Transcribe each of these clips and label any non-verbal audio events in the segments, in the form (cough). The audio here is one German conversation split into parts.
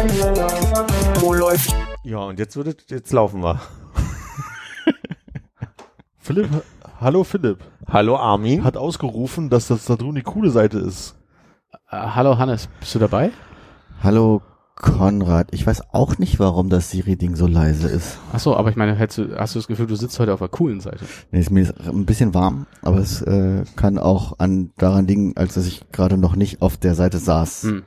Wo läuft? Ja, und jetzt wird es, jetzt laufen wir. (laughs) Philipp, hallo Philipp, Hallo Armin. hat ausgerufen, dass das Sadrun die coole Seite ist. Äh, hallo Hannes, bist du dabei? Hallo Konrad, ich weiß auch nicht, warum das Siri-Ding so leise ist. Achso, aber ich meine, hättest du, hast du das Gefühl, du sitzt heute auf der coolen Seite? Nee, ist mir ist ein bisschen warm, aber es äh, kann auch an daran liegen, als dass ich gerade noch nicht auf der Seite saß, Hm.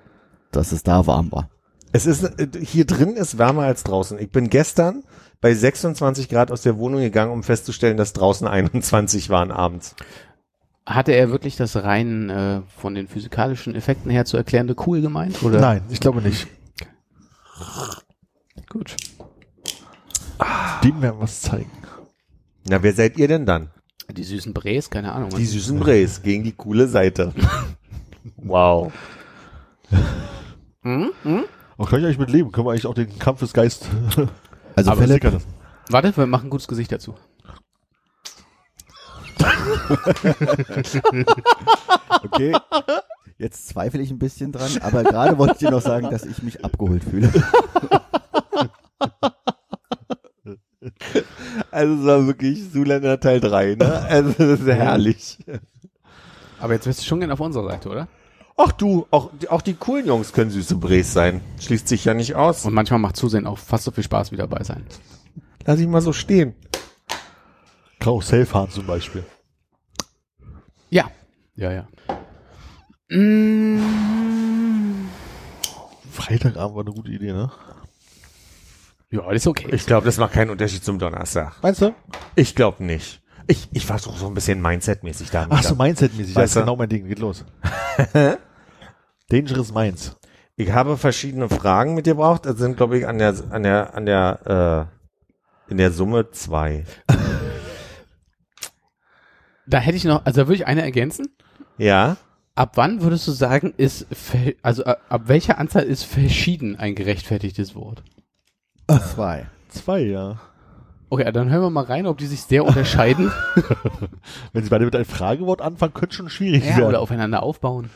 dass es da warm war. Es ist, äh, hier drin ist wärmer als draußen. Ich bin gestern bei 26 Grad aus der Wohnung gegangen, um festzustellen, dass draußen (laughs) 21 waren abends. Hatte er wirklich das rein äh, von den physikalischen Effekten her zu erklärende cool gemeint? Oder? Nein, ich glaube nicht. Gut. Dem werden wir was zeigen. Na, wer seid ihr denn dann? Die süßen Brees, keine Ahnung. Die süßen Brees gegen die coole Seite. (laughs) Wow. Hm? Hm? Auch kann ich eigentlich mit leben. Können wir eigentlich auch den Kampf des Geist (laughs) Also Aber Philipp, lassen. Warte, wir machen ein gutes Gesicht dazu. (laughs) okay, jetzt zweifle ich ein bisschen dran, aber gerade wollte ich dir noch sagen, dass ich mich abgeholt fühle. (laughs) Also es war wirklich Zuländer Teil 3, ne? Also das ist herrlich. Aber jetzt bist du schon gerne auf unserer Seite, oder? Ach du, auch, auch die coolen Jungs können süße Brees sein. Schließt sich ja nicht aus. Und manchmal macht Zusehen auch fast so viel Spaß wie dabei sein. Lass ich mal so stehen. Karussell fahren zum Beispiel. Ja. Ja, ja. Mm, Freitagabend war eine gute Idee, ne? ja, das ist okay. Ich glaube, das macht keinen Unterschied zum Donnerstag. Meinst du? Ich glaube nicht. Ich, ich versuche so ein bisschen Mindset-mäßig da. Ach so, Mindset-mäßig. Das ist genau mein Ding. Geht los. (laughs) Dangerous Minds. Ich habe verschiedene Fragen mitgebracht. Das sind, glaube ich, an der, an der, an der, äh, in der Summe zwei. (laughs) Da hätte ich noch, also da würde ich eine ergänzen. Ja? Ab wann würdest du sagen, ist, also äh, ab welcher Anzahl ist verschieden ein gerechtfertigtes Wort? Zwei. Zwei, ja. Okay, dann hören wir mal rein, ob die sich sehr unterscheiden (laughs) Wenn sie beide mit einem Fragewort anfangen, könnte schon schwierig ja, werden. oder aufeinander aufbauen.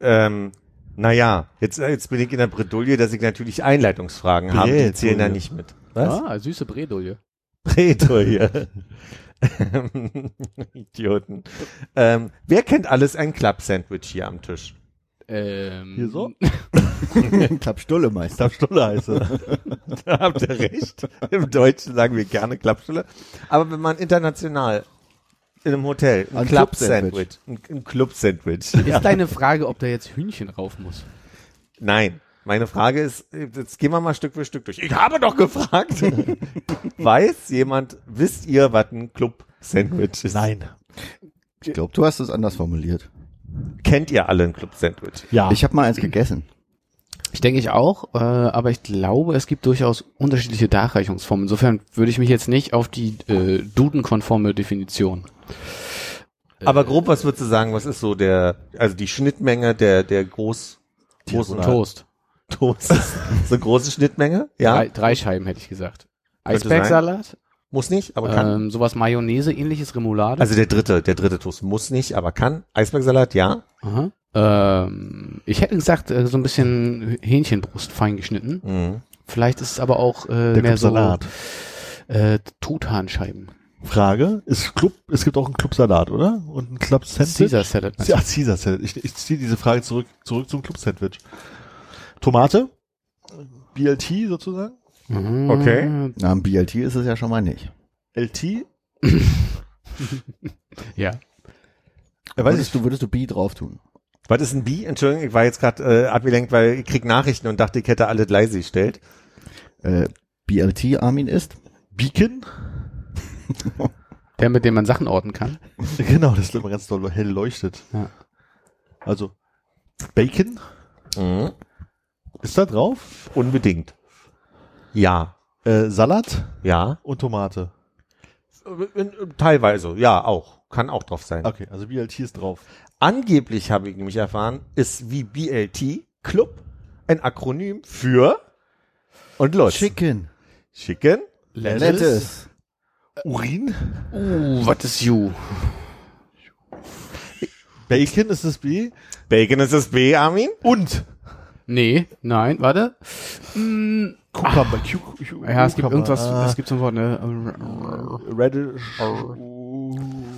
Ähm, naja, jetzt, äh, jetzt bin ich in der Bredouille, dass ich natürlich Einleitungsfragen habe. Die zählen da nicht mit. Was? Ah, süße Bredouille. Bredouille. (laughs) Idioten. Ähm, wer kennt alles ein Club-Sandwich hier am Tisch? Ähm, Hier so? (laughs) Klappstulle Meister. Klappstulle heiße. (laughs) Da habt ihr recht. Im Deutschen sagen wir gerne Klappstulle. Aber wenn man international in einem Hotel ein, Ein Club-Sandwich, ein, ein Club-Sandwich. Ist deine Frage, ob da jetzt Hühnchen rauf muss? Nein. Meine Frage ist, jetzt gehen wir mal Stück für Stück durch. Ich habe doch gefragt. (laughs) Weiß jemand, wisst ihr, was ein Club-Sandwich ist? Nein. Ich glaube, du hast es anders formuliert. Kennt ihr alle ein Club-Sandwich? Ja. Ich habe mal eins gegessen. Ich denke ich auch, äh, aber ich glaube, es gibt durchaus unterschiedliche Darreichungsformen. Insofern würde ich mich jetzt nicht auf die äh, Duden-konforme Definition. Aber grob, was würdest du sagen, was ist so der, also die Schnittmenge der, der groß, großen Toast. (laughs) Toast? so eine große Schnittmenge? Ja? Drei, drei Scheiben hätte ich gesagt. Eisbergsalat, Muss nicht, aber kann. ähm, sowas Mayonnaise, ähnliches Remoulade. Also der dritte, der dritte Toast muss nicht, aber kann. Eisbergsalat, ja. Aha. Ähm, ich hätte gesagt, äh, so ein bisschen Hähnchenbrust fein geschnitten. Mhm. Vielleicht ist es aber auch äh, Der mehr Club Salat. so äh, Truthahnscheiben. Frage. Ist Club, es gibt auch einen Club Salat, oder? Und einen Club Sandwich? Caesar Salad. Ja, Caesar Salad. Ich, ich ziehe diese Frage zurück, zurück zum Club Sandwich. Tomate? BLT sozusagen? Mhm. Okay. Na, am BLT ist es ja schon mal nicht. LT? (laughs) Ja. Er weiß Würdest nicht. du, würdest du B drauf tun? Was ist ein Bi? Entschuldigung, ich war jetzt gerade äh, abgelenkt, weil ich krieg Nachrichten und dachte, ich hätte alle leise gestellt. Äh, BLT, Armin, ist? Beacon? (laughs) Der, mit dem man Sachen orten kann. Genau, das ist immer ganz doll hell leuchtet. Ja. Also, Bacon? Mhm. Ist da drauf? Unbedingt. Ja. Äh, Salat Ja. und Tomate. Teilweise, ja, auch. Kann auch drauf sein. Okay, also BLT ist drauf. Angeblich habe ich nämlich erfahren, ist wie BLT Club ein Akronym für und los. Chicken. Chicken. Lettuce. Urin? Uh, was ist you? Bacon ist das B. Bacon ist das B, Armin. Und Nee, nein, warte. Mm, Cucumber. Cu- Cu- ja, es gibt Cucumber. irgendwas, Ah, es gibt so ein Wort, ne? Radish.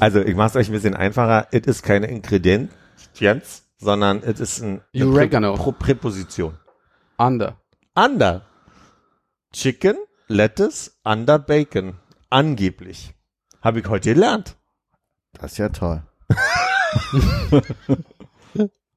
Also ich mache es euch ein bisschen einfacher. Es ist keine Ingredienz, sondern es ist ein, eine Oregano. Prä Präposition. Under. Under. Chicken, Lettuce, under Bacon. Angeblich. Habe ich heute gelernt. Das ist ja toll.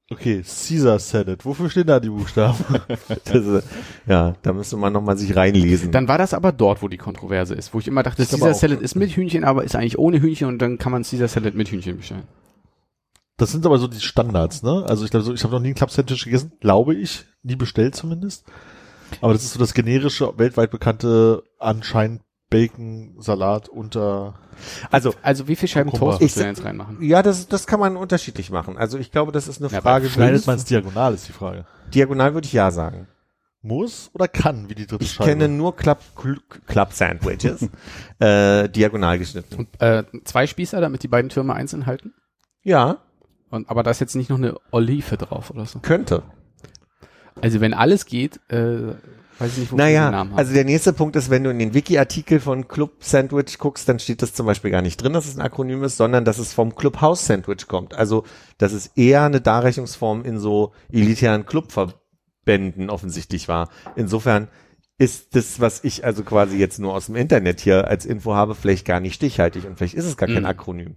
Okay, Caesar Salad. Wofür stehen da die Buchstaben? (laughs) Das ist, ja, da müsste man nochmal sich reinlesen. Dann war das aber dort, wo die Kontroverse ist, wo ich immer dachte, Ist Caesar Salad ist mit Hühnchen, aber ist eigentlich ohne Hühnchen und dann kann man Caesar Salad mit Hühnchen bestellen. Das sind aber so die Standards, ne? Also ich glaube, so, ich habe noch nie einen Club Sandwich gegessen, glaube ich, nie bestellt zumindest. Aber das ist so das generische, weltweit bekannte anscheinend Bacon, Salat unter. also, Also wie viel Scheiben. Toast musst Ich du denn jetzt reinmachen? ja, das, das kann man unterschiedlich machen. Also ich glaube, das ist eine Ja, Frage. Schneidet man es diagonal, ist die Frage. Diagonal würde ich ja sagen. Muss oder kann, wie die dritte Ich Scheibe? kenne nur Club, Club Sandwiches, (laughs) äh, diagonal geschnitten. Und, äh, zwei Spießer, damit die beiden Türme einzeln halten? Ja, Und, aber da ist jetzt nicht noch eine Olive drauf oder so. könnte. Also wenn alles geht, äh, weiß ich nicht, Naja, also der nächste Punkt ist, wenn du in den Wiki-Artikel von Club Sandwich guckst, dann steht das zum Beispiel gar nicht drin, dass es ein Akronym ist, sondern dass es vom Clubhouse Sandwich kommt. Also dass es eher eine Darreichungsform in so elitären Clubverbänden offensichtlich war. Insofern ist das, was ich also quasi jetzt nur aus dem Internet hier als Info habe, vielleicht gar nicht stichhaltig und vielleicht ist es gar kein Mhm. Akronym.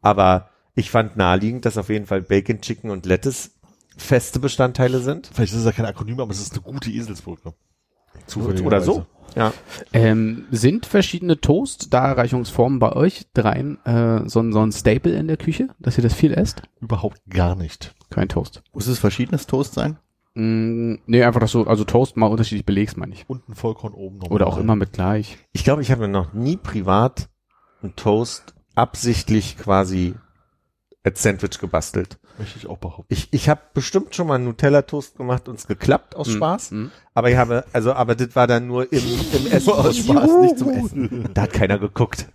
Aber ich fand naheliegend, dass auf jeden Fall Bacon, Chicken und Lettuce feste Bestandteile sind. Vielleicht ist es ja kein Akronym, aber es ist eine gute Eselsbrücke. Oder so. Ja. ähm, sind verschiedene Toast-Darreichungsformen bei euch dreien äh, so, ein- so ein Staple in der Küche, dass ihr das viel esst? Überhaupt gar nicht. Kein Toast. Muss es verschiedenes Toast sein? Mm, nee, einfach das so, also Toast mal unterschiedlich belegst, meine ich. Unten Vollkorn, oben noch. Oder auch immer mit gleich. Ich glaube, ich habe noch nie privat einen Toast absichtlich quasi als Sandwich gebastelt. Möchte ich auch behaupten. Ich, ich habe bestimmt schon mal einen Nutella-Toast gemacht und es geklappt aus Mm, Spaß. mm. Aber ich habe, also, aber das war dann nur im, im (laughs) Essen. aus Spaß, nicht zum Essen. Da hat keiner geguckt.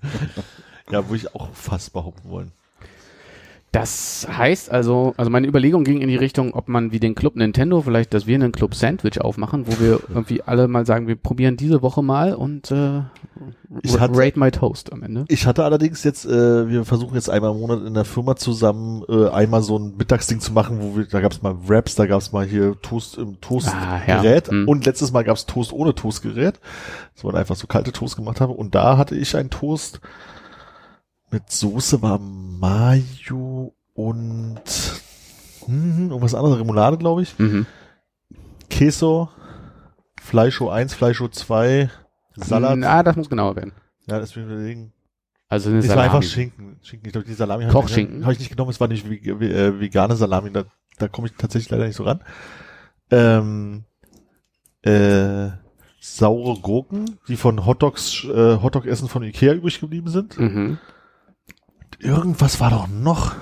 Ja, würde ich auch fast behaupten wollen. Das heißt also, also meine Überlegung ging in die Richtung, ob man wie den Club Nintendo vielleicht, dass wir einen Club Sandwich aufmachen, wo wir irgendwie alle mal sagen, wir probieren diese Woche mal und äh, Ich hatte- rate my toast am Ende. Ich hatte allerdings jetzt, äh, wir versuchen jetzt einmal im Monat in der Firma zusammen äh, einmal so ein Mittagsding zu machen, wo wir, da gab's mal Wraps, da gab's mal hier Toast im Ah, ja. Toastgerät Hm. und letztes Mal gab's Toast ohne Toastgerät, dass man einfach so kalte Toast gemacht habe und da hatte ich einen Toast mit Soße, war Mayo und hm, und was anderes, Remoulade, glaube ich. Mhm. Queso, Fleischo 1, Fleischo 2, Salat. Ah, das muss genauer werden. Ja, deswegen überlegen. Also eine Es war Salami. einfach Schinken. Schinken. Ich glaube, die Salami habe ich, hab ich nicht genommen. Es war nicht äh, vegane Salami. Da, da komme ich tatsächlich leider nicht so ran. Ähm, äh, saure Gurken, die von Hotdogs, äh, Hotdog-Essen von Ikea übrig geblieben sind. Mhm. Irgendwas war doch noch.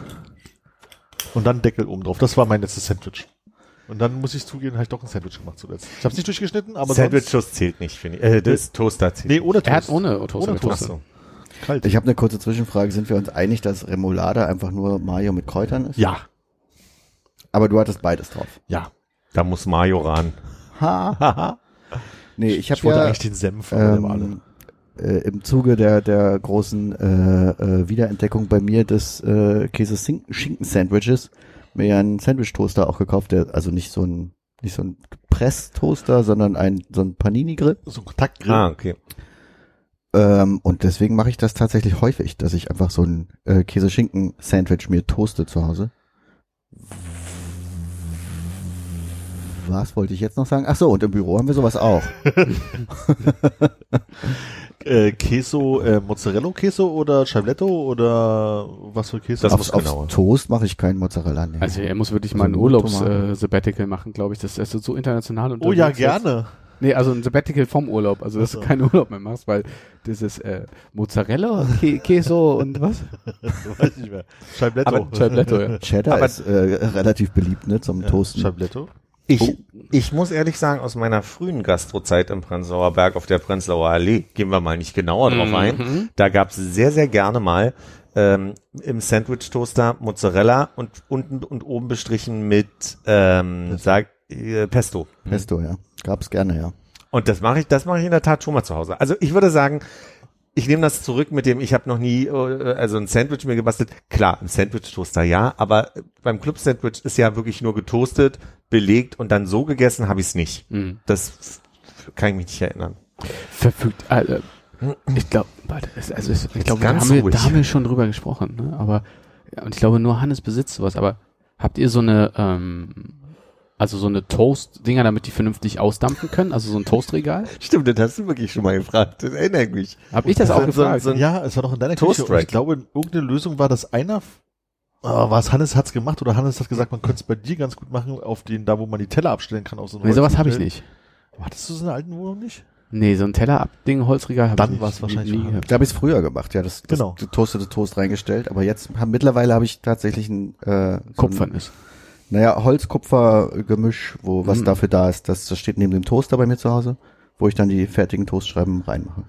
Und dann Deckel oben drauf. Das war mein letztes Sandwich. Und dann muss ich zugeben, habe ich doch ein Sandwich gemacht zuletzt. Ich habe es nicht durchgeschnitten, aber Sandwich-Toast zählt nicht, finde ich. Äh, das Toaster zählt. nee, ohne Toast. Er hat ohne Toast. Ohne mit Toast. Toast. so. Kalt. Ich habe eine kurze Zwischenfrage. Sind wir uns einig, dass Remoulade einfach nur Mayo mit Kräutern ist? ja, Aber du hattest beides drauf. ja. Da muss Mayo ran. Ha. (laughs) Nee, ich habe Ich wollte ja eigentlich den Senf, ähm, äh, im Zuge der, der großen äh, äh, Wiederentdeckung bei mir des äh, Käse-Schinken-Sandwiches mir ja einen Sandwich-Toaster auch gekauft, der also nicht so ein nicht so ein Presstoaster, sondern ein so ein Panini-Grill. So ein Kontaktgrill. Ah, okay. Ähm, und deswegen mache ich das tatsächlich häufig, dass ich einfach so ein äh, Käse-Schinken-Sandwich mir toaste zu Hause. Was wollte ich jetzt noch sagen? Ach so, und im Büro haben wir sowas auch. (laughs) (laughs) Äh, Queso, äh, Mozzarella-Käse oder Scheibletto oder was für Käse? Das Auf, muss auf genauer. Toast mache ich keinen Mozzarella. Nee. Also er muss wirklich Also mal ein. Urlaubs-Sabbatical machen, glaube ich. Das ist so international und oh ja, gerne. Nee, also ein Sabbatical vom Urlaub, also dass Ach so. du keinen Urlaub mehr machst, weil dieses äh, Mozzarella, Kä Queso und was? (laughs) Weiß nicht mehr. Scheibletto. Aber Scheibletto, ja. Cheddar aber- ist äh, relativ beliebt ne, zum Ja, Toasten. Scheibletto. Ich, ich muss ehrlich sagen, aus meiner frühen Gastrozeit im Prenzlauer Berg auf der Prenzlauer Allee, gehen wir mal nicht genauer drauf ein, Mhm. da gab's sehr, sehr gerne mal ähm, im Sandwich-Toaster Mozzarella und unten und oben bestrichen mit ähm, sag, äh, Pesto. Pesto, ja. Gab's gerne, ja. Und das mache ich, das mache ich in der Tat schon mal zu Hause. Also ich würde sagen, ich nehme das zurück mit dem, ich habe noch nie äh, also ein Sandwich mir gebastelt. Klar, ein Sandwich-Toaster ja, aber beim Club-Sandwich ist ja wirklich nur getoastet, belegt und dann so gegessen habe ich es nicht. Mhm. Das kann ich mich nicht erinnern. Verfügt. Äh, ich glaube, also ich, ich glaube, da haben, wir, da haben wir schon drüber gesprochen, ne? Aber ja, und ich glaube, nur Hannes besitzt sowas. Aber habt ihr so eine, ähm, also so eine Toast-Dinger, damit die vernünftig ausdampfen können? Also so ein Toastregal? (laughs) Stimmt, das hast du wirklich schon mal gefragt. Das erinnere ich mich. Hab ich das auch So- gefragt? so ein- Ja, es war noch in deiner Toast Küche. Ich glaube, irgendeine Lösung war, dass einer, oh, was Hannes hat's gemacht oder Hannes hat gesagt, man könnte es bei dir ganz gut machen, auf den, da wo man die Teller abstellen kann, auf so einen nee, sowas habe ich nicht. Hattest du so in der alten Wohnung nicht? Nee, so ein Teller-Ding, Holzregal habe Dann ich nicht. war's wahrscheinlich nie gehabt. Da habe ich früher gemacht, ja. Das, das Genau. getoastete Toast reingestellt. Aber jetzt, hab, mittlerweile habe ich tatsächlich ein, äh, so Kupfern ein, ist. naja, Holz-Kupfer-Gemisch, wo was Mhm. dafür da ist. Das, das steht neben dem Toaster bei mir zu Hause, wo ich dann die fertigen Toastscheiben reinmache.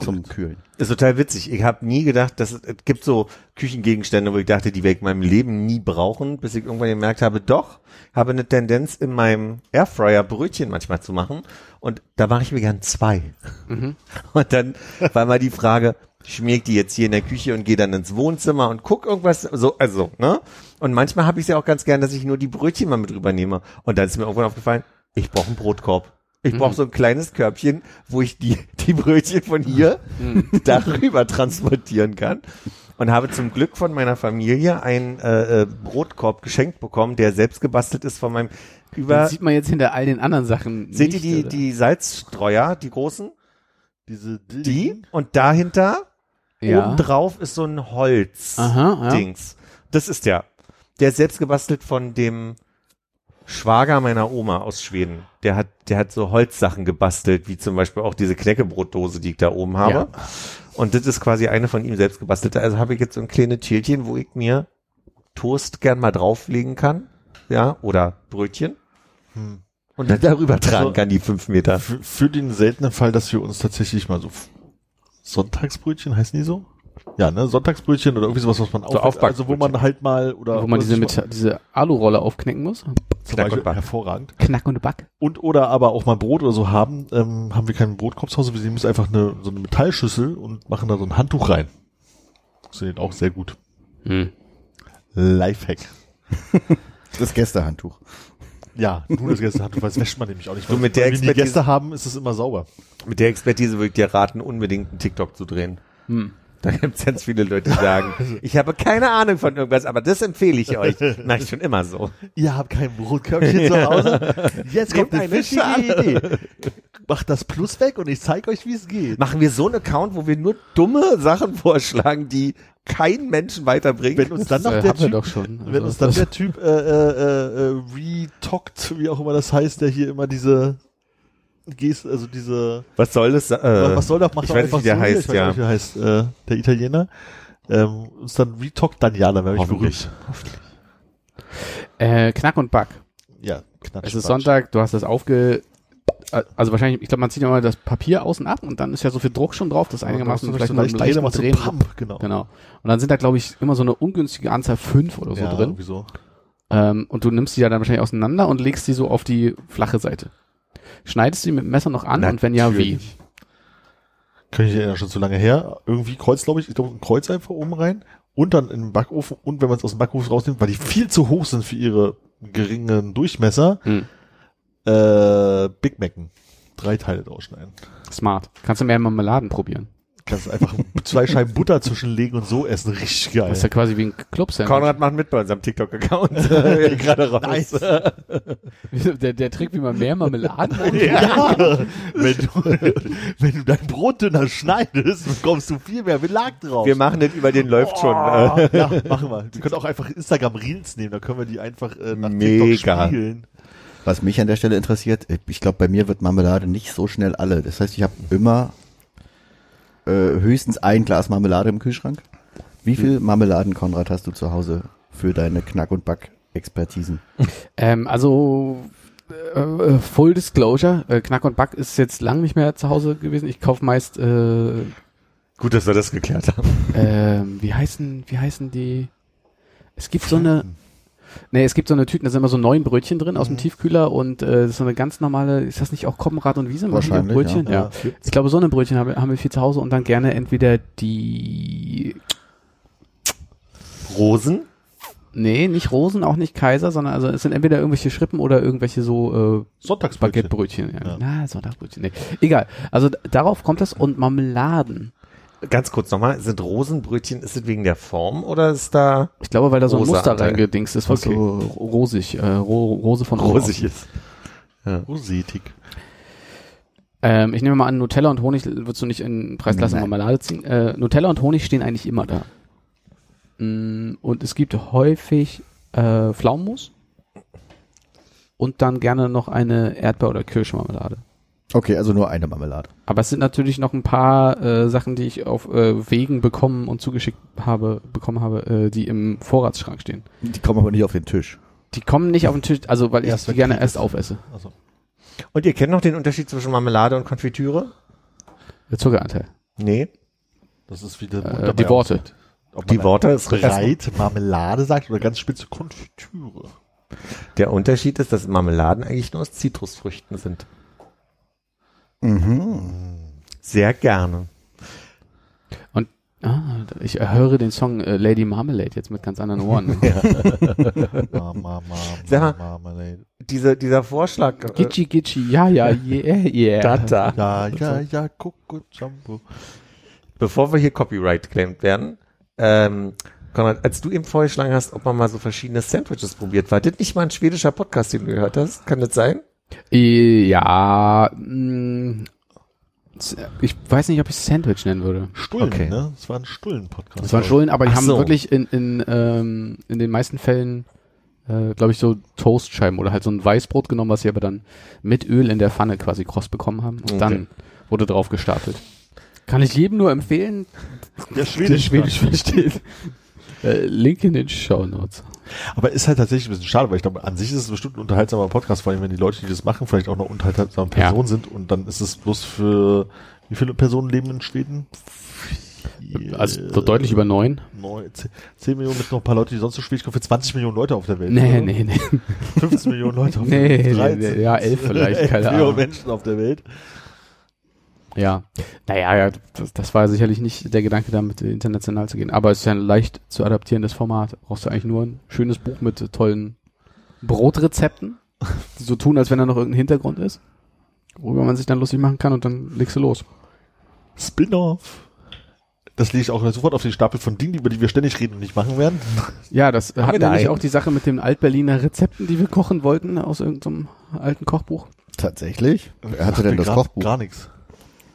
Zum Kühlen. Ist total witzig. Ich habe nie gedacht, dass es, es gibt so Küchengegenstände, wo ich dachte, die werde ich in meinem Leben nie brauchen, bis ich irgendwann gemerkt habe, doch, habe eine Tendenz in meinem Airfryer Brötchen manchmal zu machen und da mache ich mir gern zwei. Mhm. (laughs) Und dann war mal die Frage, schmier ich die jetzt hier in der Küche und gehe dann ins Wohnzimmer und guck irgendwas, so, also, ne? Und manchmal habe ich es ja auch ganz gern, dass ich nur die Brötchen mal mit rübernehme. Und dann ist mir irgendwann aufgefallen, ich brauche einen Brotkorb. Ich brauche so ein kleines Körbchen, wo ich die, (laughs) die Brötchen von hier darüber transportieren kann. Und habe zum Glück von meiner Familie einen äh, äh, Brotkorb geschenkt bekommen, der selbst gebastelt ist von meinem über. Das sieht man jetzt hinter all den anderen Sachen Seht ihr die, oder? die Salzstreuer, die großen? Diese Die? Und dahinter, ja. oben drauf ist so ein Holz. Aha, ja. Dings. Das ist der. Der ist selbst gebastelt von dem Schwager meiner Oma aus Schweden. Der hat, der hat so Holzsachen gebastelt, wie zum Beispiel auch diese Knäckebrotdose, die ich da oben habe. Ja. Und das ist quasi eine von ihm selbst gebastelte. Also habe ich jetzt so ein kleines Tierchen, wo ich mir Toast gern mal drauflegen kann. Ja, oder Brötchen. Hm. Und dann darüber tragen Also- kann, die fünf Meter. Für, für den seltenen Fall, dass wir uns tatsächlich mal so Sonntagsbrötchen, heißen die so? Ja, ne, Sonntagsbrötchen oder irgendwie sowas, was man So aufweckt, also wo man halt mal oder Wo man diese, mit, diese Alurolle aufknacken muss. zum Knack und Beispiel Back. hervorragend. Knack und Back. Und oder aber auch mal Brot oder so haben, ähm, haben wir keinen Brotkorb zu Hause, wir nehmen uns einfach eine, so eine Metallschüssel und machen da so ein Handtuch rein. Funktioniert auch sehr gut. Hm. Lifehack. (laughs) Das Gästehandtuch. Ja, nur das Gästehandtuch, weil das wäscht man nämlich auch nicht. Du, Weil- mit der weil wenn die Expertise- Gäste haben, ist es immer sauber. Mit der Expertise würde ich dir raten, unbedingt einen TikTok zu drehen. Hm. Da gibt es ganz viele Leute, die sagen, ich habe keine Ahnung von irgendwas, aber das empfehle ich euch. (laughs) Ich schon immer so. Ihr habt kein Brotkörbchen zu (laughs) Hause. Jetzt kommt eine fischige. Idee. Macht das Plus weg und ich zeige euch, wie es geht. Machen wir so einen Account, wo wir nur dumme Sachen vorschlagen, die kein Menschen weiterbringen. Wenn uns dann noch äh, der haben wir Typ, schon. wenn Also uns dann der Typ äh, äh, äh, retockt, wie auch immer das heißt, der hier immer diese Gest, also diese was soll das? Äh, was soll das? Macht ich doch weiß nicht, wie der so, heißt, ich weiß ja. nicht, wie der heißt, äh, der Italiener. Ähm, uns dann ja, dann wäre ich Hoffentlich. berühmt. Äh, Knack und Back. Ja, knatsch. Es ist. Sonntag, du hast das aufge... Also wahrscheinlich, ich glaube, man zieht ja mal das Papier außen ab und dann ist ja so viel Druck schon drauf, das einigermaßen Ja, vielleicht so leicht drehen, so Drehen. Pump, genau. Genau. Und dann sind da, glaube ich, immer so eine ungünstige Anzahl fünf oder so ja, drin. irgendwie so. Ähm, und du nimmst die ja dann wahrscheinlich auseinander und legst die so auf die flache Seite. Schneidest du die mit dem Messer noch an und wenn ja, wie? Natürlich. Kann ich erinnern, schon zu lange her. Irgendwie Kreuz, glaube ich, ich glaube ein Kreuz einfach oben rein und dann in den Backofen und wenn man es aus dem Backofen rausnimmt, weil die viel zu hoch sind für ihre geringen Durchmesser, Hm. äh, Big Macen. Drei Teile draus schneiden. Smart. Kannst du mehr Marmeladen probieren. Kannst einfach zwei Scheiben Butter zwischenlegen und so essen. Richtig geil. Das ist ja quasi wie ein club -Sandwich. Konrad macht mit bei unserem TikTok-Account. (laughs) Gerade raus. Nice. Der, der Trick, wie man mehr Marmeladen (laughs) Ja. wenn, du, wenn du dein Brot dünner schneidest, bekommst du viel mehr Belag drauf. Wir machen das über den läuft schon. Oh, Äh, ja, machen wir. Wir können auch einfach Instagram Reels nehmen, da können wir die einfach äh, nach Mega. TikTok spielen. Was mich an der Stelle interessiert, ich glaube, bei mir wird Marmelade nicht so schnell alle. Das heißt, ich habe immer äh, höchstens ein Glas Marmelade im Kühlschrank. Wie viel Marmeladen, Konrad, hast du zu Hause für deine Knack- und Back-Expertisen? Ähm, also äh, äh, Full Disclosure, äh, Knack und Back ist jetzt lang nicht mehr zu Hause gewesen. Ich kaufe meist, äh, Gut, dass wir das geklärt haben. ähm, wie heißen, wie heißen die? Es gibt so eine, nee, es gibt so eine Tüten, da sind immer so neun Brötchen drin aus dem Tiefkühler und äh, das ist so eine ganz normale, ist das nicht auch Koppenrad und Wiese? Wahrscheinlich, Brötchen? ja. Ja. Ich glaube, so eine Brötchen haben, wir- haben wir viel zu Hause und dann gerne entweder die, Rosen? nee, nicht Rosen, auch nicht Kaiser, sondern also es sind entweder irgendwelche Schrippen oder irgendwelche so äh, Sonntagsbrötchen. Baguettebrötchen. Ja. Ja. Na, Sonntagsbrötchen. Nee. Egal. Also darauf kommt das und Marmeladen. Ganz kurz nochmal, sind Rosenbrötchen, ist es wegen der Form oder ist da Ich glaube, weil da so ein Muster Anteil. reingedingst ist, was Okay. so rosig, äh, ro Rose von rosig ist? Rosetig. Ähm, ich nehme mal an, Nutella und Honig würdest du nicht in Preisklasse. Marmelade ziehen. Äh, Nutella und Honig stehen eigentlich immer da. Mm, Und es gibt häufig äh, Pflaumenmus und dann gerne noch eine Erdbeer- oder Kirschmarmelade. Okay, also nur eine Marmelade. Aber es sind natürlich noch ein paar äh, Sachen, die ich auf äh, Wegen bekommen und zugeschickt habe, bekommen habe, äh, die im Vorratsschrank stehen. Die kommen aber nicht auf den Tisch. Die kommen nicht auf den Tisch, also weil Erst ich die gerne erst aufesse. Also, Und ihr kennt noch den Unterschied zwischen Marmelade und Konfitüre? Der Zuckeranteil. Nee. das ist wie der Äh, die Worte. aussieht. Ob Die Worte ist breit Marmelade sagt oder ganz spitze Konfitüre. Der Unterschied ist, dass Marmeladen eigentlich nur aus Zitrusfrüchten sind. Mhm. Sehr gerne. Ah, ich höre den Song äh, Lady Marmalade jetzt mit ganz anderen Ohren. Ma, ma, ma, Sag mal. ma, Marmalade. Diese, dieser Vorschlag. äh, Gitschi Gitschi, ja, ja, yeah, yeah. da. Ja, ja, ja, Coco Jumbo. Bevor wir hier Copyright claimed werden, ähm, Konrad, als du eben vorgeschlagen hast, ob man mal so verschiedene Sandwiches probiert, war das nicht mal ein schwedischer Podcast, den du gehört hast? Kann das sein? Ja, mh, ich weiß nicht, ob ich es Sandwich nennen würde. Stullen, Okay. ne? Das war ein Stullen-Podcast. Das waren Stullen, aber die Ach haben so. wirklich in, in, ähm, in den meisten Fällen, äh, glaube ich, so Toastscheiben oder halt so ein Weißbrot genommen, was sie aber dann mit Öl in der Pfanne quasi kross bekommen haben. Und Okay. dann wurde drauf gestartet. Kann ich jedem nur empfehlen, Der der Schwedisch. Schwedisch versteht. Äh, Link in den Show Notes. Aber ist halt tatsächlich ein bisschen schade, weil ich glaube, an sich ist es bestimmt ein unterhaltsamer Podcast, vor allem wenn die Leute, die das machen, vielleicht auch noch unterhaltsame Ja. Personen sind und dann ist es bloß für, wie viele Personen leben in Schweden? Also so deutlich über neun. neun, zehn, zehn Millionen mit noch ein paar Leute, die sonst so Schwedisch kommen, für 20 Millionen Leute auf der Welt. Nee, oder? nee, nee. 15 Millionen Leute auf der Welt. nee, 13. nee, ja, elf vielleicht, (laughs) keine 11 Millionen Ahnung. Menschen auf der Welt. Ja, naja, ja, das, das war sicherlich nicht der Gedanke, damit international zu gehen. Aber es ist ja ein leicht zu adaptierendes Format. Brauchst du eigentlich nur ein schönes Buch mit tollen Brotrezepten, die so tun, als wenn da noch irgendein Hintergrund ist, worüber man sich dann lustig machen kann und dann legst du los. Spin-off. Das lege ich auch sofort auf den Stapel von Dingen, über die wir ständig reden und nicht machen werden. Ja, das wir hat nämlich einen? auch die Sache mit den Altberliner Rezepten, die wir kochen wollten aus irgendeinem alten Kochbuch. Tatsächlich? Wer hatte denn das Kochbuch? Gar nichts.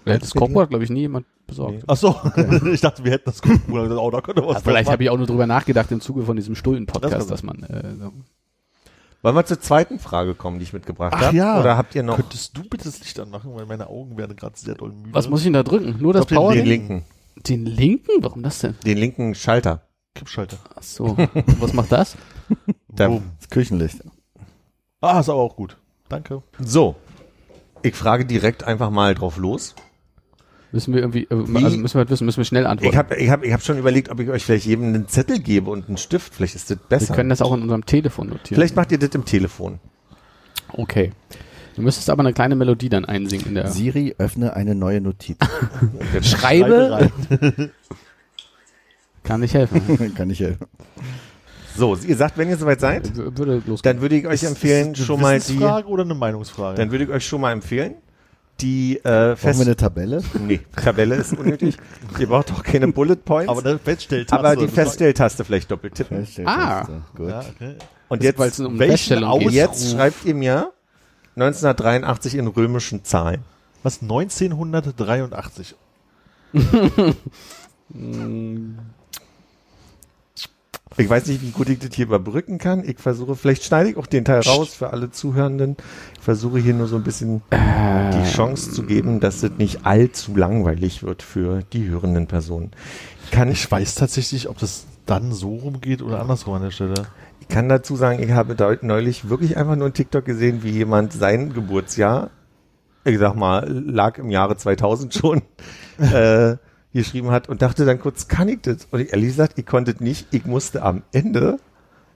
Ja, das Kochbuch hat, glaube ich, nie jemand besorgt. Ach so, (laughs) ich dachte, wir hätten das Kochbuch. Oh, da könnte was Ja, vielleicht habe ich auch nur drüber nachgedacht im Zuge von diesem Das Stullen-Podcast, kann dass man äh, so Wollen wir zur zweiten Frage kommen, die ich mitgebracht Ach habe? ja. Oder habt ihr noch Könntest du bitte das Licht anmachen, weil meine Augen werden gerade sehr doll müde. Was muss ich denn da drücken? Nur das Power? den den linken, Den linken? Warum das denn? den linken Schalter? Kippschalter. Ach so. Was macht das? (laughs) Da, Boom. Das Küchenlicht. Ah, ist aber auch gut. Danke. so, ich frage direkt einfach mal drauf los. Müssen wir irgendwie, äh, also müssen wir halt wissen, müssen wir schnell antworten. Ich habe ich hab, ich hab schon überlegt, ob ich euch vielleicht jedem einen Zettel gebe und einen Stift. Vielleicht ist das wir besser. können das auch in unserem Telefon notieren. Vielleicht macht ihr das im Telefon. Okay. Du müsstest aber eine kleine Melodie dann einsingen in der. Siri, öffne eine neue Notiz. (laughs) Schreibe rein. kann nicht helfen. (laughs) Kann ich helfen. So, ihr sagt, wenn ihr soweit seid, Würde dann würde ich euch empfehlen, Ist es schon eine mal die, Wissensfrage oder eine Meinungsfrage? dann würde ich euch schon mal empfehlen, die äh, Brauchen wir Fest eine Tabelle? Nee, Tabelle ist unnötig. (laughs) Ihr braucht auch keine Bullet Points. Aber eine Feststelltaste. aber die Feststelltaste vielleicht doppelt tippen. Feststelltaste. Gut. Ja, okay. Und jetzt, Weil es um welchen Feststellung geht. jetzt schreibt ihr mir 1983 in römischen Zahlen. Was 1983? (laughs) (laughs) Ich weiß nicht, wie gut ich das hier überbrücken kann. Ich versuche, vielleicht schneide ich auch den Teil raus für alle Zuhörenden. Ich versuche hier nur so ein bisschen die Chance zu geben, dass es nicht allzu langweilig wird für die hörenden Personen. Ich kann, Ich weiß tatsächlich, ob das dann so rumgeht oder andersrum an der Stelle. ich kann dazu sagen, ich habe neulich wirklich einfach nur einen TikTok gesehen, wie jemand sein Geburtsjahr, ich sag mal, lag im Jahre 2000 schon, (laughs) äh, geschrieben hat und dachte dann kurz, kann ich das? Und ich, ehrlich gesagt, ich konnte es nicht. Ich musste am Ende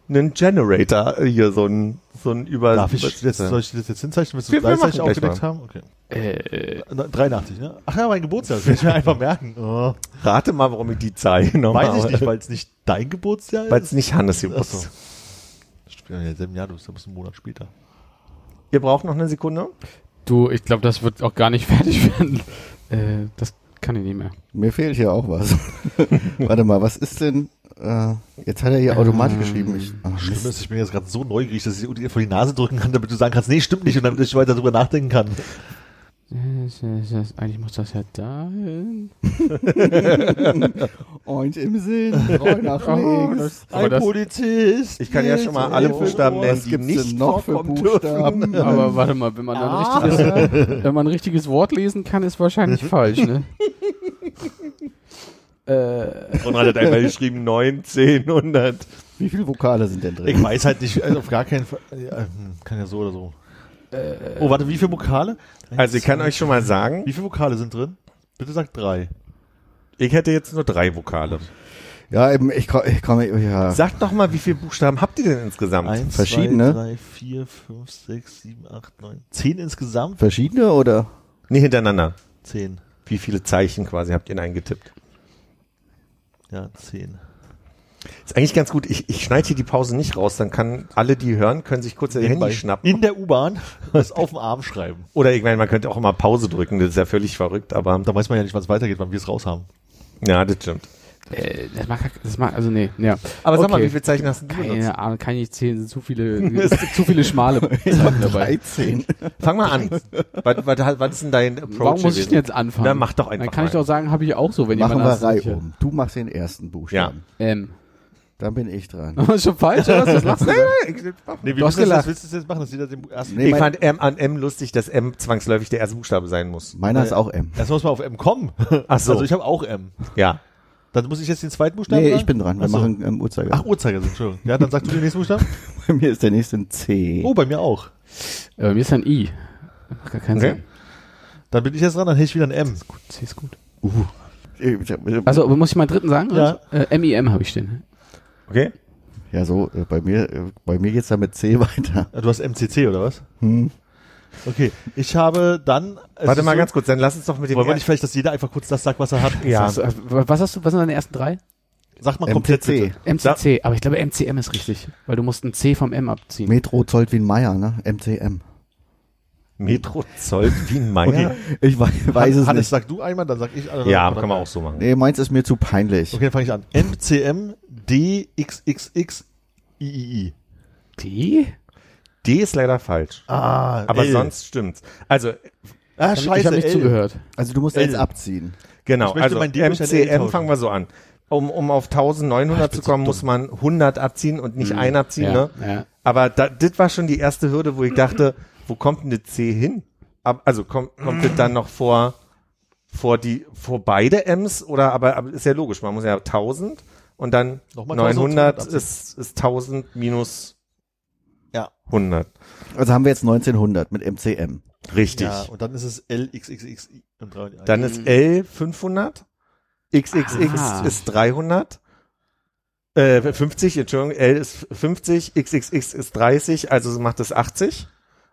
einen Generator äh, hier so ein so ein über Darf ich jetzt, soll ich das jetzt hinzeichnen, willst du Wir- wir gleich aufgedeckt haben? Okay. Äh, Na, 83, ne? Ach ja, mein Geburtstag, das werde ich mir (laughs) einfach merken. Oh, Rate mal, warum ich die Zahl (laughs) genommen weiß ich habe. nicht, weil es nicht dein Geburtsjahr ist. Weil es nicht Hannes so. Geburtstag Ja, im selben Jahr, du bist ein Monat später. Ihr braucht noch eine Sekunde? du, ich glaube, das wird auch gar nicht (laughs) fertig werden. Äh, das kann ich nicht mehr. Mir fehlt hier auch was. (laughs) Warte mal, was ist denn? Äh, jetzt hat er hier automatisch Ähm, geschrieben. Ich, ach, Schlimm ist, ich bin jetzt gerade so neugierig, dass ich dir vor die Nase drücken kann, damit du sagen kannst, nee, stimmt nicht, und damit ich weiter drüber nachdenken kann. Eigentlich muss das ja dahin. (laughs) Eins im Sinn, drei nach Oh, links. aber das- Polizist. Ich kann ja schon mal alle. Buchstaben nennen, Was die nicht noch für Buchstaben? (laughs) Aber warte mal, wenn man ein richtiges, wenn man ein richtiges Wort lesen kann, ist wahrscheinlich falsch, ne? (laughs) äh, Und hat einmal geschrieben 9, 10, 100. Wie viele Vokale sind denn Ich drin? weiß halt nicht, also auf gar keinen Fall. Hm, kann ja so oder so. Oh, warte, wie viele Vokale? Also ich kann euch schon mal sagen, Wie viele Vokale sind drin? Bitte sagt drei. ich hätte jetzt nur drei Vokale. Ja, eben, ich komme, ich komm, ja. Sagt doch mal, wie viele Buchstaben habt ihr denn insgesamt? Eins, Verschiedene? zwei, drei, vier, fünf, sechs, sieben, acht, neun, zehn insgesamt? Verschiedene oder? Nee, hintereinander. Zehn. Wie viele Zeichen quasi habt ihr denn eingetippt? Ja, zehn. Ist eigentlich ganz gut. Ich, ich schneide hier die Pause nicht raus, dann kann alle, die hören, können sich kurz ihr Handy schnappen. In der U-Bahn das auf dem Arm schreiben. (laughs) Oder ich meine, man könnte auch immer Pause drücken, das ist ja völlig verrückt, aber Da weiß man ja nicht, wann es weitergeht, wann wir es raus haben. ja, das stimmt. äh, das mag, das mag, also nee, ja. Aber sag mal, Okay. wie viele Zeichen hast du benutzt? Keine Ahnung, kann ich nicht zählen, sind zu viele, (laughs) zu viele schmale Zeichen dabei. 13. Fang mal an. was, was, was ist denn dein Approach? Warum muss ich denn jetzt anfangen? Na, mach doch einfach Dann kann ich mal. doch sagen, habe ich auch so, wenn Machen jemand wir das Reihe um. Du machst den ersten Buchstaben. Ähm. Dann bin ich dran. ist schon falsch, oder? was? Das lachst du? (laughs) Nee, wie Du hast willst du das, gelacht. willst du das jetzt machen, dass jeder den ersten... Nee, Ich mein, fand M an M lustig, dass M zwangsläufig der erste Buchstabe sein muss. meiner ist auch M. Erst muss man auf M kommen. Ach so. Also ich habe auch M. Ja. Dann muss ich jetzt den zweiten Buchstaben Nee, ich bin dran. Wir Ach so. machen ähm, Uhrzeiger. Ach, Uhrzeigersinn, Entschuldigung. Ja, dann sagst du den nächsten Buchstaben. (laughs) Bei mir ist der nächste ein C. Oh, bei mir auch. Äh, bei mir ist ein I. Macht gar keinen Okay. Sinn. Dann bin ich jetzt dran, dann hätte ich wieder ein M. C ist gut. Ich hab- Also, aber muss ich meinen dritten sagen? Ja. Äh, MIM habe ich stehen. Okay? Ja, so, äh, bei mir, äh, bei mir geht's dann mit C (laughs) weiter. Du hast MCC oder was? Hm. Okay, ich habe dann... Warte mal so- ganz kurz, dann lass uns doch mit dem Wollen wir nicht vielleicht, dass jeder einfach kurz das sagt, was er hat? Ja. Was, äh, was hast du, was sind deine ersten drei? Sag mal komplett MCC. bitte. MCC, aber ich glaube MCM ist richtig, weil du musst ein C vom M abziehen. Metro Zolltwin Meier, ne? MCM. Metro Zoll Wien Meier? Ich weiß, weiß es Hannes, nicht. sag du einmal, dann sag ich. äh, Ja, kann man auch so machen. Nee, meins ist mir zu peinlich. Okay, dann fange ich an. MCM DXXX III. D? D ist leider falsch. Ah, Aber L. sonst stimmt's. Also, Ah, ich scheiße, habe nicht L. zugehört. Also du musst L. jetzt abziehen. genau. Ich Also MCM fangen wir so an. Um, um auf 1900 zu kommen, muss man 100 abziehen und nicht ein abziehen, ja, ne? ja. Aber da, das war schon die erste Hürde, wo ich dachte, wo kommt denn das C hin? Ab, also kommt, kommt das dann noch vor, vor die, vor beide M's oder, aber, aber ist ja logisch, man muss ja 1000 und dann Nochmal 900 1200 ist, ist 1000 minus Ja. 100. Also haben wir jetzt 1900 mit MCM. Richtig. Ja, und dann ist es LXXX. Dann ist L 500, XXX Ah. ist 300, äh, 50, Entschuldigung, L ist 50, XXX ist 30, also macht es 80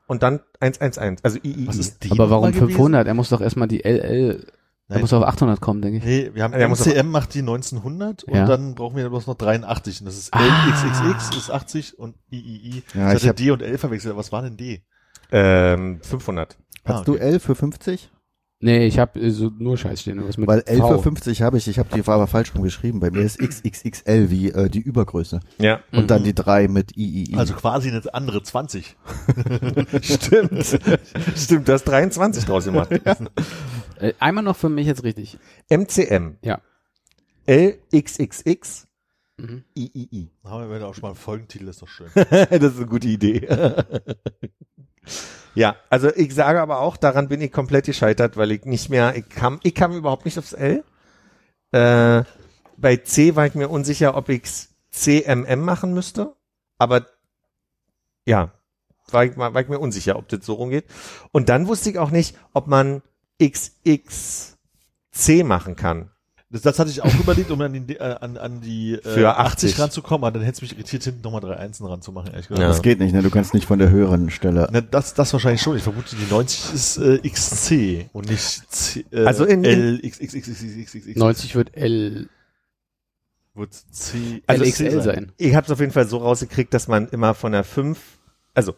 und dann 111, also III. Was ist die Aber warum nochmal gewesen? 500? Er muss doch erstmal die LL, er Nein. muss auf 800 kommen, denke ich. Nee, wir haben muss MCM macht die 1900 und Ja. dann brauchen wir bloß noch 83 und das ist Ah. LXXX ist 80 und III. Ja, ich ich hatte hab- D und L verwechselt. Was war denn D? Ähm, 500. Hast Ah, du okay. L für 50? Nee, ich habe so nur Scheiß stehen. Was mit Weil L V. für 50 habe ich, ich habe die aber falsch rum geschrieben. Bei mir ist XXXL wie äh, die Übergröße. Ja. Und dann die 3 mit III. Also quasi eine andere 20. (laughs) Stimmt. Stimmt, du hast 23 draus gemacht. Äh, einmal noch für mich jetzt richtig. MCM. Ja. LXXX Mhm. III. Haben wir auch schon mal einen Folgentitel, ist doch schön. (laughs) das ist eine gute Idee. (laughs) ja, also ich sage aber auch, daran bin ich komplett gescheitert, weil ich nicht mehr, ich kam, ich kam überhaupt nicht aufs L. Äh, bei C war ich mir unsicher, ob ich's CMM machen müsste, aber ja, war ich, war ich mir unsicher, ob das so rumgeht. Und dann wusste ich auch nicht, ob man XXC machen kann. Das, das hatte ich auch überlegt, um an die, äh, an, an die äh, Für 80 ranzukommen, aber dann hätte es mich irritiert, hinten nochmal drei Einsen ranzumachen, ehrlich gesagt. Ja. Das geht nicht, ne? Du kannst nicht von der höheren Stelle. Ne, das, das wahrscheinlich schon. Ich vermute, die 90 ist äh, XC und nicht C, äh, Also in- in- LXXXXXX. 90 wird L, Wird C, Also LXL sein. Ich habe es auf jeden Fall so rausgekriegt, dass man immer von der 5, also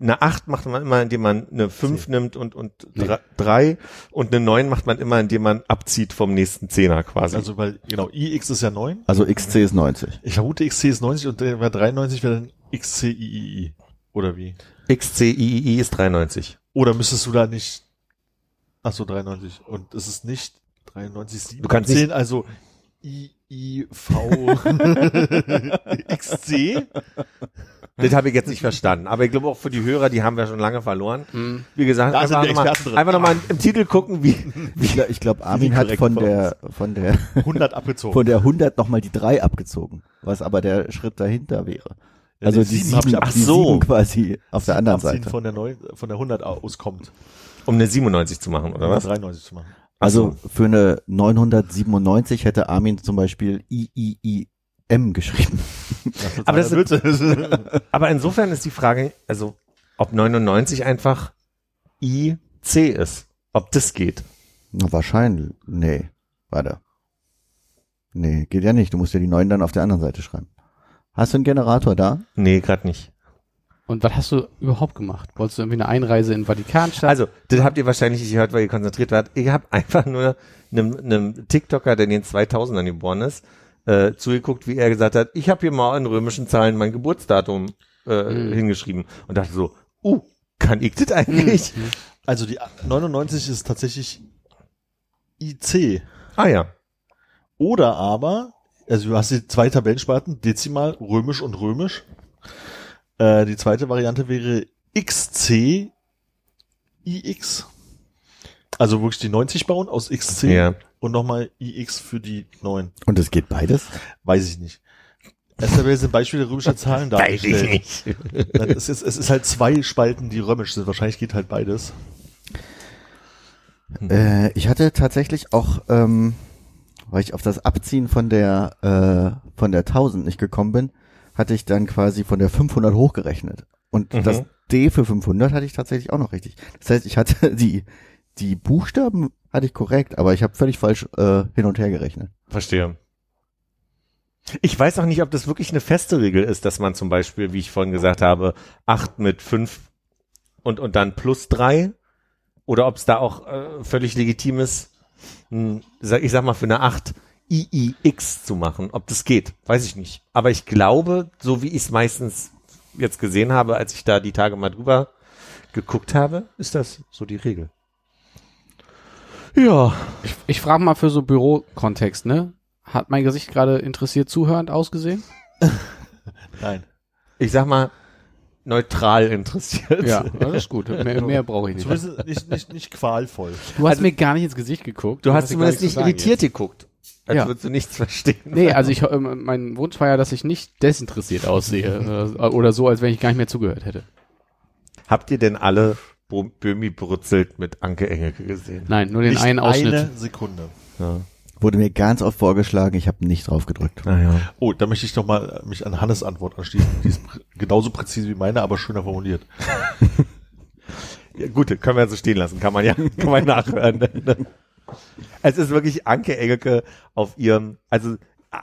eine 8 macht man immer, indem man eine 5 nimmt und, und Nee. 3 und eine 9 macht man immer, indem man abzieht vom nächsten Zehner quasi. Also, weil, genau, IX ist ja 9. Also XC ist 90. Ich vermute, XC ist 90 und der bei 93 wäre dann XCIII. Oder wie? XCII ist 93. Oder müsstest du da nicht, ach so, 93. Und es ist nicht 93, 7, Du kannst 10, also IIV (laughs) XC. Das habe ich jetzt nicht verstanden. Aber ich glaube auch für die Hörer, die haben wir schon lange verloren. Mhm. Wie gesagt, Da einfach nochmal einfach noch mal im Titel gucken, wie, Ich, gl- ich glaube, Armin hat von der, von der, 100 abgezogen. von der 100 nochmal die 3 abgezogen. Was aber der Schritt dahinter wäre. Ja, Also die die sieben hab ich 7, ab- die Ach so. 7 quasi auf der anderen Seite. Von der, 9, von der 100 auskommt. um eine 97 zu machen, oder was? 93 zu machen. Also für eine 997 hätte Armin zum Beispiel IIIM geschrieben. Aber das ist, (laughs) Aber insofern ist die Frage, also ob 99 einfach IC ist. Ob das geht. Na, wahrscheinlich. Nee. Warte. Nee, geht ja nicht. Du musst ja die 9 dann auf der anderen Seite schreiben. Hast du einen Generator da? Nee, gerade nicht. Und was hast du überhaupt gemacht? Wolltest du irgendwie eine Einreise in Vatikanstadt? Also, das habt ihr wahrscheinlich nicht gehört, weil ihr konzentriert wart. Ich habe (laughs) einfach nur einem, einem TikToker, der in den 2000ern geboren ist, äh, zugeguckt, wie er gesagt hat, ich habe hier mal in römischen Zahlen mein Geburtsdatum äh, Mhm. hingeschrieben und dachte so, uh, kann ich das eigentlich? Mhm. also die 99 ist tatsächlich IC. Ah ja. Oder aber, also du hast die zwei Tabellenspalten, Dezimal, Römisch und Römisch. Äh, die zweite Variante wäre XC IX. Also wirklich die 90 bauen aus XC Ja. Und nochmal IX für die 9. Und es geht beides? Weiß ich nicht. SRL sind Beispiele römischer Zahlen Weiß ich nicht. Es ist, es ist halt zwei Spalten, die römisch sind. Wahrscheinlich geht halt beides. Äh, ich hatte tatsächlich auch, ähm, weil ich auf das Abziehen von der, äh, von der 1000 nicht gekommen bin, hatte ich dann quasi von der 500 hochgerechnet. Und Mhm. das D für 500 hatte ich tatsächlich auch noch richtig. Das heißt, ich hatte (laughs) die, die Buchstaben hatte ich korrekt, aber ich habe völlig falsch äh, hin und her gerechnet. Verstehe. Ich weiß auch nicht, ob das wirklich eine feste Regel ist, dass man zum Beispiel, wie ich vorhin gesagt habe, acht mit fünf und, und dann plus drei oder ob es da auch äh, völlig legitim ist, hm, sag- ich sag mal für eine acht IIX zu machen. Ob das geht, weiß ich nicht. Aber ich glaube, so wie ich es meistens jetzt gesehen habe, als ich da die Tage mal drüber geguckt habe, ist das so die Regel. Ja, Ich, ich frage mal für so Bürokontext, ne? Hat mein Gesicht gerade interessiert zuhörend ausgesehen? (laughs) Nein. ich sag mal, neutral interessiert. Ja, das ist gut. Mehr, (laughs) mehr brauche ich nicht. Zumindest nicht, nicht, nicht qualvoll. Du hast Also- mir gar nicht ins Gesicht geguckt. Du hast zumindest nicht irritiert geguckt. Als Ja. würdest du nichts verstehen. Nee, also ich, ähm, mein Wunsch war ja, dass ich nicht desinteressiert aussehe. äh, Oder so, als wenn ich gar nicht mehr zugehört hätte. Habt ihr denn alle Böhmi brutzelt mit Anke Engelke gesehen? Nein, nur den nicht einen Ausschnitt. eine Sekunde. Ja. Wurde mir ganz oft vorgeschlagen, ich habe nicht drauf gedrückt. Naja. Oh, da möchte ich doch mal mich an Hannes Antwort anschließen. Die ist genauso präzise wie meine, aber schöner formuliert. (laughs) Ja, gut, können wir so stehen lassen. Kann man ja, (laughs) kann man nachhören. es ist wirklich Anke Engelke auf ihrem, also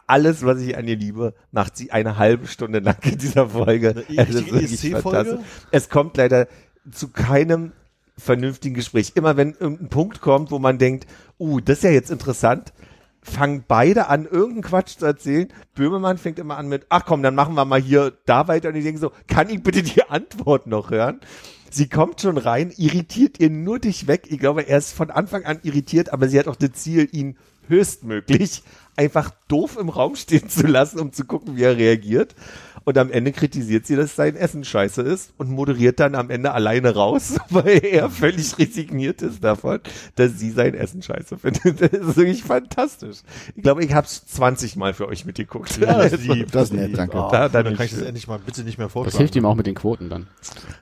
alles, was ich an ihr liebe, macht sie eine halbe Stunde lang in dieser Folge. Eine Es ist wirklich ESC-Folge? fantastisch. Es kommt leider zu keinem vernünftigen Gespräch. Immer wenn irgendein Punkt kommt, wo man denkt, uh, das ist ja jetzt interessant, fangen beide an, irgendeinen Quatsch zu erzählen. Böhmermann fängt immer an mit, ach komm, dann machen wir mal hier da weiter. Und ich denke so, kann ich bitte die Antwort noch hören? Sie kommt schon rein, irritiert ihr nur dich weg. Ich glaube, er ist von Anfang an irritiert, aber sie hat auch das Ziel, ihn höchstmöglich einfach doof im Raum stehen zu lassen, um zu gucken, wie er reagiert. Und am Ende kritisiert sie, dass sein Essen scheiße ist und moderiert dann am Ende alleine raus, (laughs) weil er völlig resigniert ist davon, dass sie sein Essen scheiße findet. (laughs) Das ist wirklich fantastisch. Ich glaube, ich habe es 20 Mal für euch mitgeguckt. Ja, das (laughs) ist lieb. Das ist nett, danke. Oh, Da- dann kann ich das endlich mal bitte nicht mehr vorschlagen. Das hilft ihm auch mit den Quoten dann.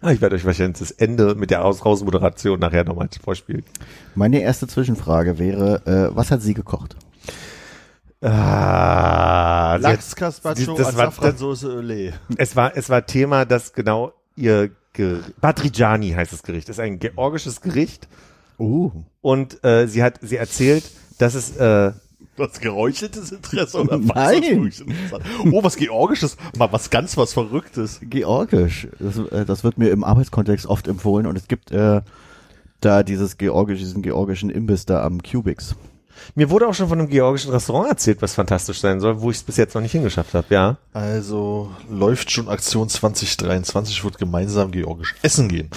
Ah, Ich werde euch wahrscheinlich das Ende mit der Aus Rausmoderation nachher nochmal vorspielen. Meine erste Zwischenfrage wäre, äh, was hat sie gekocht? Ah, Lachs war- Safransoße Öle. es war, es war Thema, dass genau ihr Ger Badrijani heißt das Gericht. Das ist ein georgisches Gericht. Uh. Und äh, sie hat, sie erzählt, dass es äh, Was geräucheltes Interesse oder was? Nein. Interessant. Oh, was Georgisches. Mal was ganz was Verrücktes. Georgisch. Das, äh, das wird mir im Arbeitskontext oft empfohlen und es gibt äh, da dieses georgisch, diesen georgischen Imbiss da am Cubics. Mir wurde auch schon von einem georgischen Restaurant erzählt, was fantastisch sein soll, wo ich es bis jetzt noch nicht hingeschafft habe, ja. Also läuft schon Aktion 2023, wird gemeinsam georgisch essen gehen.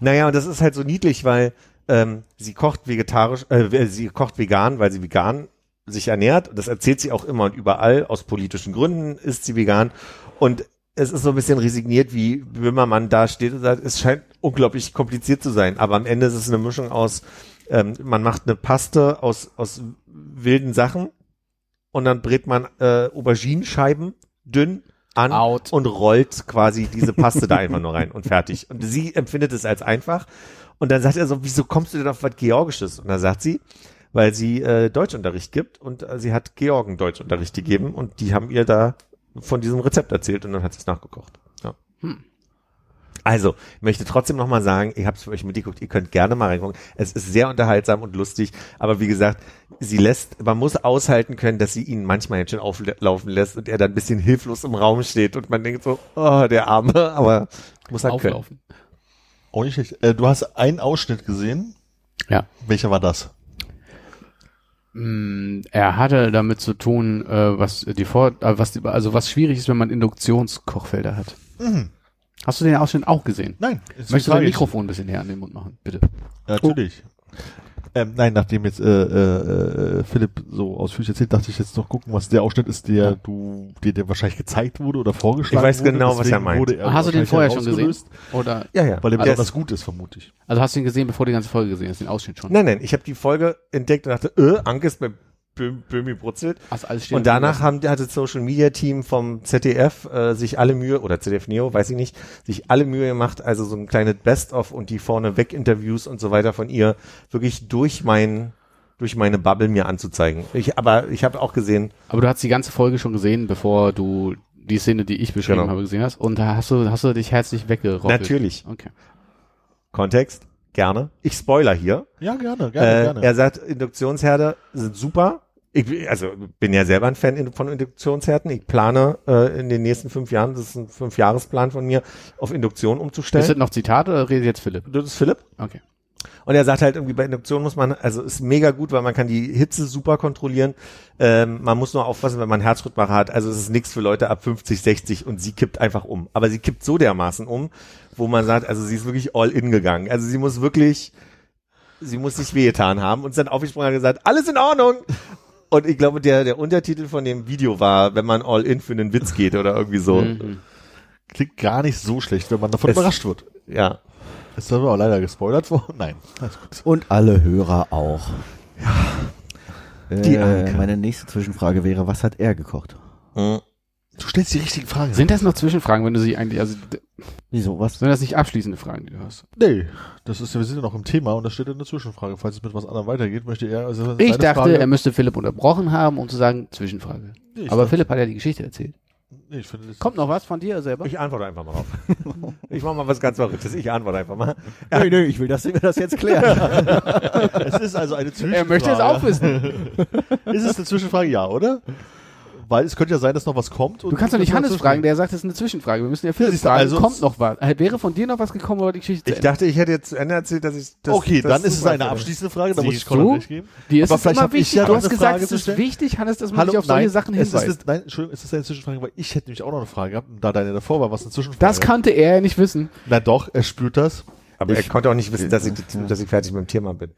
Naja, und das ist halt so niedlich, weil ähm, sie kocht vegetarisch, äh, sie kocht vegan, weil sie vegan sich ernährt. Das erzählt sie auch immer und überall. Aus politischen Gründen ist sie vegan. Und es ist so ein bisschen resigniert, wie Böhmermann da steht und sagt, es scheint unglaublich kompliziert zu sein. Aber am Ende ist es eine Mischung aus, ähm, man macht eine Paste aus, aus wilden Sachen und dann brät man äh, Auberginenscheiben dünn an Out. und rollt quasi diese Paste da einfach nur rein und fertig. Und sie empfindet es als einfach. Und dann sagt er so, wieso kommst du denn auf was Georgisches? Und dann sagt sie, weil sie äh, Deutschunterricht gibt und äh, sie hat Georgen Deutschunterricht gegeben und die haben ihr da von diesem Rezept erzählt und dann hat sie es nachgekocht. Ja. Also, ich möchte trotzdem nochmal sagen, ich habe es für euch mitgeguckt, ihr könnt gerne mal reingucken. Es ist sehr unterhaltsam und lustig, aber wie gesagt, sie lässt, man muss aushalten können, dass sie ihn manchmal jetzt schon auflaufen lässt und er dann ein bisschen hilflos im Raum steht und man denkt so, oh, der Arme, (laughs) aber muss halt können. Auflaufen. Auch nicht schlecht. Äh, du hast einen Ausschnitt gesehen. Ja. Welcher war das? Mm, Er hatte damit zu tun, äh, was die Vor äh, was die, also was schwierig ist, wenn man Induktionskochfelder hat. Hast du den Ausschnitt auch gesehen? Nein. Möchtest du dein Mikrofon ein bisschen näher an den Mund machen, bitte? Ja, natürlich. Ähm, nein, nachdem jetzt äh, äh, äh, Philipp so ausführlich erzählt, dachte ich jetzt noch gucken, was der Ausschnitt ist, der du dir der wahrscheinlich gezeigt wurde oder vorgeschlagen Ich weiß wurde. genau, was er Deswegen meint. Wurde er hast du den vorher schon gesehen? Oder Ja, ja. Weil der Also- besonders gut ist, vermute ich. also hast du ihn gesehen, bevor du die ganze Folge gesehen hast, den Ausschnitt schon? Nein, nein, ich habe die Folge entdeckt und dachte, äh, Anke ist bei Bö Böhmi brutzelt. Stehen Und danach haben, hat das Social Media Team vom ZDF äh, sich alle Mühe, oder ZDF Neo, weiß ich nicht, sich alle Mühe gemacht, also so ein kleines Best-of und die vorneweg Interviews und so weiter von ihr wirklich durch mein, durch meine Bubble mir anzuzeigen. Ich, aber ich habe auch gesehen, Aber du hast die ganze Folge schon gesehen, bevor du die Szene, die ich beschrieben Genau. habe, gesehen hast. Und da hast du, hast du dich herzlich weggerockelt. natürlich, Okay. Kontext, gerne. Ich spoiler hier. Ja, gerne, gerne, Äh, gerne. er sagt, Induktionsherde sind super. Ich, also bin ja selber ein Fan von Induktionsherden. Ich plane äh, in den nächsten fünf Jahren, das ist ein Fünfjahresplan von mir, auf Induktion umzustellen. Ist das noch Zitat oder redet jetzt Philipp? Das ist Philipp. Okay. Und er sagt halt irgendwie bei Induktion muss man, also ist mega gut, weil man kann die Hitze super kontrollieren. Ähm, man muss nur aufpassen, wenn man einen Herzrhythmacher hat. Also es ist nichts für Leute ab 50, 60 und sie kippt einfach um. Aber sie kippt so dermaßen um, wo man sagt, also sie ist wirklich all in gegangen. Also sie muss wirklich, sie muss sich wehgetan haben und ist dann aufgesprungen und hat gesagt, alles in Ordnung. Und ich glaube, der, der Untertitel von dem Video war, wenn man all in für einen Witz geht oder irgendwie so. Mhm. Klingt gar nicht so schlecht, wenn man davon Es- überrascht wird. Ja. Ist aber auch leider gespoilert worden. (laughs) Nein, alles gut. Und alle Hörer auch. Ja. Die Äh, meine nächste Zwischenfrage wäre, was hat er gekocht? Hm. Du stellst die richtigen Fragen. Sind das noch Zwischenfragen, wenn du sie eigentlich, also Wieso, was? sind das nicht abschließende Fragen, die du hast? Nee, das ist ja, wir sind ja noch im Thema und da steht ja eine Zwischenfrage. Falls es mit was anderem weitergeht, möchte er, also Ich dachte, Frage, er müsste Philipp unterbrochen haben, um zu sagen, Zwischenfrage. Ich Aber dachte- Philipp hat ja die Geschichte erzählt. Ich finde Kommt noch was von dir selber? Ich antworte einfach mal drauf. (laughs) ich mache mal was ganz Verrücktes. Ich antworte einfach mal. Nee, nee, ich will, dass wir das jetzt klären. (laughs) es ist also eine Zwischenfrage. Er möchte es auch wissen. Ist es eine Zwischenfrage? Ja, oder? Weil es könnte ja sein, dass noch was kommt. Du kannst doch nicht Hannes fragen, der sagt, das ist eine Zwischenfrage. Wir müssen ja Philipp fragen, also- kommt noch was. Äh, Wäre von dir noch was gekommen, oder die Geschichte Ich dachte, ich hätte jetzt zu Ende erzählt, dass ich das Okay, das dann ist es eine abschließende Frage, da muss ich du? recht geben. Dir ist Aber es vielleicht immer hab ich wichtig. ja du hast gesagt, Frage es ist wichtig, Hannes, dass man Hallo, sich auf solche nein, Sachen es ist, hinweist. eine, nein, Entschuldigung, es ist eine Zwischenfrage, weil ich hätte nämlich auch noch eine Frage gehabt, da deine davor war, was eine Zwischenfrage Das kannte er ja nicht wissen. Na doch, er spürt das. Aber er Ich- konnte auch nicht wissen, dass ich, dass ich fertig mit dem Thema bin.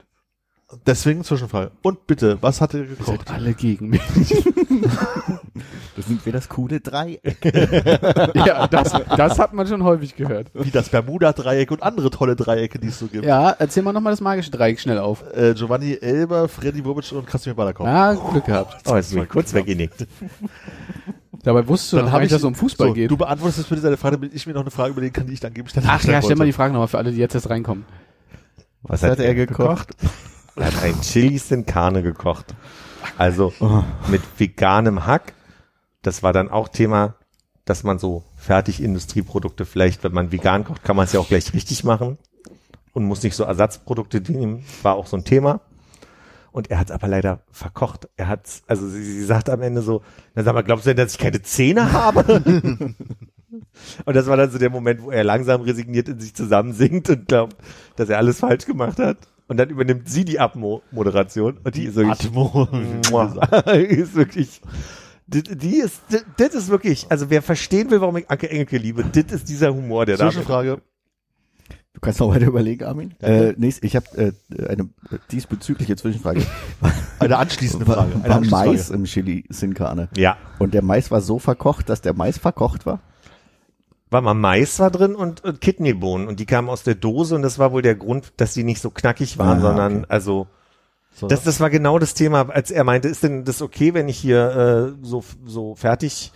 Deswegen Zwischenfrage. Und bitte, was hat er Ihr gekocht? seid alle gegen mich. (laughs) Das sind wir das coole Dreieck. (laughs) ja, das, das hat man schon häufig gehört. Wie das Bermuda-Dreieck und andere tolle Dreiecke, die es so gibt. Ja, erzähl mal nochmal das magische Dreieck schnell auf. Äh, Giovanni Elber, Freddy Bobic und Krasimir Balakov. Ah, Glück gehabt. Oh, jetzt bin ich kurz weggenickt. Dabei wusstest du Dann noch hab gar nicht, ich- dass es um Fußball so, geht. Du beantwortest jetzt bitte deine Frage, damit ich mir noch eine Frage überlegen kann, die ich dann geben stelle. Ach ja, stell mal die Frage nochmal für alle, die jetzt erst reinkommen. Was, hat er gekocht? Er hat ein Chili sin Carne gekocht. Also mit veganem Hack. Das war dann auch Thema, dass man so Fertigindustrieprodukte vielleicht, wenn man vegan kocht, kann man es ja auch gleich richtig machen und muss nicht so Ersatzprodukte nehmen. War auch so ein Thema. Und er hat es aber leider verkocht. Er hat, also sie, sie sagt am Ende so, dann sag mal, glaubst du denn, dass ich keine Zähne habe? (laughs) und das war dann so der Moment, wo er langsam resigniert in sich zusammensinkt und glaubt, dass er alles falsch gemacht hat. Und dann übernimmt sie die Abmoderation und die ist wirklich, Atmo. (laughs) (laughs) Ist wirklich, die, die ist, das- ist wirklich, also wer verstehen will, warum ich Anke Engelke liebe, das ist dieser Humor, der da Zwischenfrage. Du kannst noch weiter überlegen, Armin. Äh, nächst, ich habe äh, eine diesbezügliche Zwischenfrage. (laughs) Eine anschließende Frage. War, war anschließende Mais Frage. im Chili Sin Carne. Ja. Und der Mais war so verkocht, dass der Mais verkocht war? War mal Mais war drin und, und Kidneybohnen und die kamen aus der Dose und das war wohl der Grund, dass die nicht so knackig waren, Ah, sondern okay. also So, das, das war genau das Thema, als er meinte, ist denn das okay, wenn ich hier äh, so so fertig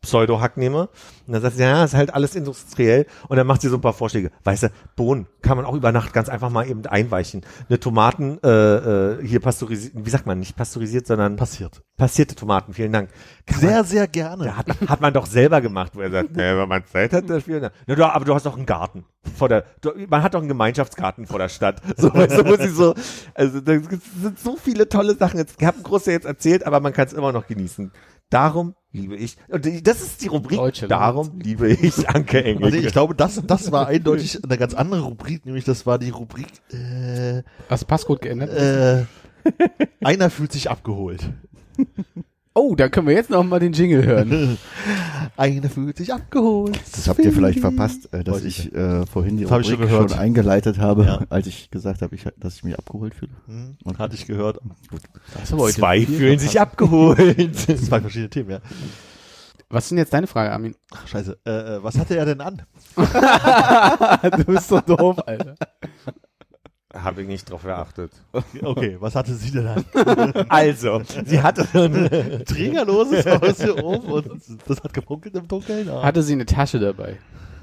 Pseudo-Hack nehme. Und dann sagt sie, ja, ist halt alles industriell. Und dann macht sie so ein paar Vorschläge. Weißt du, Bohnen kann man auch über Nacht ganz einfach mal eben einweichen. Eine Tomaten, äh, äh, hier pasteurisiert, wie sagt man, nicht pasteurisiert, sondern passiert. passierte Tomaten, vielen Dank. Kann man, Sehr, sehr gerne. ja, hat, hat man doch selber gemacht, wo er sagt, (laughs) nee, wenn man Zeit hat dafür. Na, na, du, aber du hast doch einen Garten vor der, du, man hat doch einen Gemeinschaftsgarten vor der Stadt. (laughs) So, weißt du, muss ich so, also da sind so viele tolle Sachen. Jetzt, ich habe große jetzt erzählt, aber man kann es immer noch genießen. Darum liebe ich, und das ist die Rubrik, Deutsche darum liebe ich Anke Also Engelke. ich glaube, das, das war eindeutig eine ganz andere Rubrik, nämlich das war die Rubrik, äh, Hast du Passcode geändert? äh, einer fühlt sich abgeholt. Oh, da können wir jetzt noch mal den Jingle hören. (laughs) Einer fühlt sich abgeholt. Das habt ihr vielleicht verpasst, äh, dass ich äh, vorhin die Das Rubrik schon schon, eingeleitet habe, Ja. als ich gesagt habe, ich, dass ich mich abgeholt fühle. Hm, hatte ich gehört. Ist heute Zwei fühlen sich abgeholt. (laughs) Zwei verschiedene Themen, ja. Was sind jetzt deine Frage, Armin? Ach, scheiße. Äh, äh, was hatte er denn an? (laughs) du bist so doof, Alter. Habe ich nicht drauf geachtet. (laughs) Okay, was hatte sie denn an? (laughs) Also, sie hatte so eine, (laughs) Trägerloses Haus hier oben und das hat gepunkelt im Dunkeln. Ah. Hatte sie eine Tasche dabei?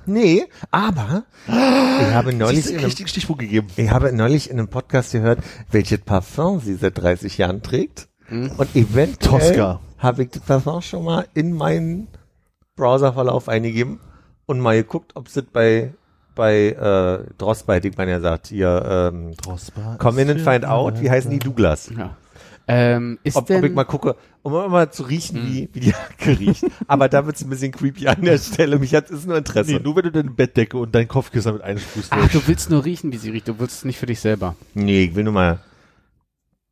nee, aber ich habe neulich in einem, Stichpunkt gegeben. Ich habe neulich in einem Podcast gehört, welches Parfum sie seit 30 Jahren trägt. Und eventuell Tosca. habe ich das Parfum schon mal in meinen Browserverlauf eingegeben und mal geguckt, ob es das bei bei äh, Drossby, die man ja sagt, hier ähm, Drosper Come in and find out, wie heißen die Douglas? Ja. Ähm, ist Ob, ob denn, ich mal gucke, um mal zu riechen, wie, wie die Hacke riecht. Aber da wird's ein bisschen creepy an der Stelle. Mich hat ist nur Interesse. Nee, nur wenn du deine Bettdecke und dein Kopfkissen mit einsprühst. ach, du willst nur riechen, wie sie riecht. Du willst es nicht für dich selber. nee, ich will nur mal.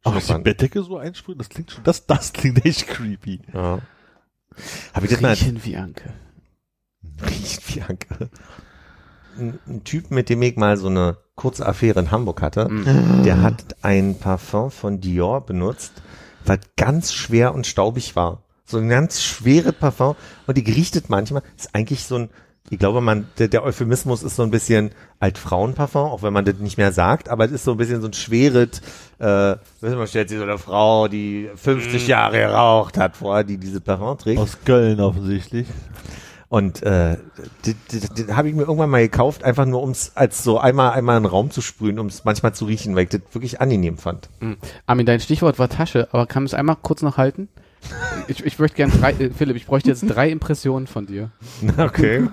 Ach, ist die. Bettdecke so einsprühen? Das klingt schon, das, das klingt echt creepy. Ja. Habe ich das mal Riechen wie Anke. Riecht wie Anke. Ein, Typ, mit dem ich mal so eine kurze Affäre in Hamburg hatte, Mhm. der hat ein Parfum von Dior benutzt, was ganz schwer und staubig war. So ein ganz schweres Parfum und die gerichtet manchmal, ist eigentlich so ein, ich glaube, man, der, der Euphemismus ist so ein bisschen Altfrauenparfum, auch wenn man das nicht mehr sagt, aber es ist so ein bisschen so ein schweres, äh, man stellt sich so eine Frau, die 50 Jahre geraucht hat vor, die diese Parfum trägt. Aus Köln offensichtlich. Und äh, die habe ich mir irgendwann mal gekauft, einfach nur ums als so einmal einmal in den Raum zu sprühen, um es manchmal zu riechen, weil ich das wirklich angenehm fand. Mhm. Armin, dein Stichwort war Tasche, aber kann es einmal kurz noch halten? Ich, ich möchte gerne drei, äh, Philipp, ich bräuchte jetzt drei Impressionen von dir. (laughs) Okay.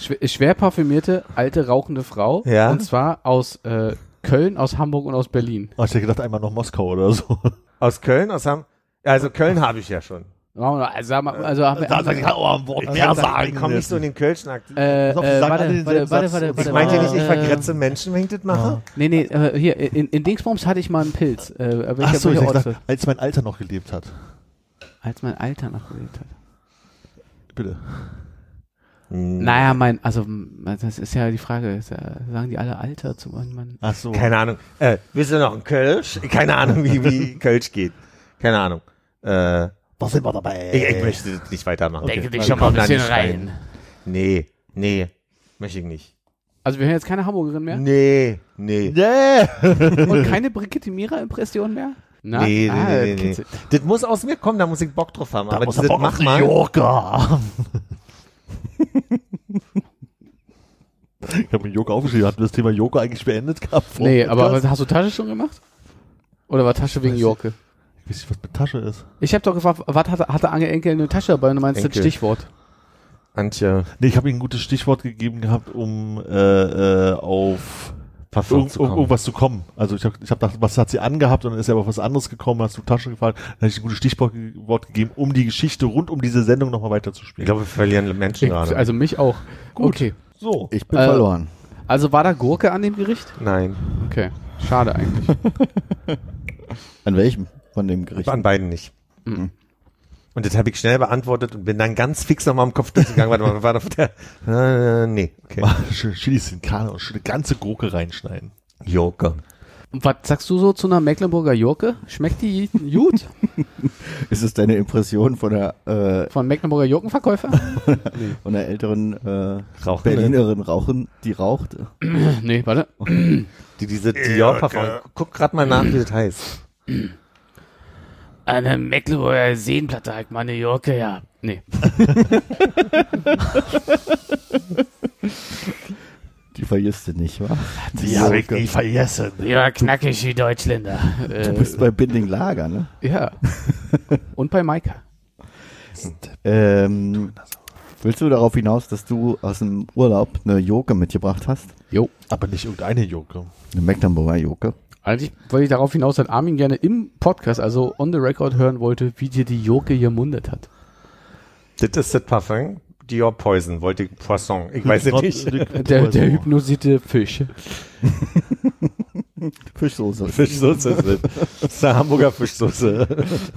Schwer, schwer parfümierte, alte, rauchende Frau. Ja. Und zwar aus äh, Köln, aus Hamburg und aus Berlin. Oh, ich hätte gedacht, einmal noch Moskau oder so. Aus Köln, aus Ham also Köln habe ich ja schon. Also, mal, also haben wir, sag ich, oh, ein Wort Ich mehr sagen. Ich komme nicht so in den Kölschen Akzent. äh, äh, warte, warte, warte, warte, Ich meinte nicht, ich äh, vergrätze Menschen, wenn ich das mache. Nee, nee, äh, hier, in, in Dingsbums hatte ich mal einen Pilz. Äh, Ach so, ich welcher dachte, als mein Alter noch gelebt hat. Als mein Alter noch gelebt hat. Bitte. Hm. Naja, mein, also, das ist ja die Frage, ist ja, sagen die alle Alter zu man, Ach so. Keine Ahnung. Äh, willst du noch ein Kölsch? Keine Ahnung, wie, wie (laughs) Kölsch geht. Keine Ahnung. Äh, Da sind wir dabei. ich, ich möchte das nicht weitermachen. Denke dich schon mal ein bisschen nicht rein. Nee, nee, möchte ich nicht. Also wir hören jetzt keine Hamburgerin mehr? Nee, nee. Nee. (laughs) Und keine Brigitte Mira-Impression mehr? Na? Nee, nee, ah, nee, nee, nee. Das muss aus mir kommen, da muss ich Bock drauf haben. Da aber muss er Bock auf mach mal. Joker. ich habe mir Joker aufgeschrieben. Hatten wir das Thema Joker eigentlich beendet gehabt? Nee, aber hast du Tasche schon gemacht? Oder war Tasche wegen. Jorke? Ich weiß nicht, was mit Tasche ist. Ich habe doch gefragt, was hatte, hatte Ange Enkel eine Tasche dabei und du meinst das Enkel. Stichwort. Antje, Nee, ich habe ihm ein gutes Stichwort gegeben gehabt, um äh, äh, auf Parfum irgend, zu kommen. irgendwas zu kommen. Also ich habe ich hab gedacht, was hat sie angehabt und dann ist er aber auf was anderes gekommen, hast du Tasche gefragt, dann habe ich ein gutes Stichwort ge Wort gegeben, um die Geschichte rund um diese Sendung nochmal Ich weiterzuspielen. glaube, wir verlieren Menschen Ich, gerade. also mich auch. Gut. Okay. so. Ich bin Äh, verloren. Also war da Gurke an dem Gericht? Nein, Okay. Schade eigentlich. (laughs) An welchem von dem Gericht? an beiden nicht. Mhm. Und das habe ich schnell beantwortet und bin dann ganz fix nochmal im Kopf durchgegangen. Warte mal, war auf der, äh, nee, okay. Schön Chilis in Karne und schön eine ganze Gurke reinschneiden. Joker. Und was sagst du so zu einer Mecklenburger Jorke? Schmeckt die gut? (laughs) Ist es deine Impression von der, äh, Von Mecklenburger Jorkenverkäufer? (laughs) von der älteren äh, Rauchende. Berlinerin Rauchen, die raucht? nee, warte. Die diese Dior Parfum. Guck grad mal nach, wie das heißt. Eine Mecklenburger Seenplatte hat meine Jorke, ja. Nee. (laughs) Die vergisst du nicht, wa? Die habe ich nie vergessen. Ja, knackig wie Deutschländer. Du bist bei Binding Lager, ne? ja. Und bei Maika. Ähm, willst du darauf hinaus, dass du aus dem Urlaub eine Joke mitgebracht hast? Jo. Aber nicht irgendeine Joke. Eine Mecklenburger Joke? Eigentlich wollte ich darauf hinaus, dass Armin gerne im Podcast, also on the record, hören wollte, wie dir die Joke gemundet hat. Das ist das Parfum. Dior Poison, wollte ich Poisson. Ich weiß es nicht. (laughs) Der, der hypnosierte Fisch. (laughs) Fischsoße. Fischsoße ist das. Das ist eine Hamburger Fischsoße.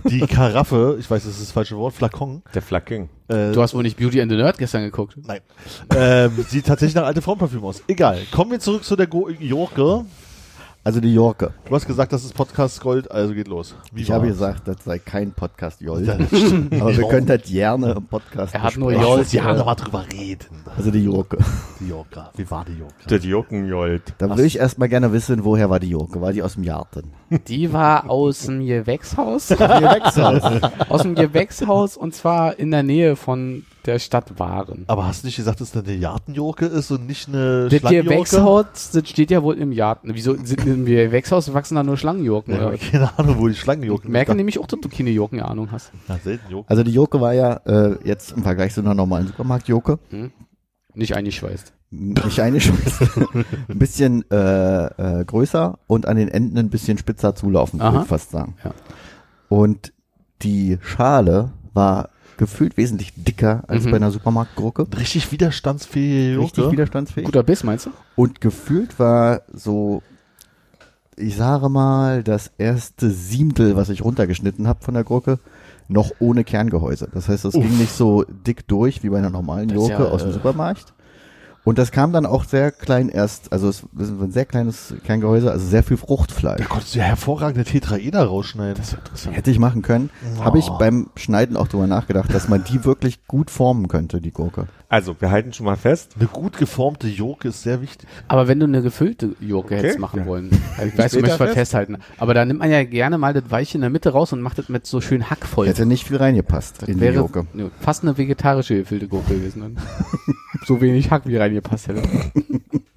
Die Karaffe, ich weiß, das ist das falsche Wort, Flakon. Der Flakon. Äh, Du hast wohl nicht Beauty and the Nerd gestern geguckt. Nein. ähm, sieht tatsächlich nach alte Frauenparfüm aus. Egal. Kommen wir zurück zu der Go Joke. Also die Jorke. Du hast gesagt, das ist Podcast Gold, also geht los. Wie Ich habe gesagt, das sei kein Podcast Jolt. Ja. Aber wir können das gerne im Podcast Er hat nur besprechen. Jolt, Jolt, Sie haben äh, doch mal drüber reden. Also die Joke. Die Joke. Wie war die Joke? Der Jokenjolt. Da will ich erstmal gerne wissen, woher war die Joke? War die aus dem Garten? Die war aus dem Gewächshaus. Gewächshaus. aus dem Gewächshaus und zwar in der Nähe von der Stadt Waren. Aber hast du nicht gesagt, dass das eine Jartenjoke ist und nicht eine Das? Gewächshaus, das steht ja wohl im Garten. Wieso sind im Gewächshaus (laughs) wachsen da nur Schlangenjurken? Ja, keine Ahnung, wo die Schlangenjoken Ich merke nämlich auch, dass du keine Jurken-Ahnung hast. Ja, selten Joke. Also die Joke war ja äh, jetzt im Vergleich zu einer normalen Supermarkt-Joke Nicht eingeschweißt. nicht eine Schweiß, (laughs) ein bisschen äh, äh, größer und an den Enden ein bisschen spitzer zulaufen, würde ich fast sagen. Ja. Und die Schale war gefühlt wesentlich dicker als Mhm. bei einer Supermarktgurke. Richtig widerstandsfähige Joke. Richtig widerstandsfähig. Guter Biss, meinst du? Und gefühlt war so, ich sage mal, das erste Siebtel, was ich runtergeschnitten habe von der Gurke, noch ohne Kerngehäuse. Das heißt, es ging nicht so dick durch wie bei einer normalen Gurke ja, aus dem äh, Supermarkt. Und das kam dann auch sehr klein erst, also es ist ein sehr kleines Kerngehäuse, also sehr viel Fruchtfleisch. Da konntest du ja hervorragende Tetraeder rausschneiden. Das ist interessant. Hätte ich machen können. Oh. Habe ich beim Schneiden auch drüber nachgedacht, dass man die wirklich gut formen könnte, die Gurke. Also, wir halten schon mal fest. Eine gut geformte Joke ist sehr wichtig. Aber wenn du eine gefüllte Joke hättest Okay. machen Ja. wollen, (laughs) also ich weiß, du möchtest mal fest? festhalten, aber da nimmt man ja gerne mal das Weiche in der Mitte raus und macht das mit so schön Hackvoll. Hätte nicht viel reingepasst Das in die wäre Joke. ne, fast eine vegetarische gefüllte Gurke gewesen. Dann. (laughs) so wenig Hack wie reingepasst hätte. (laughs)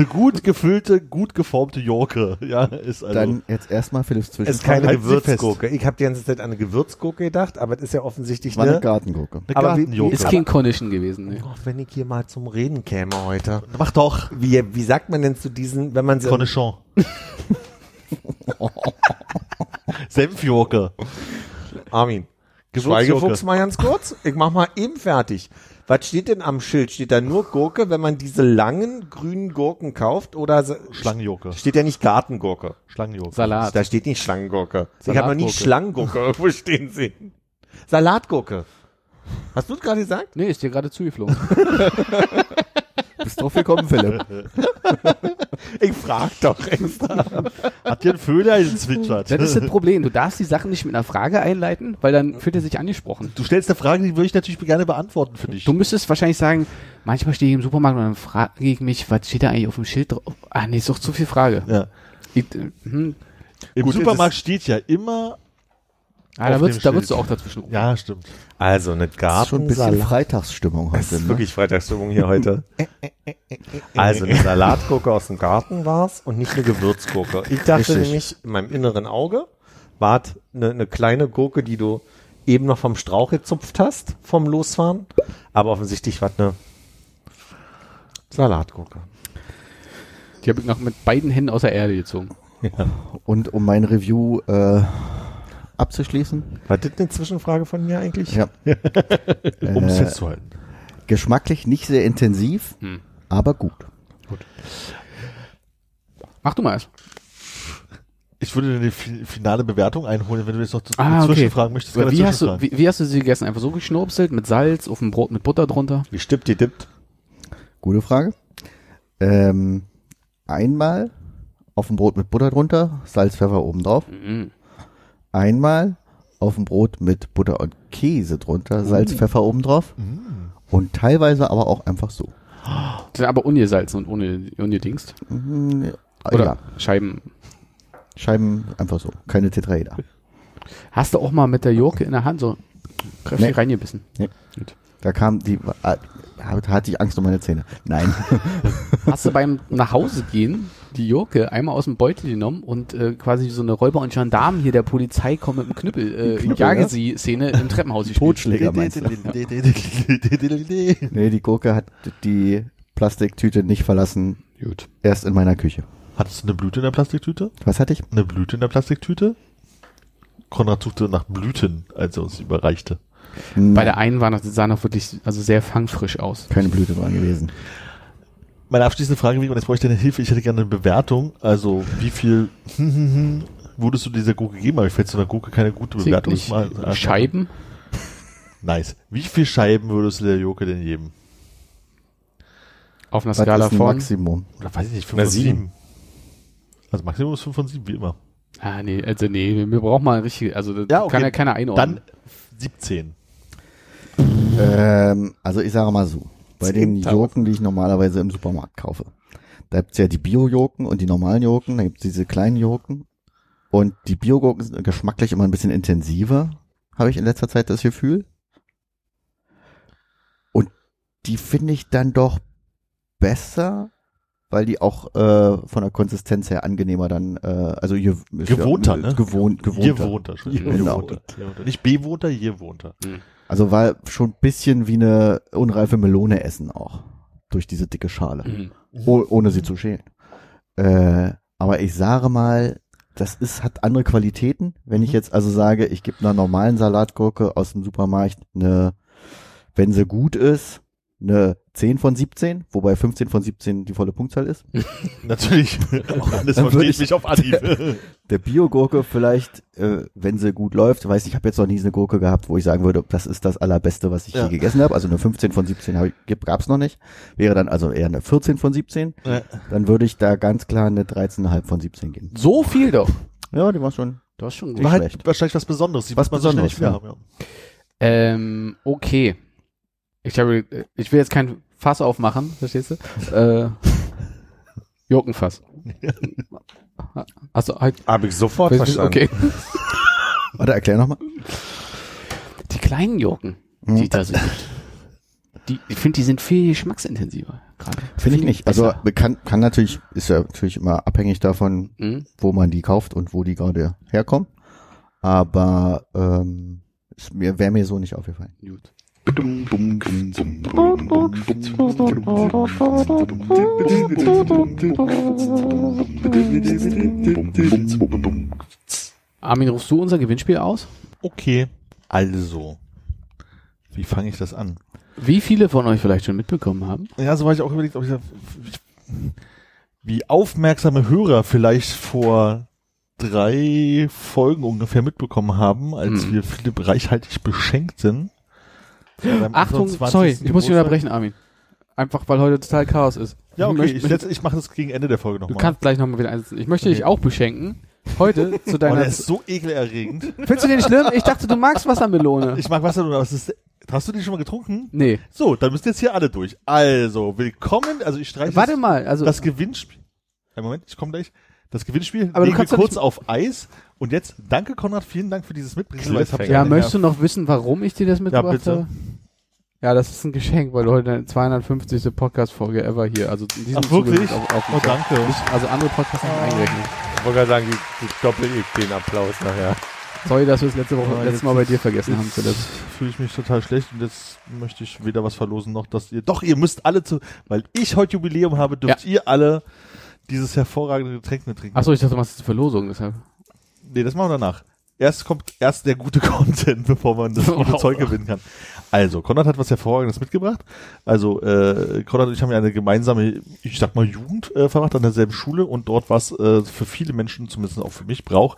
Eine gut gefüllte, gut geformte Joke. Ja, ist also. Dann jetzt erstmal Philipps Es Zwischenfrage. ist keine Sie Gewürzgurke. Ich habe die ganze Zeit an eine Gewürzgurke gedacht, aber es ist ja offensichtlich war eine eine. Gartengurke. eine aber wie- Gartenjoke. Ist King Condition gewesen. Ne? Oh, wenn ich hier mal zum Reden käme heute. Mach doch. Wie, wie sagt man denn zu diesen, wenn man so. Cornichon. (laughs) Senfjoke. Armin, Schweigefuchs mal ganz kurz. Ich mach mal eben fertig. Was steht denn am Schild? Steht da nur Gurke, wenn man diese langen grünen Gurken kauft? Oder Schlangenjoke. steht ja nicht Gartengurke? Schlangenjoke. Salat. Da steht nicht Schlangenggurke. Ich habe noch nie. Schlangengurke irgendwo stehen sehen. Salatgurke. Hast du es gerade gesagt? Nee, ist dir gerade zugeflogen. (laughs) Bist drauf gekommen, Philipp. (laughs) Ich frag doch extra. Hat dir ein Vögel gezwitschert? Das ist das Problem. Du darfst die Sachen nicht mit einer Frage einleiten, weil dann fühlt er sich angesprochen. Du stellst eine Frage, die würde ich natürlich gerne beantworten für dich. Du müsstest wahrscheinlich sagen, manchmal stehe ich im Supermarkt und dann frage ich mich, was steht da eigentlich auf dem Schild drauf? Ah, nee, ist doch zu viel Frage. Ja. Ich, äh, hm. Im Gut, Supermarkt steht ja immer. Ah, da würdest, da würdest du auch dazwischen rufen. Ja, stimmt. Also eine Das ist schon ein bisschen Gartensalat. Freitagsstimmung Es heute. ist Ne? wirklich Freitagsstimmung hier heute. (laughs) Also eine Salatgurke aus dem Garten war's und nicht eine Gewürzgurke. Ich dachte Richtig. nämlich, in meinem inneren Auge war eine, eine kleine Gurke, die du eben noch vom Strauch gezupft hast, vom Losfahren. Aber offensichtlich war es eine Salatgurke. Die habe ich noch mit beiden Händen aus der Erde gezogen. Und um mein Review äh, abzuschließen, War das eine Zwischenfrage von mir eigentlich? ja. (laughs) Um es äh, festzuhalten. geschmacklich nicht sehr intensiv, Hm. aber gut. Mach du mal erst. Ich würde eine fi- finale Bewertung einholen, wenn du jetzt noch zu, Ah, okay. zwischenfragen möchtest. Wie, hast du, wie, wie hast du sie gegessen? Einfach so geschnurpselt mit Salz auf dem Brot mit Butter drunter? Wie stippt die dippt? Gute Frage. Ähm, einmal auf dem Brot mit Butter drunter, Salz, Pfeffer oben drauf. Mhm. Einmal auf dem Brot mit Butter und Käse drunter. Salz, Pfeffer oben drauf. Mm. Und teilweise aber auch einfach so. Die (gasps) sind aber ungesalzen und ohne, ungedingst. Mhm, Oder Ja, Scheiben. Scheiben einfach so, keine Tetraeder. Hast du auch mal mit der Gurke in der Hand so kräftig Nee. reingebissen? Da kam die, äh, hatte ich Angst um meine Zähne. Nein. (laughs) Hast du beim Nachhausegehen die Gurke einmal aus dem Beutel genommen und äh, quasi so eine Räuber und Gendarmen hier der Polizei kommen mit dem Knüppel, äh, Knüppel, jage ja? sie Szene im Treppenhaus gespielt. Totschläger meinst du? Nee, die Gurke hat die Plastiktüte nicht verlassen, Gut. erst in meiner Küche. Hattest du eine Blüte in der Plastiktüte? Was hatte ich? Eine Blüte in der Plastiktüte? Konrad suchte nach Blüten, als er uns überreichte. Bei der einen war noch, sah noch wirklich also sehr fangfrisch aus. keine Blüte dran gewesen. Meine abschließende Frage wäre, und jetzt bräuchte ich deine Hilfe, ich hätte gerne eine Bewertung. Also, wie viel (laughs) würdest du dieser Gurke geben? Aber ich fällt zu einer Gurke keine gute Bewertung. nicht. Mal- Scheiben? (laughs) Nice. Wie viel Scheiben würdest du der Gurke denn geben? Auf einer Was Skala ein von. Maximum? Oder weiß ich nicht, 5 Na, von sieben. 7. Also Maximum ist 5 von 7, wie immer. Ah, nee, also nee, wir brauchen mal ein richtiges, also das Ja, okay. kann ja keiner einordnen. Dann 17. Ähm, also ich sage mal so, bei den 10.000. Joken, die ich normalerweise im Supermarkt kaufe, da gibt's ja die Bio-Joken und die normalen Joken, da gibt's diese kleinen Joken. Und die Bio-Joken sind geschmacklich immer ein bisschen intensiver, habe ich in letzter Zeit das Gefühl. Und die finde ich dann doch besser, weil die auch äh, von der Konsistenz her angenehmer dann, äh, also je, Gewohnter, ne? Gewohnt, Hier gewohnter. wohnt er. Entschuldigung. Genau. Hier wohnt er. Hier wohnt er. Nicht bewohnt er, hier wohnt er. Also war schon ein bisschen wie eine unreife Melone essen auch. Durch diese dicke Schale. Mhm. Oh, ohne sie zu schälen. Äh, aber ich sage mal, das ist, hat andere Qualitäten. Wenn ich jetzt also sage, ich gebe einer normalen Salatgurke aus dem Supermarkt eine, wenn sie gut ist, eine 10 von 17, wobei 15 von 17 die volle Punktzahl ist. (laughs) Natürlich. Würde versteht ich- mich auf Anhieb. Der Bio-Gurke vielleicht, äh, wenn sie gut läuft, weiß ich, ich habe jetzt noch nie eine Gurke gehabt, wo ich sagen würde, das ist das allerbeste, was ich Ja. je gegessen habe. Also eine 15 von 17 hab ich- gab- gab's noch nicht. Wäre dann also eher eine 14 von 17. Ja. Dann würde ich da ganz klar eine 13,5 von 17 geben. So viel doch. Ja, die war schon. Du hast schon Nicht War halt schlecht. wahrscheinlich was Besonderes. Die Was muss man so schnell nicht Besonderes, wieder haben, ja. Ähm, okay. Ich habe, ich will jetzt kein Fass aufmachen, verstehst du? Äh, Jokenfass. Achso, halt. Habe ich sofort verstanden. Okay. (laughs) Warte, erklär nochmal. Die kleinen Joken, Hm. die da sind. Die, ich finde, die sind viel geschmacksintensiver. Finde ich nicht. Also besser. kann, kann natürlich, ist ja natürlich immer abhängig davon, Mhm. wo man die kauft und wo die gerade herkommen. Aber ähm, wäre mir so nicht aufgefallen. Gut. Armin, rufst du unser Gewinnspiel aus? Okay. Also, wie fange ich das an? Wie viele von euch vielleicht schon mitbekommen haben? Ja, so war ich auch überlegt, ob ich wie aufmerksame Hörer vielleicht vor drei Folgen ungefähr mitbekommen haben, als Hm. wir Philipp reichhaltig beschenkt Achtung, 20. sorry, ich muss dich unterbrechen, Armin. Einfach, weil heute total Chaos ist. Ja, Ich okay, möchte- ich, setz- ich mache das gegen Ende der Folge Du nochmal. kannst gleich nochmal wieder einsetzen. Ich möchte dich auch beschenken. Heute (laughs) zu Oh, deiner. der ist so ekelerregend. (laughs) Findest du den schlimm? Ich dachte, du magst Wassermelone. Ich mag Wasser, aber es ist, hast du die schon mal getrunken? Nee. So, dann müsst ihr jetzt hier alle durch. Also, willkommen, also ich streiche Warte mal, also. das Gewinnspiel. Einen Moment, ich komme gleich. Das Gewinnspiel Aber du legen wir kannst doch kurz auf Eis. Und jetzt, danke Konrad, vielen Dank für dieses Mitbringen. ja, möchtest du noch wissen, warum ich dir das mitgebracht bitte. habe? Ja, das ist ein Geschenk, weil du heute deine 250. Podcast-Folge ever hier, also in diesem Ach, wirklich? Auf, auf Oh, danke. Nicht, also andere Podcasts nicht eingerechnet. Ich wollte gerade sagen, die, die doppel ich den Applaus nachher. Sorry, dass wir es letzte Woche, Ja, letztes jetzt Mal bei ist- dir vergessen haben, Jetzt Philipp. fühle ich mich total schlecht und jetzt möchte ich weder was verlosen noch, dass ihr, doch, ihr müsst alle zu, weil ich heute Jubiläum habe, dürft ihr alle dieses hervorragende Getränk mit trinken. Achso, ich dachte, du machst die Verlosung, deshalb. Nee, das machen wir danach. Erst kommt erst der gute (laughs) Content, bevor man das gute Zeug (laughs) gewinnen kann. Also, Konrad hat was Hervorragendes mitgebracht. Also, äh, Konrad und ich haben ja eine gemeinsame, ich sag mal, Jugend äh, verbracht an derselben Schule und dort war es äh, für viele Menschen, zumindest auch für mich, Brauch,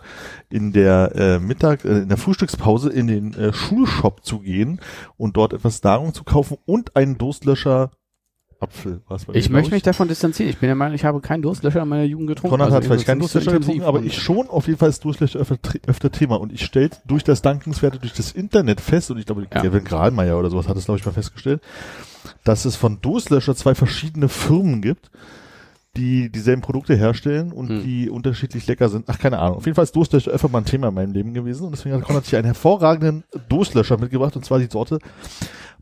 in der äh, Mittag, äh, in der Frühstückspause in den äh, Schulshop zu gehen und dort etwas Nahrung zu kaufen und einen Durstlöscher Apfel. Was Ich möchte mich davon distanzieren. Ich bin der Meinung, ich habe keinen Durstlöscher in meiner Jugend getrunken. Konrad Also hat vielleicht keinen so Durstlöscher getrunken, aber ich schon. Auf jeden Fall ist Durstlöcher öfter, öfter Thema. Und ich stellt durch das Dankenswerte, durch das Internet fest, und ich glaube, Ja. Kevin Grahlmeier oder sowas hat es, glaube ich, mal festgestellt, dass es von Durstlöscher zwei verschiedene Firmen gibt, die dieselben Produkte herstellen und Hm. die unterschiedlich lecker sind. Ach, keine Ahnung. Auf jeden Fall ist Durstlöscher öfter mal ein Thema in meinem Leben gewesen. Und deswegen hat Konrad sich einen hervorragenden Durstlöscher mitgebracht, und zwar die Sorte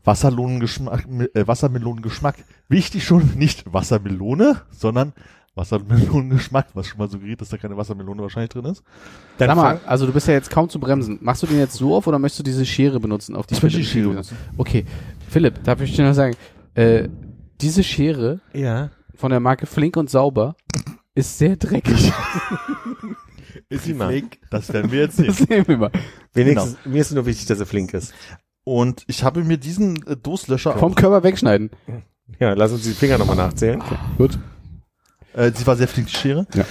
Wassermelonengeschmack, äh, Wassermelonengeschmack. Wichtig schon, (laughs) nicht Wassermelone, sondern Wassermelonengeschmack, was schon mal suggeriert, dass da keine Wassermelone wahrscheinlich drin ist. Dann Sag mal, also du bist ja jetzt kaum zu bremsen. Machst du den jetzt so auf oder möchtest du diese Schere benutzen? Auf die Ich möchte die Schere benutzen. Okay, Philipp, darf ich dir noch sagen, äh, diese Schere ja. von der Marke Flink und Sauber ist sehr dreckig. (laughs) Ist sie mal. Das werden wir jetzt sehen. (laughs) Das sehen wir mal. Wenigstens, mir ist nur wichtig, dass er flink ist. Und ich habe mir diesen äh, Durstlöscher Vom Körper wegschneiden. Ja, lass uns die Finger nochmal nachzählen. Gut. äh, sie war sehr flink, die Schere. Ja.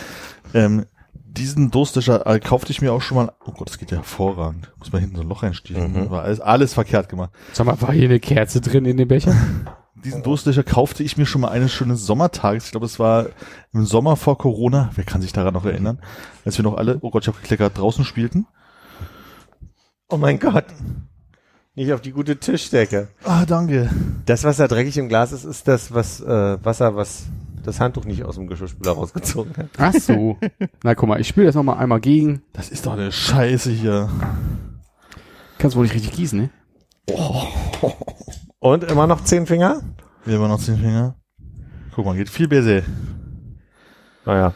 Ähm, diesen Durstlöscher äh, kaufte ich mir auch schon mal. Oh Gott, das geht ja hervorragend. Muss man hinten so ein Loch einstiechen. Mhm. War alles, alles verkehrt gemacht. Sag mal, war hier eine Kerze drin in dem Becher? (laughs) Diesen Durstlöcher kaufte ich mir schon mal eines schönen Sommertages. Ich glaube, es war im Sommer vor Corona. Wer kann sich daran noch erinnern? Als wir noch alle, oh Gott, ich habe gekleckert, draußen spielten. Oh mein Gott. Nicht auf die gute Tischdecke. Ah, danke. Das, was da dreckig im Glas ist, ist das was äh, Wasser, was das Handtuch nicht aus dem Geschirrspüler rausgezogen hat. Ach so. (laughs) Na guck mal, ich spiele das nochmal einmal gegen. Das ist doch eine Scheiße hier. Kannst wohl nicht richtig gießen, ne? Und immer noch zehn Finger? Wir haben noch zehn Finger. Guck mal, geht viel besser. Naja.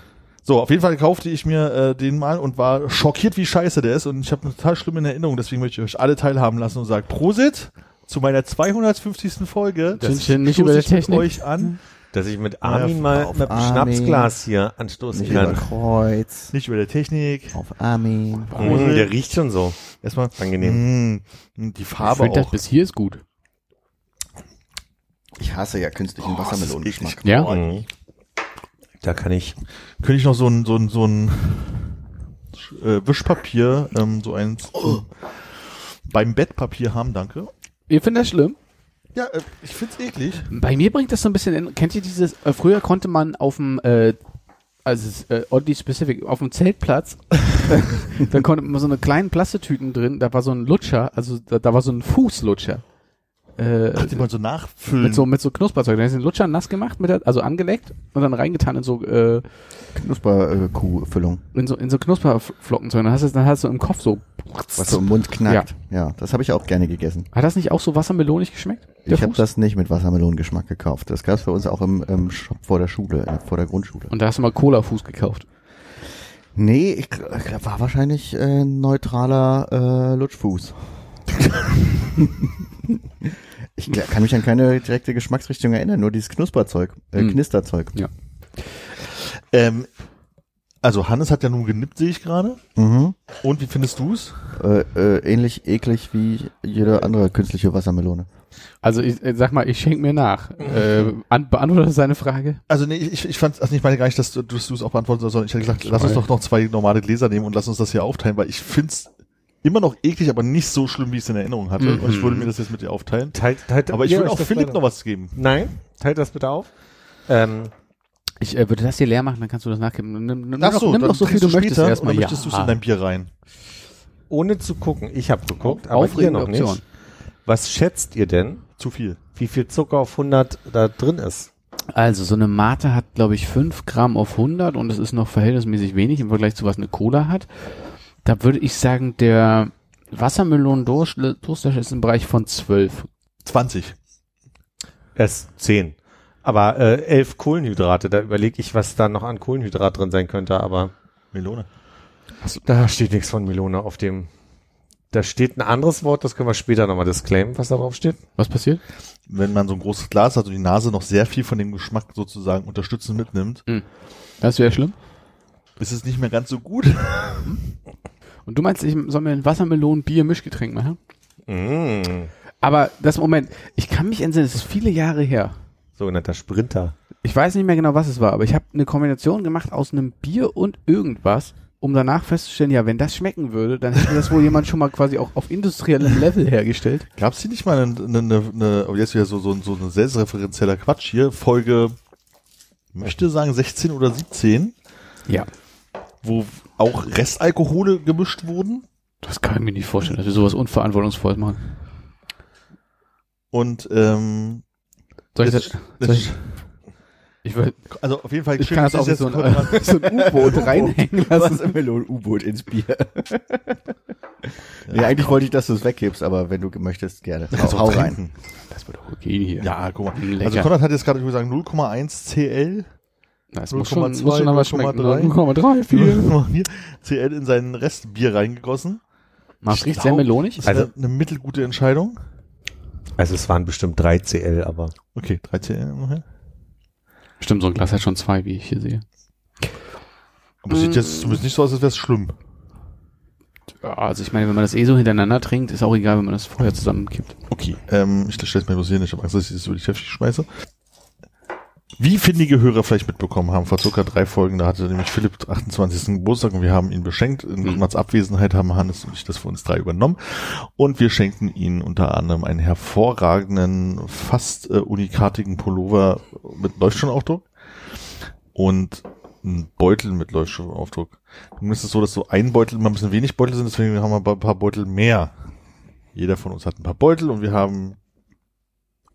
So, auf jeden Fall kaufte ich mir äh, den mal und war schockiert, wie scheiße der ist. Und ich habe eine total schlimme Erinnerung, deswegen möchte ich euch alle teilhaben lassen und sage Prosit zu meiner 250. Folge. Das sind nicht über ich mit Technik. euch an. Dass ich mit Armin Ja, mal auf mit dem Armin. Schnapsglas hier anstoßen Nicht über kann. Kreuz. Nicht über der Technik. Auf Armin. Mm, der riecht schon so. Erstmal Angenehm. mh, die Ich Farbe finde, das auch. bis hier ist gut. Ich hasse ja künstlichen Wassermelonengeschmack. Ja? Mhm. Da kann ich. Könnte ich noch so ein so ein so ein äh, Wischpapier, ähm, so eins beim Bettpapier haben, danke. Ihr findet das schlimm? Ja, äh, ich find's eklig. Bei mir bringt das so ein bisschen, in, kennt ihr dieses, äh, früher konnte man auf dem, äh, also äh, oddly specific, auf dem Zeltplatz, (laughs) da konnte man so eine kleinen Plastetüten drin, da war so ein Lutscher, also da, da war so ein Fußlutscher. Äh, Ach, die wollen so nachfüllen. mit so, mit so Knusperzeug. Dann ist den Lutscher nass gemacht, mit der, also angeleckt und dann reingetan in so, äh, Knusperkuhfüllung, in so, in so Knusperflockenzeug. Dann hast du, dann hast du im Kopf so, was so im Mund knackt. Ja, das habe ich auch gerne gegessen. hat das nicht auch so wassermelonig geschmeckt? Ich habe das nicht mit Wassermelonengeschmack gekauft. Das gab's bei uns auch im, im Shop vor der Schule, äh, vor der Grundschule. Und da hast du mal Cola-Fuß gekauft. Nee, ich äh, war wahrscheinlich äh, neutraler äh, Lutschfuß. (laughs) ich kann mich an keine direkte Geschmacksrichtung erinnern, nur dieses Knusperzeug, äh, Hm. Knisterzeug. Ähm, Also Hannes hat ja nun genippt, sehe ich gerade. Mhm. Und wie findest du's? Äh, äh, ähnlich eklig wie jede andere künstliche Wassermelone. Also ich äh, sag mal, ich schenk mir nach. Äh, an, beantwortet seine Frage? Also nee, ich, ich fand, also ich meine gar nicht, dass du dass du es auch beantworten sollst, sondern ich hätte gesagt, lass uns doch noch zwei normale Gläser nehmen und lass uns das hier aufteilen, weil ich find's immer noch eklig, aber nicht so schlimm, wie ich es in Erinnerung hatte. Mhm. Und ich würde mir das jetzt mit dir aufteilen. Teilt, teilt Aber ich würde auch Philipp noch was geben. Nein, teilt das bitte auf. Ähm, Ich äh, würde das hier leer machen, dann kannst du das nachgeben. Nimm, nimm, Ach noch, so, nimm dann noch so viel du möchtest später erstmal. Dann möchtest du es in dein Bier rein. ohne zu gucken. Ich habe geguckt, aber ihr noch Option. nicht. Was schätzt ihr denn, Zu viel. wie viel Zucker auf 100 da drin ist? Also so eine Mate hat, glaube ich, 5 Gramm auf 100 und es ist noch verhältnismäßig wenig im Vergleich zu was eine Cola hat. Da würde ich sagen, der Wassermelonen-Durstlöscher ist im Bereich von 12. 20. Es 10. Aber äh, 11 Kohlenhydrate, da überlege ich, was da noch an Kohlenhydrat drin sein könnte, aber Melone. da steht nichts von Melone auf dem. Da steht ein anderes Wort, das können wir später nochmal disclaimen, was da drauf steht. Was passiert? Wenn man so ein großes Glas hat und die Nase noch sehr viel von dem Geschmack sozusagen unterstützend mitnimmt, Das wäre schlimm. ist es nicht mehr ganz so gut. (laughs) Und du meinst, ich soll mir ein Wassermelonen-Bier-Mischgetränk machen? Mm. Aber das Moment, ich kann mich entsinnen, es ist viele Jahre her. Sogenannter Sprinter. Ich weiß nicht mehr genau, was es war, aber ich habe eine Kombination gemacht aus einem Bier und irgendwas, um danach festzustellen, ja, wenn das schmecken würde, dann hätte das wohl jemand schon mal quasi auch auf industriellem Level hergestellt. Gab es hier nicht mal eine, eine, eine, eine oh, jetzt wieder so, so, so eine selbstreferenzieller Quatsch hier, Folge, möchte sagen 16 oder 17, Ja. wo auch Restalkohole gemischt wurden Das kann ich mir nicht vorstellen, dass wir sowas unverantwortungsvolles machen. und ähm, Soll ich das- das, soll ich, ich, will, also auf jeden Fall ich schön, kann das dass auch so ein, (laughs) so ein U-Boot (laughs) reinhängen lassen. Wassermelonen-U-Boot ins Bier. (laughs) ja, eigentlich wollte ich, dass du es weghebst, aber wenn du möchtest, gerne. Kannst Hau, rein. Das wird doch okay hier. Ja, guck mal. Lecker. Also Konrad hat jetzt gerade gesagt 0,1 CL, das muss schon, 0,2, muss schon aber schmecken. 0,3. 0,3, viel. 0,4 CL in sein Restbier reingegossen. Man Ich riecht sehr melonig. Das Also- eine mittelgute Entscheidung. Also es waren bestimmt 3 CL, aber Okay, 3 CL. immerhin. Stimmt, so ein Glas hat schon zwei, wie ich hier sehe. Aber es sieht jetzt zumindest nicht so aus, als wäre es schlimm. Ja, also ich meine, wenn man das eh so hintereinander trinkt, ist auch egal, wenn man das vorher zusammenkippt. Okay, ähm, ich stelle es mir bloß hier nicht. Ich habe Angst, dass ich das über die Heftig schmeiße. Wie findige Hörer vielleicht mitbekommen haben, vor circa drei Folgen, da hatte nämlich Philipp 28. Geburtstag und wir haben ihn beschenkt. In Mhm. Konrads Abwesenheit haben Hannes und ich das für uns drei übernommen. Und wir schenken ihn unter anderem einen hervorragenden, fast äh, unikatigen Pullover mit Leuchtstonaufdruck und einen Beutel mit Leuchtstonaufdruck. Nun ist es so, dass so ein Beutel immer ein bisschen wenig Beutel sind, deswegen haben wir ein paar Beutel mehr. Jeder von uns hat ein paar Beutel und wir haben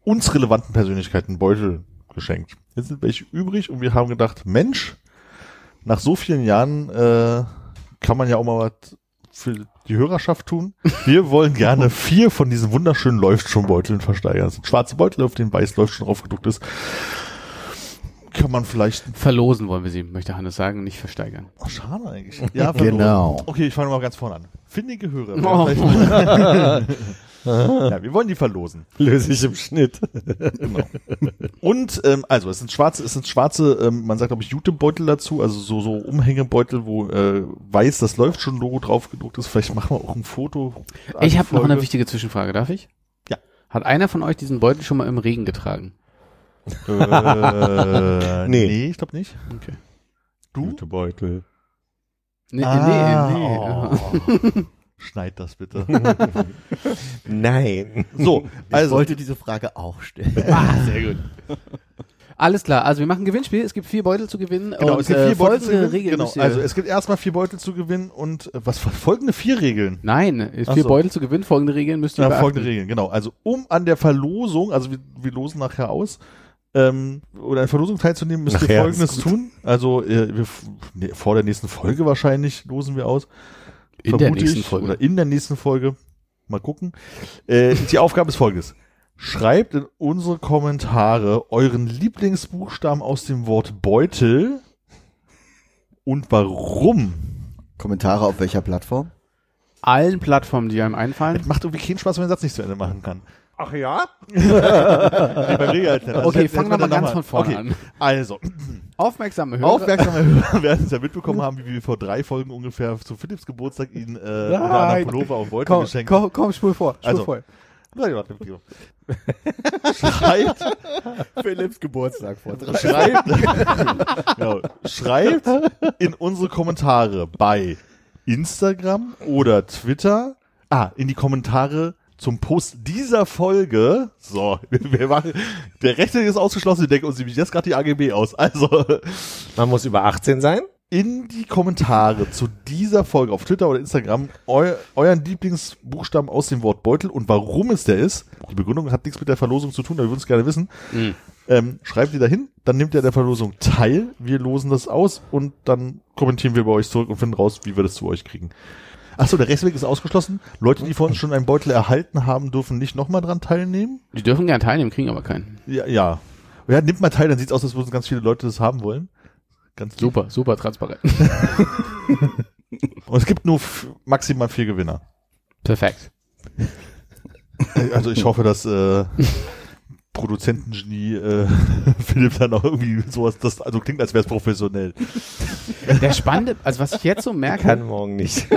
uns relevanten Persönlichkeiten Beutel geschenkt. Jetzt sind welche übrig und wir haben gedacht, Mensch, nach so vielen Jahren äh, kann man ja auch mal was für die Hörerschaft tun. Wir wollen gerne (laughs) vier von diesen wunderschönen Leuchtschonbeuteln versteigern. Das sind schwarze Beutel, auf denen weiß Leuchtschon draufgedruckt ist. Kann man vielleicht... Verlosen wollen wir sie, möchte Hannes sagen, nicht versteigern. Ach, schade eigentlich. Ja, (laughs) Genau. Okay, ich fange mal ganz vorne an. Findige Hörer. Oh. (laughs) ja, wir wollen die verlosen. löse ich im Schnitt. Genau. Und ähm, also es sind schwarze, es sind schwarze, ähm, man sagt glaube ich Jutebeutel dazu, also so so Umhängebeutel, wo äh, weiß das läuft schon Logo drauf gedruckt ist. Vielleicht machen wir auch ein Foto. Ich habe noch eine wichtige Zwischenfrage, darf ich? Ja. Hat einer von euch diesen Beutel schon mal im Regen getragen? Äh, (laughs) Nee. nee. ich glaube nicht. Okay. Du? Beutel. Nee, Ah, nee, nee. oh. Schneid das bitte. (laughs) Nein. So, Ich also wollte diese Frage auch stellen. (laughs) Ah, sehr gut. Alles klar, also wir machen ein Gewinnspiel. Es gibt vier Beutel zu gewinnen. genau, und, es gibt äh, vier Beutel zu folgende gewinnen. Regeln Genau, müsst ihr- also es gibt erstmal vier Beutel zu gewinnen und äh, was folgende vier Regeln? Nein, äh, vier so. Beutel zu gewinnen. Folgende Regeln müsst ihr Ja, beachten. folgende Regeln, genau. Also um an der Verlosung, also wir, wir losen nachher aus, ähm, oder an der Verlosung teilzunehmen, müsst ihr folgendes tun. Also äh, wir, nee, vor der nächsten Folge wahrscheinlich losen wir aus. In der nächsten ich, Folge. Oder in der nächsten Folge. Mal gucken. Äh, die Aufgabe ist folgendes. Schreibt in unsere Kommentare euren Lieblingsbuchstaben aus dem Wort Beutel und warum. Kommentare auf welcher Plattform? Allen Plattformen, die einem einfallen. Es macht irgendwie keinen Spaß, wenn man den Satz nicht zu Ende machen kann. Ach ja? (laughs) Regelhalter. Also Okay, jetzt- fang jetzt doch mal ganz von vorne okay. an. Also, (clears throat) Aufmerksame Hörer. aufmerksame Hörer (laughs) werden es ja mitbekommen haben, wie wir vor drei Folgen ungefähr zu Philipps Geburtstag ihn äh, unter Nein. Pullover und Beutel Komm, geschenkt komm, komm, spul vor. Spul Also, vor. Nein, warte, warte. (laughs) Schreibt, Philipps Geburtstag vor drei schreibt, genau, schreibt in unsere Kommentare bei Instagram oder Twitter, ah, in die Kommentare zum Post dieser Folge. So, (laughs) wir machen, der Rechte ist ausgeschlossen, wir denken uns nämlich jetzt gerade die AGB aus. Also, (laughs) Man muss über 18 sein. in die Kommentare zu dieser Folge auf Twitter oder Instagram eu euren Lieblingsbuchstaben aus dem Wort Beutel und warum es der ist. Die Begründung hat nichts mit der Verlosung zu tun, aber wir würden es gerne wissen. Mhm. Ähm, schreibt ihr dahin, dann nimmt ihr der Verlosung teil, wir losen das aus und dann kommentieren wir bei euch zurück und finden raus, wie wir das zu euch kriegen. Achso, der Rechtsweg ist ausgeschlossen. Leute, die uns schon einen Beutel erhalten haben, dürfen nicht nochmal dran teilnehmen. Die dürfen gerne teilnehmen, kriegen aber keinen. Ja, ja. Ja, nimmt mal teil, dann sieht's aus, als würden ganz viele Leute das haben wollen. Ganz lieb. Super, super transparent. Und es gibt nur maximal vier Gewinner. Perfekt. Also ich hoffe, dass äh, Produzentengenie äh, (laughs) Philipp dann auch irgendwie sowas, das also klingt, als wäre es professionell. (laughs) Der Spannende, also was ich jetzt so merke, Kann morgen nicht. (laughs)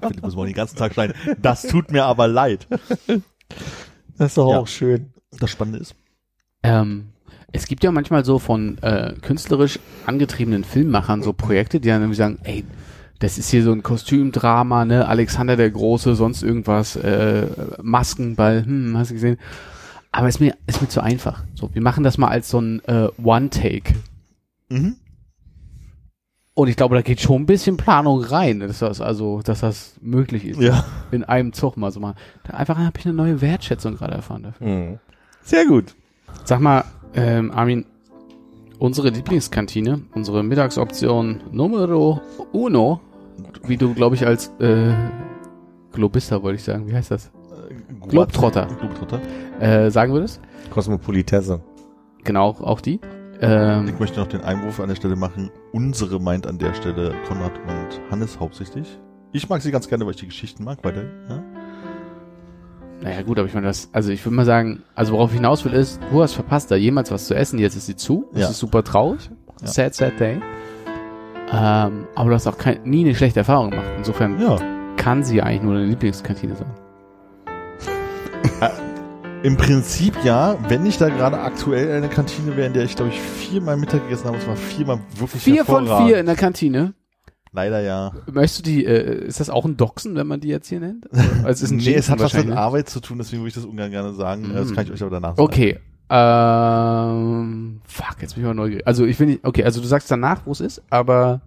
Philipp muss man den ganzen Tag schneiden. Das tut mir aber leid. Das ist doch Ja. auch schön. Das Spannende ist. ähm, es gibt ja manchmal so von äh, künstlerisch angetriebenen Filmmachern so Projekte, die dann irgendwie sagen, ey, das ist hier so ein Kostümdrama, ne, Alexander der Große, sonst irgendwas, äh, Maskenball, hm, hast du gesehen? Aber ist mir, ist mir zu einfach. So, wir machen das mal als so ein äh, One-Take. Mhm. Und ich glaube, da geht schon ein bisschen Planung rein, dass das also, dass das möglich ist. Ja. In einem Zug mal so mal. Da einfach habe ich eine neue Wertschätzung gerade erfahren dafür. Mhm. Sehr gut. Sag mal, ähm, Armin, unsere Lieblingskantine, unsere Mittagsoption Numero Uno, wie du, glaube ich, als äh, Globista wollte ich sagen, wie heißt das? Globetrotter. Globetrotter. Äh, sagen würdest? Kosmopolitesse. Genau, auch die. Ähm, Ich möchte noch den Einwurf an der Stelle machen. Unsere meint an der Stelle Konrad und Hannes hauptsächlich. Ich mag sie ganz gerne, weil ich die Geschichten mag. Weiter. Ja? naja gut, aber ich meine das, also ich würde mal sagen, also worauf ich hinaus will ist, du hast verpasst, da jemals was zu essen, jetzt ist sie zu, das Ja. ist super traurig, Ja. sad, sad day. Ähm, aber du hast auch kein, nie eine schlechte Erfahrung gemacht, insofern ja. kann sie eigentlich nur deine Lieblingskantine sein. Im Prinzip ja, wenn ich da gerade aktuell eine Kantine wäre, in der ich glaube ich viermal Mittag gegessen habe, es war viermal wirklich Vier von vier in der Kantine. Leider ja. Möchtest du die, äh, ist das auch ein Doxen, wenn man die jetzt hier nennt? Also (laughs) es ist ein nee, Jinxen es hat was mit. Arbeit zu tun, deswegen würde ich das ungern gerne sagen. Mhm. Das kann ich euch aber danach sagen. Okay. Ähm, jetzt bin ich mal neugierig. Also ich nicht, okay, also du sagst danach, wo es ist, aber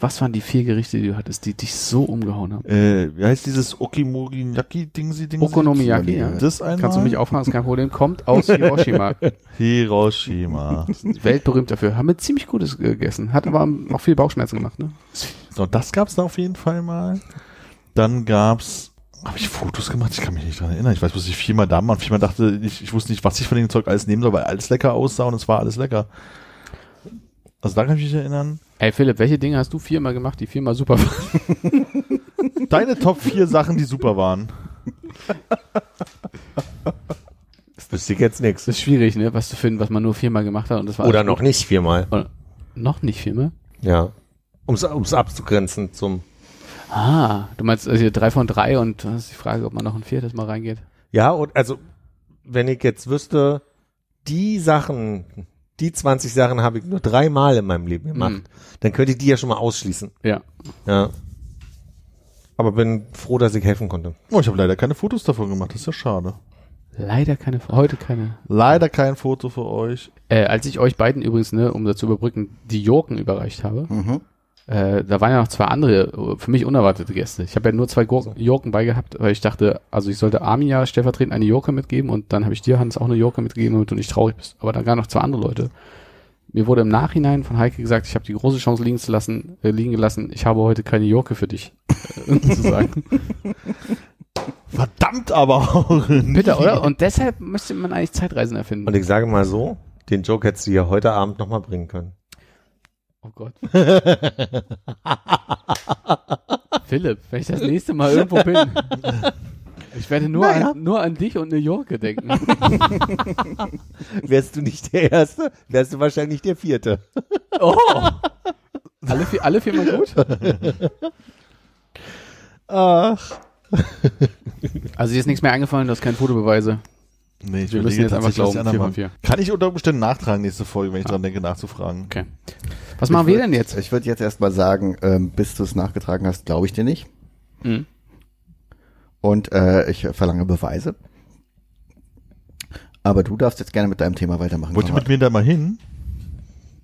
was waren die vier Gerichte, die du hattest, die dich so umgehauen haben? Äh, wie heißt dieses Okimori-Nyaki-Dingsi-Dingsi? Okonomiyaki, ja. Das einmal? Kannst du mich auffangen, ist kein Problem. Kommt aus Hiroshima. (laughs) Hiroshima. Weltberühmt dafür. Haben wir ziemlich Gutes gegessen. Hat aber auch viel Bauchschmerzen gemacht, ne? so, das gab's da auf jeden Fall mal. Dann gab's, habe ich Fotos gemacht? Ich kann mich nicht dran erinnern. Ich weiß, dass ich viermal da war und viermal dachte, ich, ich wusste nicht, was ich von dem Zeug alles nehmen soll, weil alles lecker aussah und es war alles lecker. Also da kann ich mich erinnern. Ey Philipp, welche Dinge hast du viermal gemacht, die viermal super waren? (laughs) (laughs) Deine Top 4 Sachen, die super waren. Wüsste ich jetzt nichts. Das ist schwierig, ne? Was zu finden, was man nur viermal gemacht hat und das war Oder noch nicht viermal. gut. Oder noch nicht viermal? Ja. Um's, um's abzugrenzen zum. Ah, du meinst also hier drei von drei und das ist die Frage, ob man noch ein viertes Mal reingeht. Ja, und also, wenn ich jetzt wüsste, die Sachen, die 20 Sachen habe ich nur dreimal in meinem Leben gemacht, Mhm. dann könnte ich die ja schon mal ausschließen. Ja. Ja. Aber bin froh, dass ich helfen konnte. Oh, ich habe leider keine Fotos davon gemacht. Das ist ja schade. Leider keine, heute keine. Leider kein Foto für euch. Äh, als ich euch beiden übrigens, ne, um das zu überbrücken, die Jorken überreicht habe, Mhm. Äh, da waren ja noch zwei andere, äh, für mich unerwartete Gäste. Ich habe ja nur zwei Gurken, Jorken beigehabt, weil ich dachte, also ich sollte Armin ja stellvertretend eine Jorke mitgeben und dann habe ich dir, Hans, auch eine Jorke mitgegeben, damit du nicht traurig bist. Aber dann gar noch zwei andere Leute. Mir wurde im Nachhinein von Heike gesagt, ich habe die große Chance liegen zu lassen, äh, liegen gelassen, ich habe heute keine Jorke für dich. Äh, zu sagen. (laughs) Verdammt aber auch. Bitte, oder? Und deshalb müsste man eigentlich Zeitreisen erfinden. Und ich sage mal so, den Joke hättest du ja heute Abend nochmal bringen können. Oh Gott. (laughs) Philipp, wenn ich das nächste Mal irgendwo bin. (laughs) Ich werde nur, Naja. an, nur an dich und New York gedenken. (laughs) Wärst du nicht der Erste, wärst du wahrscheinlich der Vierte. oh. Alle, vier, alle viermal gut? Ach. Also dir ist nichts mehr eingefallen, du hast keine Fotobeweise. Nee, ich Wir müssen jetzt einfach glauben, anderen 4 von machen. 4. Kann ich unter Umständen nachtragen nächste Folge, wenn ich dran denke, nachzufragen. Okay. Was machen wir denn jetzt? Ich würde jetzt erstmal sagen, ähm, bis du es nachgetragen hast, glaube ich dir nicht. Mhm. Und äh, ich verlange Beweise. Aber du darfst jetzt gerne mit deinem Thema weitermachen. Wollt ihr mit mir da mal hin?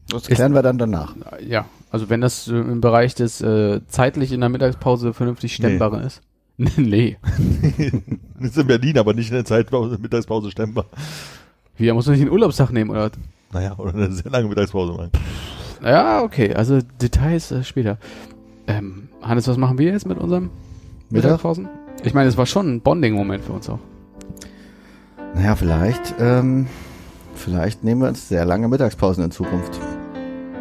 Das klären wir dann danach. Ja, also wenn das äh, im Bereich des äh, zeitlich in der Mittagspause vernünftig Stemmbaren ist. (laughs) nee. (laughs) (laughs) Ist in Berlin, aber nicht in der Zeitpause, Mittagspause stemmbar. Wie, da muss man nicht einen Urlaubstag nehmen, oder? Naja, oder eine sehr lange Mittagspause machen. Ja, okay, also Details äh, später. Ähm, Hannes, was machen wir jetzt mit unserem Mittag? Mittagspausen? Ich meine, es war schon ein Bonding-Moment für uns auch. Naja, vielleicht, ähm, vielleicht nehmen wir uns sehr lange Mittagspausen in Zukunft.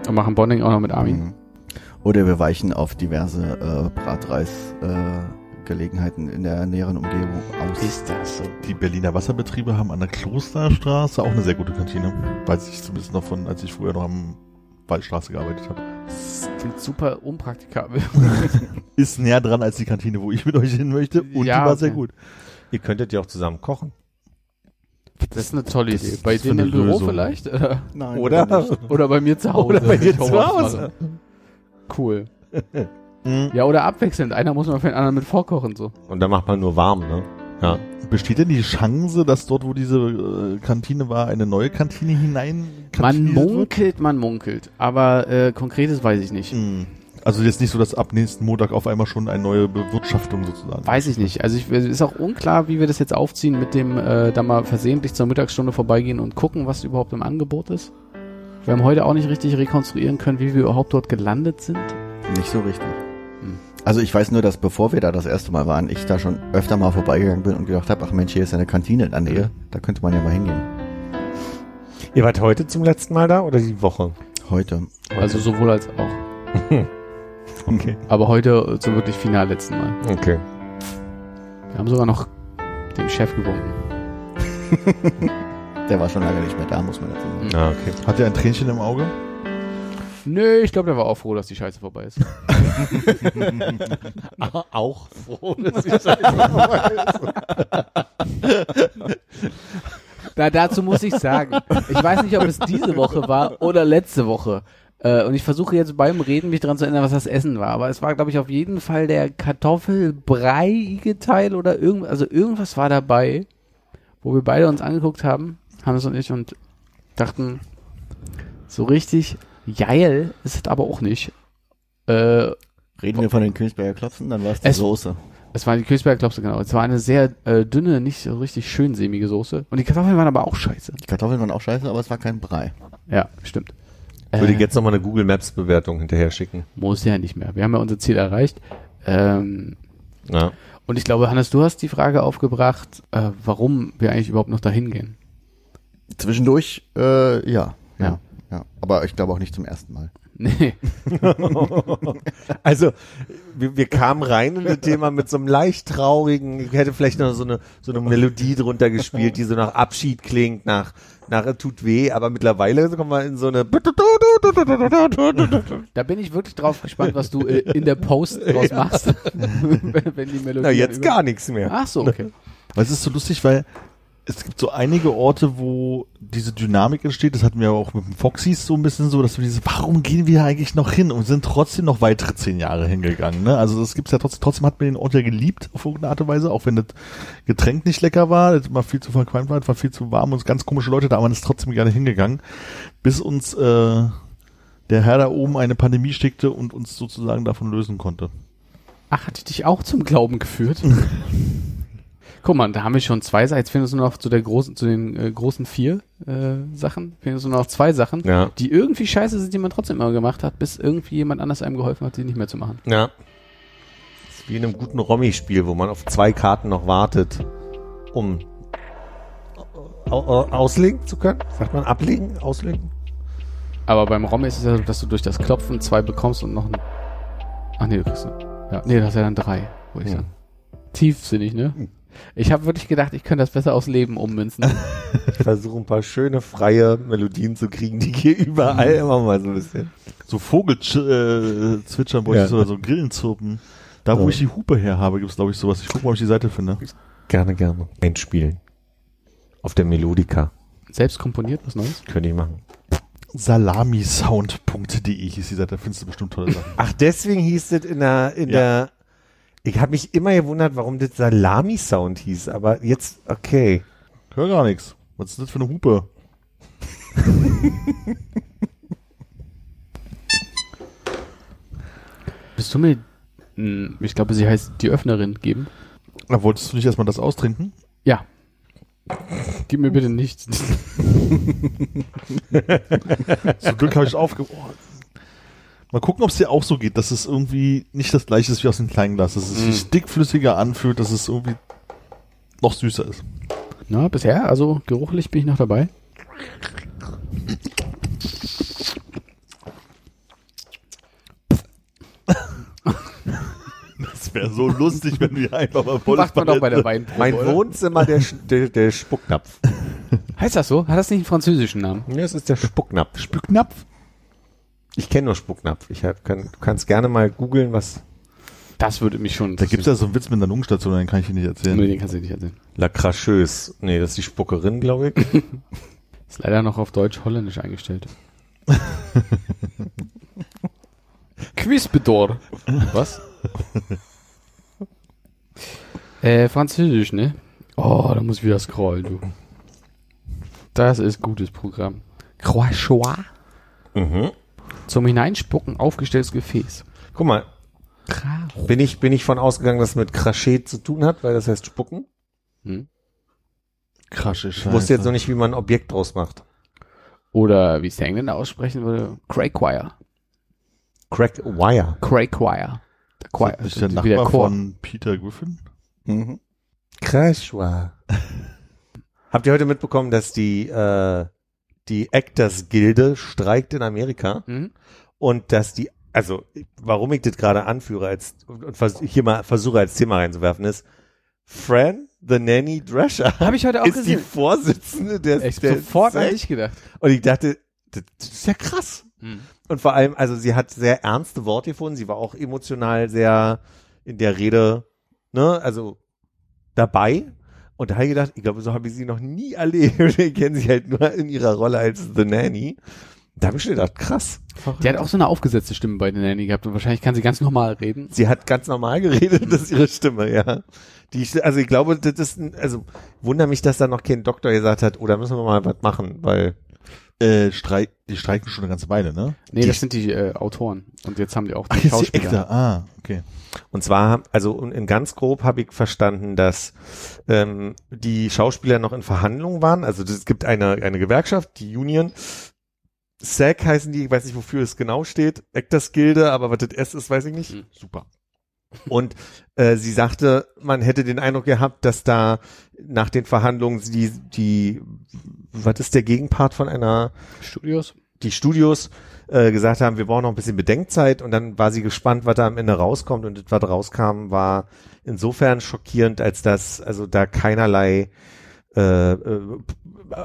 Und machen Bonding auch noch mit Armin. Mhm. Oder wir weichen auf diverse äh, Bratreis-Gelegenheiten äh, Gelegenheiten in der näheren Umgebung aus. Ist das so? Die Berliner Wasserbetriebe haben an der Klosterstraße auch eine sehr gute Kantine. Weiß ich zumindest noch von, als ich früher noch am Waldstraße gearbeitet habe. Das klingt super unpraktikabel. (laughs) Ist näher dran als die Kantine, wo ich mit euch hin möchte. Und Ja, die war sehr gut. Ihr könntet ja auch zusammen kochen. Das ist eine tolle Idee. Bei denen im Büro Lösung. vielleicht? Oder, Nein, Oder? oder bei mir zu Hause. Oder bei dir zu Hause. Cool. (laughs) Mhm. Ja, oder abwechselnd. Einer muss man für den anderen mit vorkochen, so. Und dann macht man nur warm, ne? Ja. Besteht denn die Chance, dass dort, wo diese äh, Kantine war, eine neue Kantine hinein Man kantiniert wird? munkelt, man munkelt. Aber äh, konkretes weiß ich nicht. Mhm. Also jetzt nicht so, dass ab nächsten Montag auf einmal schon eine neue Bewirtschaftung sozusagen. Weiß ich nicht. Also ich, es ist auch unklar, wie wir das jetzt aufziehen mit dem äh, da mal versehentlich zur Mittagsstunde vorbeigehen und gucken, was überhaupt im Angebot ist. Wir haben heute auch nicht richtig rekonstruieren können, wie wir überhaupt dort gelandet sind. Nicht so richtig. Also ich weiß nur, dass bevor wir da das erste Mal waren, ich da schon öfter mal vorbeigegangen bin und gedacht habe, ach Mensch, hier ist eine Kantine in der Nähe, da könnte man ja mal hingehen. Ihr wart heute zum letzten Mal da oder die Woche? Heute. Also sowohl als auch. (laughs) Okay. Aber heute äh, zum wirklich final letzten Mal. Okay. Wir haben sogar noch dem Chef gewunken. (laughs) Der war schon lange nicht mehr da, muss man dazu sagen. Ah, okay. Hat er ein Tränchen im Auge? Nö, ich glaube, der war auch froh, dass die Scheiße vorbei ist. (laughs) auch froh, dass die Scheiße Da, dazu muss ich sagen, ich weiß nicht, ob es diese Woche war oder letzte Woche. Äh, und ich versuche jetzt beim Reden mich daran zu erinnern, was das Essen war. Aber es war, glaube ich, auf jeden Fall der Kartoffelbreiige Teil oder irgend, also irgendwas war dabei, wo wir beide uns angeguckt haben, Hannes und ich, und dachten, so richtig geil ist es aber auch nicht. Äh, Reden wir von den Königsberger Klopfen, dann war es die Es- Soße. es war die Kösberger Klopse, genau. Es war eine sehr äh, dünne, nicht so richtig schön sämige Soße. Und die Kartoffeln waren aber auch scheiße. Die Kartoffeln waren auch scheiße, aber es war kein Brei. Ja, stimmt. Ich würde Äh, jetzt nochmal eine Google Maps Bewertung hinterher schicken. Muss ja nicht mehr. Wir haben ja unser Ziel erreicht. Ähm, Ja. und ich glaube, Hannes, du hast die Frage aufgebracht, äh, warum wir eigentlich überhaupt noch dahin gehen. Zwischendurch, äh, ja. Ja. Aber ich glaube auch nicht zum ersten Mal. Nee. (laughs) Also, wir, wir kamen rein in das Thema mit so einem leicht traurigen, ich hätte vielleicht noch so eine, so eine Melodie drunter gespielt, die so nach Abschied klingt, nach, nach tut weh, aber mittlerweile kommen wir in so eine (laughs) Da bin ich wirklich drauf gespannt, was du äh, in der Post (laughs) draus machst. wenn, wenn die Melodie Na, jetzt gar nichts mehr. Ach so, okay. Weil es ist so lustig, weil es gibt so einige Orte, wo diese Dynamik entsteht. Das hatten wir auch mit dem Foxys so ein bisschen so, dass wir diese, warum gehen wir eigentlich noch hin und sind trotzdem noch weitere zehn Jahre hingegangen. Ne? Also das gibt's ja trotzdem, trotzdem hat man den Ort ja geliebt auf irgendeine Art und Weise, auch wenn das Getränk nicht lecker war, das war viel zu verqualmt war, war viel zu warm und ganz komische Leute da, aber man ist trotzdem gerne hingegangen, bis uns äh, der Herr da oben eine Pandemie stickte und uns sozusagen davon lösen konnte. Ach, hat dich auch zum Glauben geführt? (laughs) Guck mal, da haben wir schon zwei Sachen. Jetzt fehlen uns nur noch zu der großen, zu den äh, großen vier äh, Sachen. Fehlen uns nur noch zwei Sachen, Ja. die irgendwie scheiße sind, die man trotzdem immer gemacht hat, bis irgendwie jemand anders einem geholfen hat, die nicht mehr zu machen. Ja. Das ist wie in einem guten Rommi-Spiel, wo man auf zwei Karten noch wartet, um au- au- auslegen zu können. Sagt man ablegen, auslegen? Aber beim Rom ist es ja so, dass du durch das Klopfen zwei bekommst und noch ein. Ach nee, du kriegst. Ja, nee, das ist ja dann drei, würde ich Hm. sagen. Tiefsinnig, ne? Ich habe wirklich gedacht, ich könnte das besser aufs Leben ummünzen. (laughs) Ich versuche ein paar schöne, freie Melodien zu kriegen, die hier überall immer mal so ein bisschen. So Vogelzwitschern äh, zwitschern bräuchte ich Ja. oder so Grillenzirpen. Da, wo Ja. ich die Hupe her habe, gibt's glaube ich sowas. Ich gucke mal, ob ich die Seite finde. Gerne, gerne. Einspielen. Auf der Melodika. Selbst komponiert, was Neues? Könnte ich machen. Salamisound.de hieß die Seite. Da findest du bestimmt tolle Sachen. Ach, deswegen hieß es in der, in Ja. der, ich habe mich immer gewundert, warum das Salami-Sound hieß, aber jetzt, okay. Hör gar nichts. Was ist das für eine Hupe? (laughs) Bist du mir, hm, ich glaube, sie heißt die Öffnerin geben? Na, wolltest du nicht erstmal das austrinken? Ja. Gib mir bitte nichts. (laughs) Zum Glück habe ich es aufge... Oh. Mal gucken, ob es dir auch so geht, dass es irgendwie nicht das gleiche ist wie aus dem kleinen Glas. Dass es sich dickflüssiger anfühlt, dass es irgendwie noch süßer ist. Na, bisher, also geruchlich bin ich noch dabei. (laughs) Das wäre so lustig, wenn hier einfach mal voll Macht man doch bei der Weinprobe, Mein oder? Wohnzimmer, der, der, der Spucknapf. Heißt das so? Hat das nicht einen französischen Namen? Ja, es ist der Spucknapf. Spücknapf. Ich kenne nur Spucknapf. Ich hab, kann, du kannst gerne mal googeln, was Das würde mich schon. Da gibt's ja so einen Witz mit einer Lungenstation, den kann ich dir nicht erzählen. Nee, den kannst du nicht erzählen. La Cracheuse. Nee, das ist die Spuckerin, glaube ich. (laughs) Ist leider noch auf Deutsch-Holländisch eingestellt. (laughs) Quizbedor. Was? äh, Französisch, ne? Oh, da muss ich wieder scrollen, du. Das ist gutes Programm. Croissant. mhm. Zum Hineinspucken aufgestelltes Gefäß. Guck mal, bin ich, bin ich von ausgegangen, dass es mit Crachet zu tun hat, weil das heißt Spucken? Hm? Krasche Ich Scheiße. wusste jetzt noch nicht, wie man ein Objekt draus macht. Oder wie es der Engländer aussprechen würde, Crayquire. Crack Wire. Crayquire. Der Choir. Ist nicht der Nachbar Chor. von Peter Griffin? Mhm. Crashwa. (laughs) Habt ihr heute mitbekommen, dass die, äh, die Actors-Gilde streikt in Amerika Mhm. und dass die, also warum ich das gerade anführe als und vers hier mal versuche als Thema reinzuwerfen ist, Fran, the Nanny Drescher, Habe ich heute auch ist die gesehen. Vorsitzende der, Echt der sofort an SAG. dich gedacht. Und ich dachte, das, das ist ja krass. Mhm. Und vor allem, also sie hat sehr ernste Worte gefunden. Sie war auch emotional sehr in der Rede, ne, also dabei. Und da habe ich gedacht, ich glaube, so habe ich sie noch nie erlebt. (laughs) Ich kenne sie halt nur in ihrer Rolle als The Nanny. Da habe ich schon gedacht, krass. Die hat auch so eine aufgesetzte Stimme bei den Nanny gehabt und wahrscheinlich kann sie ganz normal reden. Sie hat ganz normal geredet, das ist ihre Stimme, ja. Die, also ich glaube, das ist, ein, also wundere mich, dass da noch kein Doktor gesagt hat, oder müssen wir mal was machen, weil Äh, streik, die streiken schon eine ganze Weile, ne? Nee, Die- das sind die äh, Autoren. Und jetzt haben die auch Ach, die die Schauspieler. Actor. Ah, okay. Und zwar, also in ganz grob habe ich verstanden, dass ähm, die Schauspieler noch in Verhandlungen waren. Also es gibt eine, eine Gewerkschaft, die Union. SAG heißen die, ich weiß nicht, wofür es genau steht. Actors Gilde, aber was das S ist, weiß ich nicht. Hm. Super. Und äh, sie sagte, man hätte den Eindruck gehabt, dass da nach den Verhandlungen die, die, was ist der Gegenpart von einer Studios. die Studios äh, gesagt haben, wir brauchen noch ein bisschen Bedenkzeit und dann war sie gespannt, was da am Ende rauskommt und das, was rauskam, war insofern schockierend, als dass also da keinerlei äh, äh,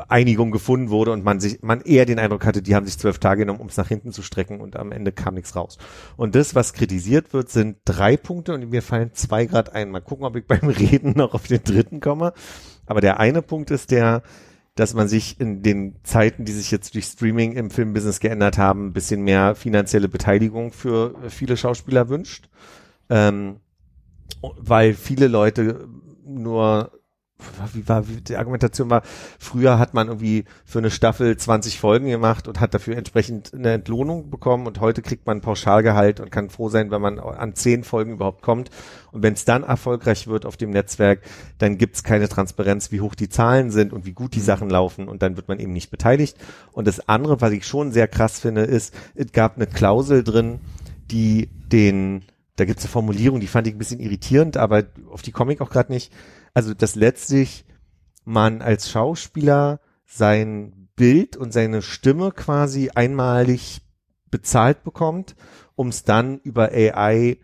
Einigung gefunden wurde und man sich, man eher den Eindruck hatte, die haben sich zwölf Tage genommen, um es nach hinten zu strecken und am Ende kam nichts raus. Und das, was kritisiert wird, sind drei Punkte und mir fallen zwei Grad ein. Mal gucken, ob ich (laughs) beim Reden noch auf den dritten komme. Aber der eine Punkt ist der, dass man sich in den Zeiten, die sich jetzt durch Streaming im Filmbusiness geändert haben, ein bisschen mehr finanzielle Beteiligung für viele Schauspieler wünscht. Ähm, weil viele Leute nur wie war, wie die Argumentation war, früher hat man irgendwie für eine Staffel 20 Folgen gemacht und hat dafür entsprechend eine Entlohnung bekommen und heute kriegt man ein Pauschalgehalt und kann froh sein, wenn man an 10 Folgen überhaupt kommt. Und wenn es dann erfolgreich wird auf dem Netzwerk, dann gibt es keine Transparenz, wie hoch die Zahlen sind und wie gut die Sachen laufen und dann wird man eben nicht beteiligt. Und das andere, was ich schon sehr krass finde, ist, es gab eine Klausel drin, die den, da gibt es eine Formulierung, die fand ich ein bisschen irritierend, aber auf die komme ich auch gerade nicht. Also, dass letztlich man als Schauspieler sein Bild und seine Stimme quasi einmalig bezahlt bekommt, um es dann über AI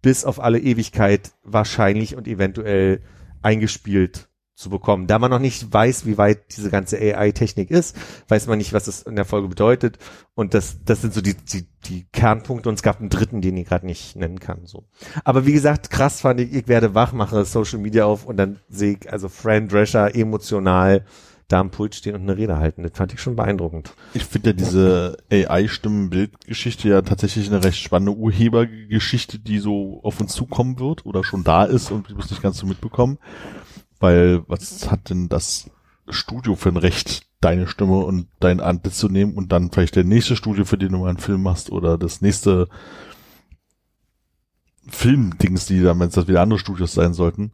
bis auf alle Ewigkeit wahrscheinlich und eventuell eingespielt zu bekommen. Da man noch nicht weiß, wie weit diese ganze AI-Technik ist, weiß man nicht, was es in der Folge bedeutet. Und das, das sind so die, die, die Kernpunkte. Und es gab einen dritten, den ich gerade nicht nennen kann. So. Aber wie gesagt, krass fand ich, ich werde wach, mache Social Media auf und dann sehe ich also Fran Drescher emotional da am Pult stehen und eine Rede halten. Das fand ich schon beeindruckend. Ich finde ja diese AI-Stimmen-Bildgeschichte ja tatsächlich eine recht spannende Urhebergeschichte, die so auf uns zukommen wird oder schon da ist und wir es nicht ganz so mitbekommen. Weil was hat denn das Studio für ein Recht, deine Stimme und dein Antlitz zu nehmen und dann vielleicht der nächste Studio, für den du mal einen Film machst oder das nächste Filmdings, die dann, wenn es das wieder andere Studios sein sollten.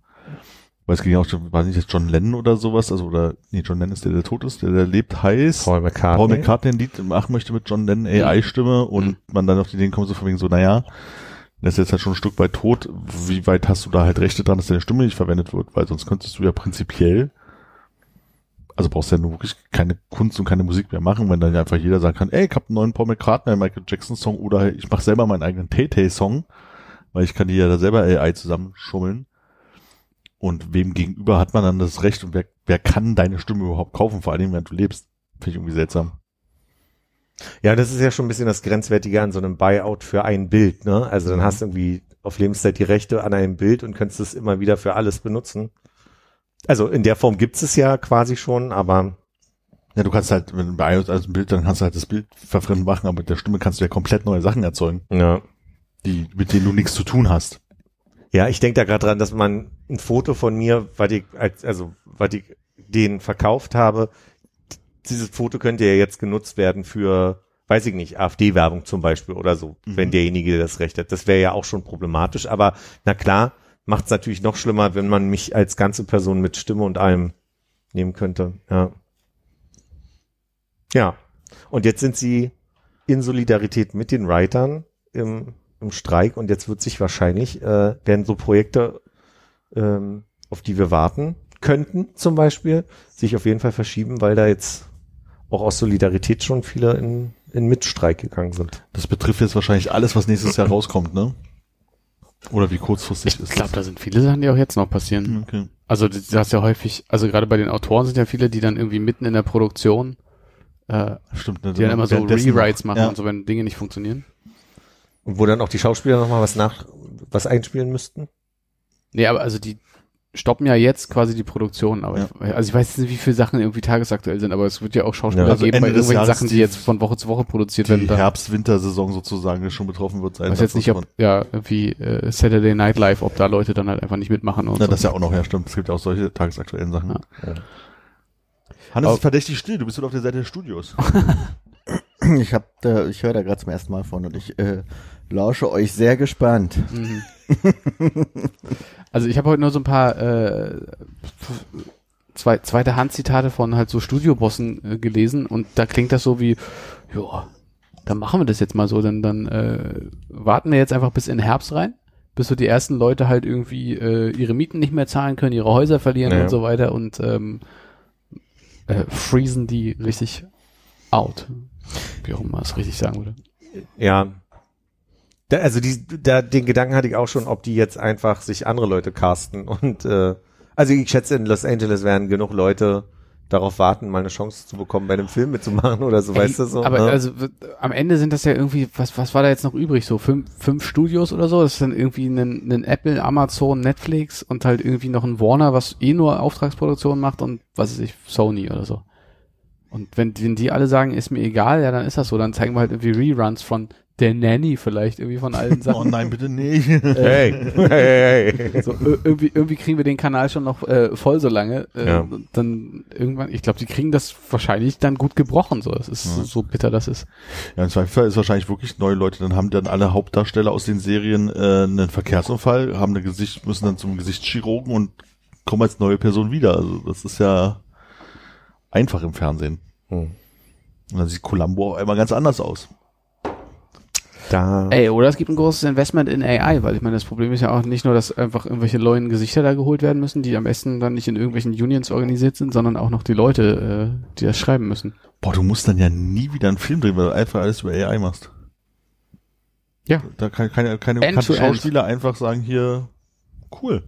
Weil es ging ja auch, schon- war nicht jetzt John Lennon oder sowas, also oder, nee, John Lennon ist der, der tot ist, der, der lebt, heißt, Paul McCartney. Paul McCartney ein Lied machen möchte mit John Lennon AI-Stimme und man dann auf die Ideen kommt, so von wegen so, naja, der ist jetzt halt schon ein Stück weit tot, wie weit hast du da halt Rechte dran, dass deine Stimme nicht verwendet wird, weil sonst könntest du ja prinzipiell, also brauchst du ja nur wirklich keine Kunst und keine Musik mehr machen, wenn dann ja einfach jeder sagen kann, ey, ich hab einen neuen Paul McCartney, Michael Jackson Song oder ich mache selber meinen eigenen Tay-Tay-Song, weil ich kann die ja da selber AI zusammenschummeln. Und wem gegenüber hat man dann das Recht und wer, wer kann deine Stimme überhaupt kaufen, vor allem wenn du lebst? Finde ich irgendwie seltsam. Ja, das ist ja schon ein bisschen das Grenzwertige an so einem Buyout für ein Bild, ne? Also dann hast du irgendwie auf Lebenszeit die Rechte an einem Bild und könntest es immer wieder für alles benutzen. Also in der Form gibt es ja quasi schon, aber Ja, du kannst halt, wenn du bei iOS als ein Bild, dann kannst du halt das Bild verfremden machen, aber mit der Stimme kannst du ja komplett neue Sachen erzeugen, ja. die, mit denen du nichts zu tun hast. Ja, ich denke da gerade dran, dass man ein Foto von mir, was ich als, also was ich den verkauft habe, dieses Foto könnte ja jetzt genutzt werden für, weiß ich nicht, AfD-Werbung zum Beispiel oder so, Mhm. wenn derjenige das Recht hat. Das wäre ja auch schon problematisch, aber na klar, macht es natürlich noch schlimmer, wenn man mich als ganze Person mit Stimme und allem nehmen könnte. Ja. Ja. Und jetzt sind sie in Solidarität mit den Writern im, im Streik und jetzt wird sich wahrscheinlich, äh, werden so Projekte, ähm, auf die wir warten könnten, zum Beispiel, sich auf jeden Fall verschieben, weil da jetzt auch aus Solidarität schon viele in, in Mitstreik gegangen sind. Das betrifft jetzt wahrscheinlich alles, was nächstes Jahr rauskommt, ne? Oder wie kurzfristig Ich ist glaube, da sind viele Sachen, die auch jetzt noch passieren. Okay. Also du hast ja häufig, also gerade bei den Autoren sind ja viele, die dann irgendwie mitten in der Produktion, äh, Stimmt, ne? die dann immer so Rewrites machen Ja. und so, wenn Dinge nicht funktionieren. Und wo dann auch die Schauspieler nochmal was nach, was einspielen müssten. Nee, aber also die stoppen ja jetzt quasi die Produktion, aber Ja. ich, also ich weiß nicht, wie viele Sachen irgendwie tagesaktuell sind, aber es wird ja auch Schauspieler Ja. Also geben bei Ende des irgendwelchen Jahres Sachen, die die- jetzt von Woche zu Woche produziert werden. Die Herbst-Wintersaison sozusagen schon betroffen wird sein. weiß jetzt nicht, ob ja irgendwie äh, Saturday Night Live, ob da Leute dann halt einfach nicht mitmachen und Na, so. das ja auch noch, ja stimmt. Es gibt ja auch solche tagesaktuellen Sachen. Ja. Hannes Aber- ist verdächtig still, du bist wieder auf der Seite des Studios. (laughs) (clears throat) Ich hab da, ich höre da gerade zum ersten Mal von und ich äh, lausche euch sehr gespannt. Mhm. (laughs) also ich habe heute nur so ein paar äh, zwei, zweite Hand-Zitate von halt so Studiobossen äh, gelesen und da klingt das so wie, ja, dann machen wir das jetzt mal so, dann, dann äh, warten wir jetzt einfach bis in den Herbst rein, bis so die ersten Leute halt irgendwie äh, ihre Mieten nicht mehr zahlen können, ihre Häuser verlieren Ja. und so weiter und ähm, äh, freezen die richtig out. Wie auch immer es richtig sagen würde. Ja. Da, also die, da, den Gedanken hatte ich auch schon, ob die jetzt einfach sich andere Leute casten und äh, also ich schätze in Los Angeles werden genug Leute darauf warten, mal eine Chance zu bekommen, bei einem Film mitzumachen oder so, weißt du so. Aber ne? also am Ende sind das ja irgendwie, was, was war da jetzt noch übrig? So fünf, fünf Studios oder so? Das ist dann irgendwie ein, ein Apple, Amazon, Netflix und halt irgendwie noch ein Warner, was eh nur Auftragsproduktion macht und was weiß ich, Sony oder so. Und wenn, wenn die alle sagen, ist mir egal, ja, dann ist das so. Dann zeigen wir halt irgendwie Reruns von der Nanny vielleicht irgendwie von allen (laughs) oh Sachen. nein, bitte nicht. hey, hey, hey, hey. So, ir- irgendwie, irgendwie kriegen wir den Kanal schon noch äh, voll so lange. Äh, Ja. Dann irgendwann, ich glaube, die kriegen das wahrscheinlich dann gut gebrochen. So, es ist Ja. so, so bitter, das ist. Ja, im Zweifelsfall ist wahrscheinlich wirklich neue Leute, dann haben dann alle Hauptdarsteller aus den Serien äh, einen Verkehrsunfall, haben ein Gesicht, müssen dann zum Gesichtschirurgen und kommen als neue Person wieder. Also das ist ja einfach im Fernsehen. Hm. Und dann sieht Columbo auch einmal ganz anders aus. Da. Ey, oder es gibt ein großes Investment in AI, weil ich meine, das Problem ist ja auch nicht nur, dass einfach irgendwelche neuen Gesichter da geholt werden müssen, die am besten dann nicht in irgendwelchen Unions organisiert sind, sondern auch noch die Leute, äh, die das schreiben müssen. Boah, du musst dann ja nie wieder einen Film drehen, weil du einfach alles über AI machst. Ja. Da kann keine, keine End end. Schauspieler einfach sagen hier, cool.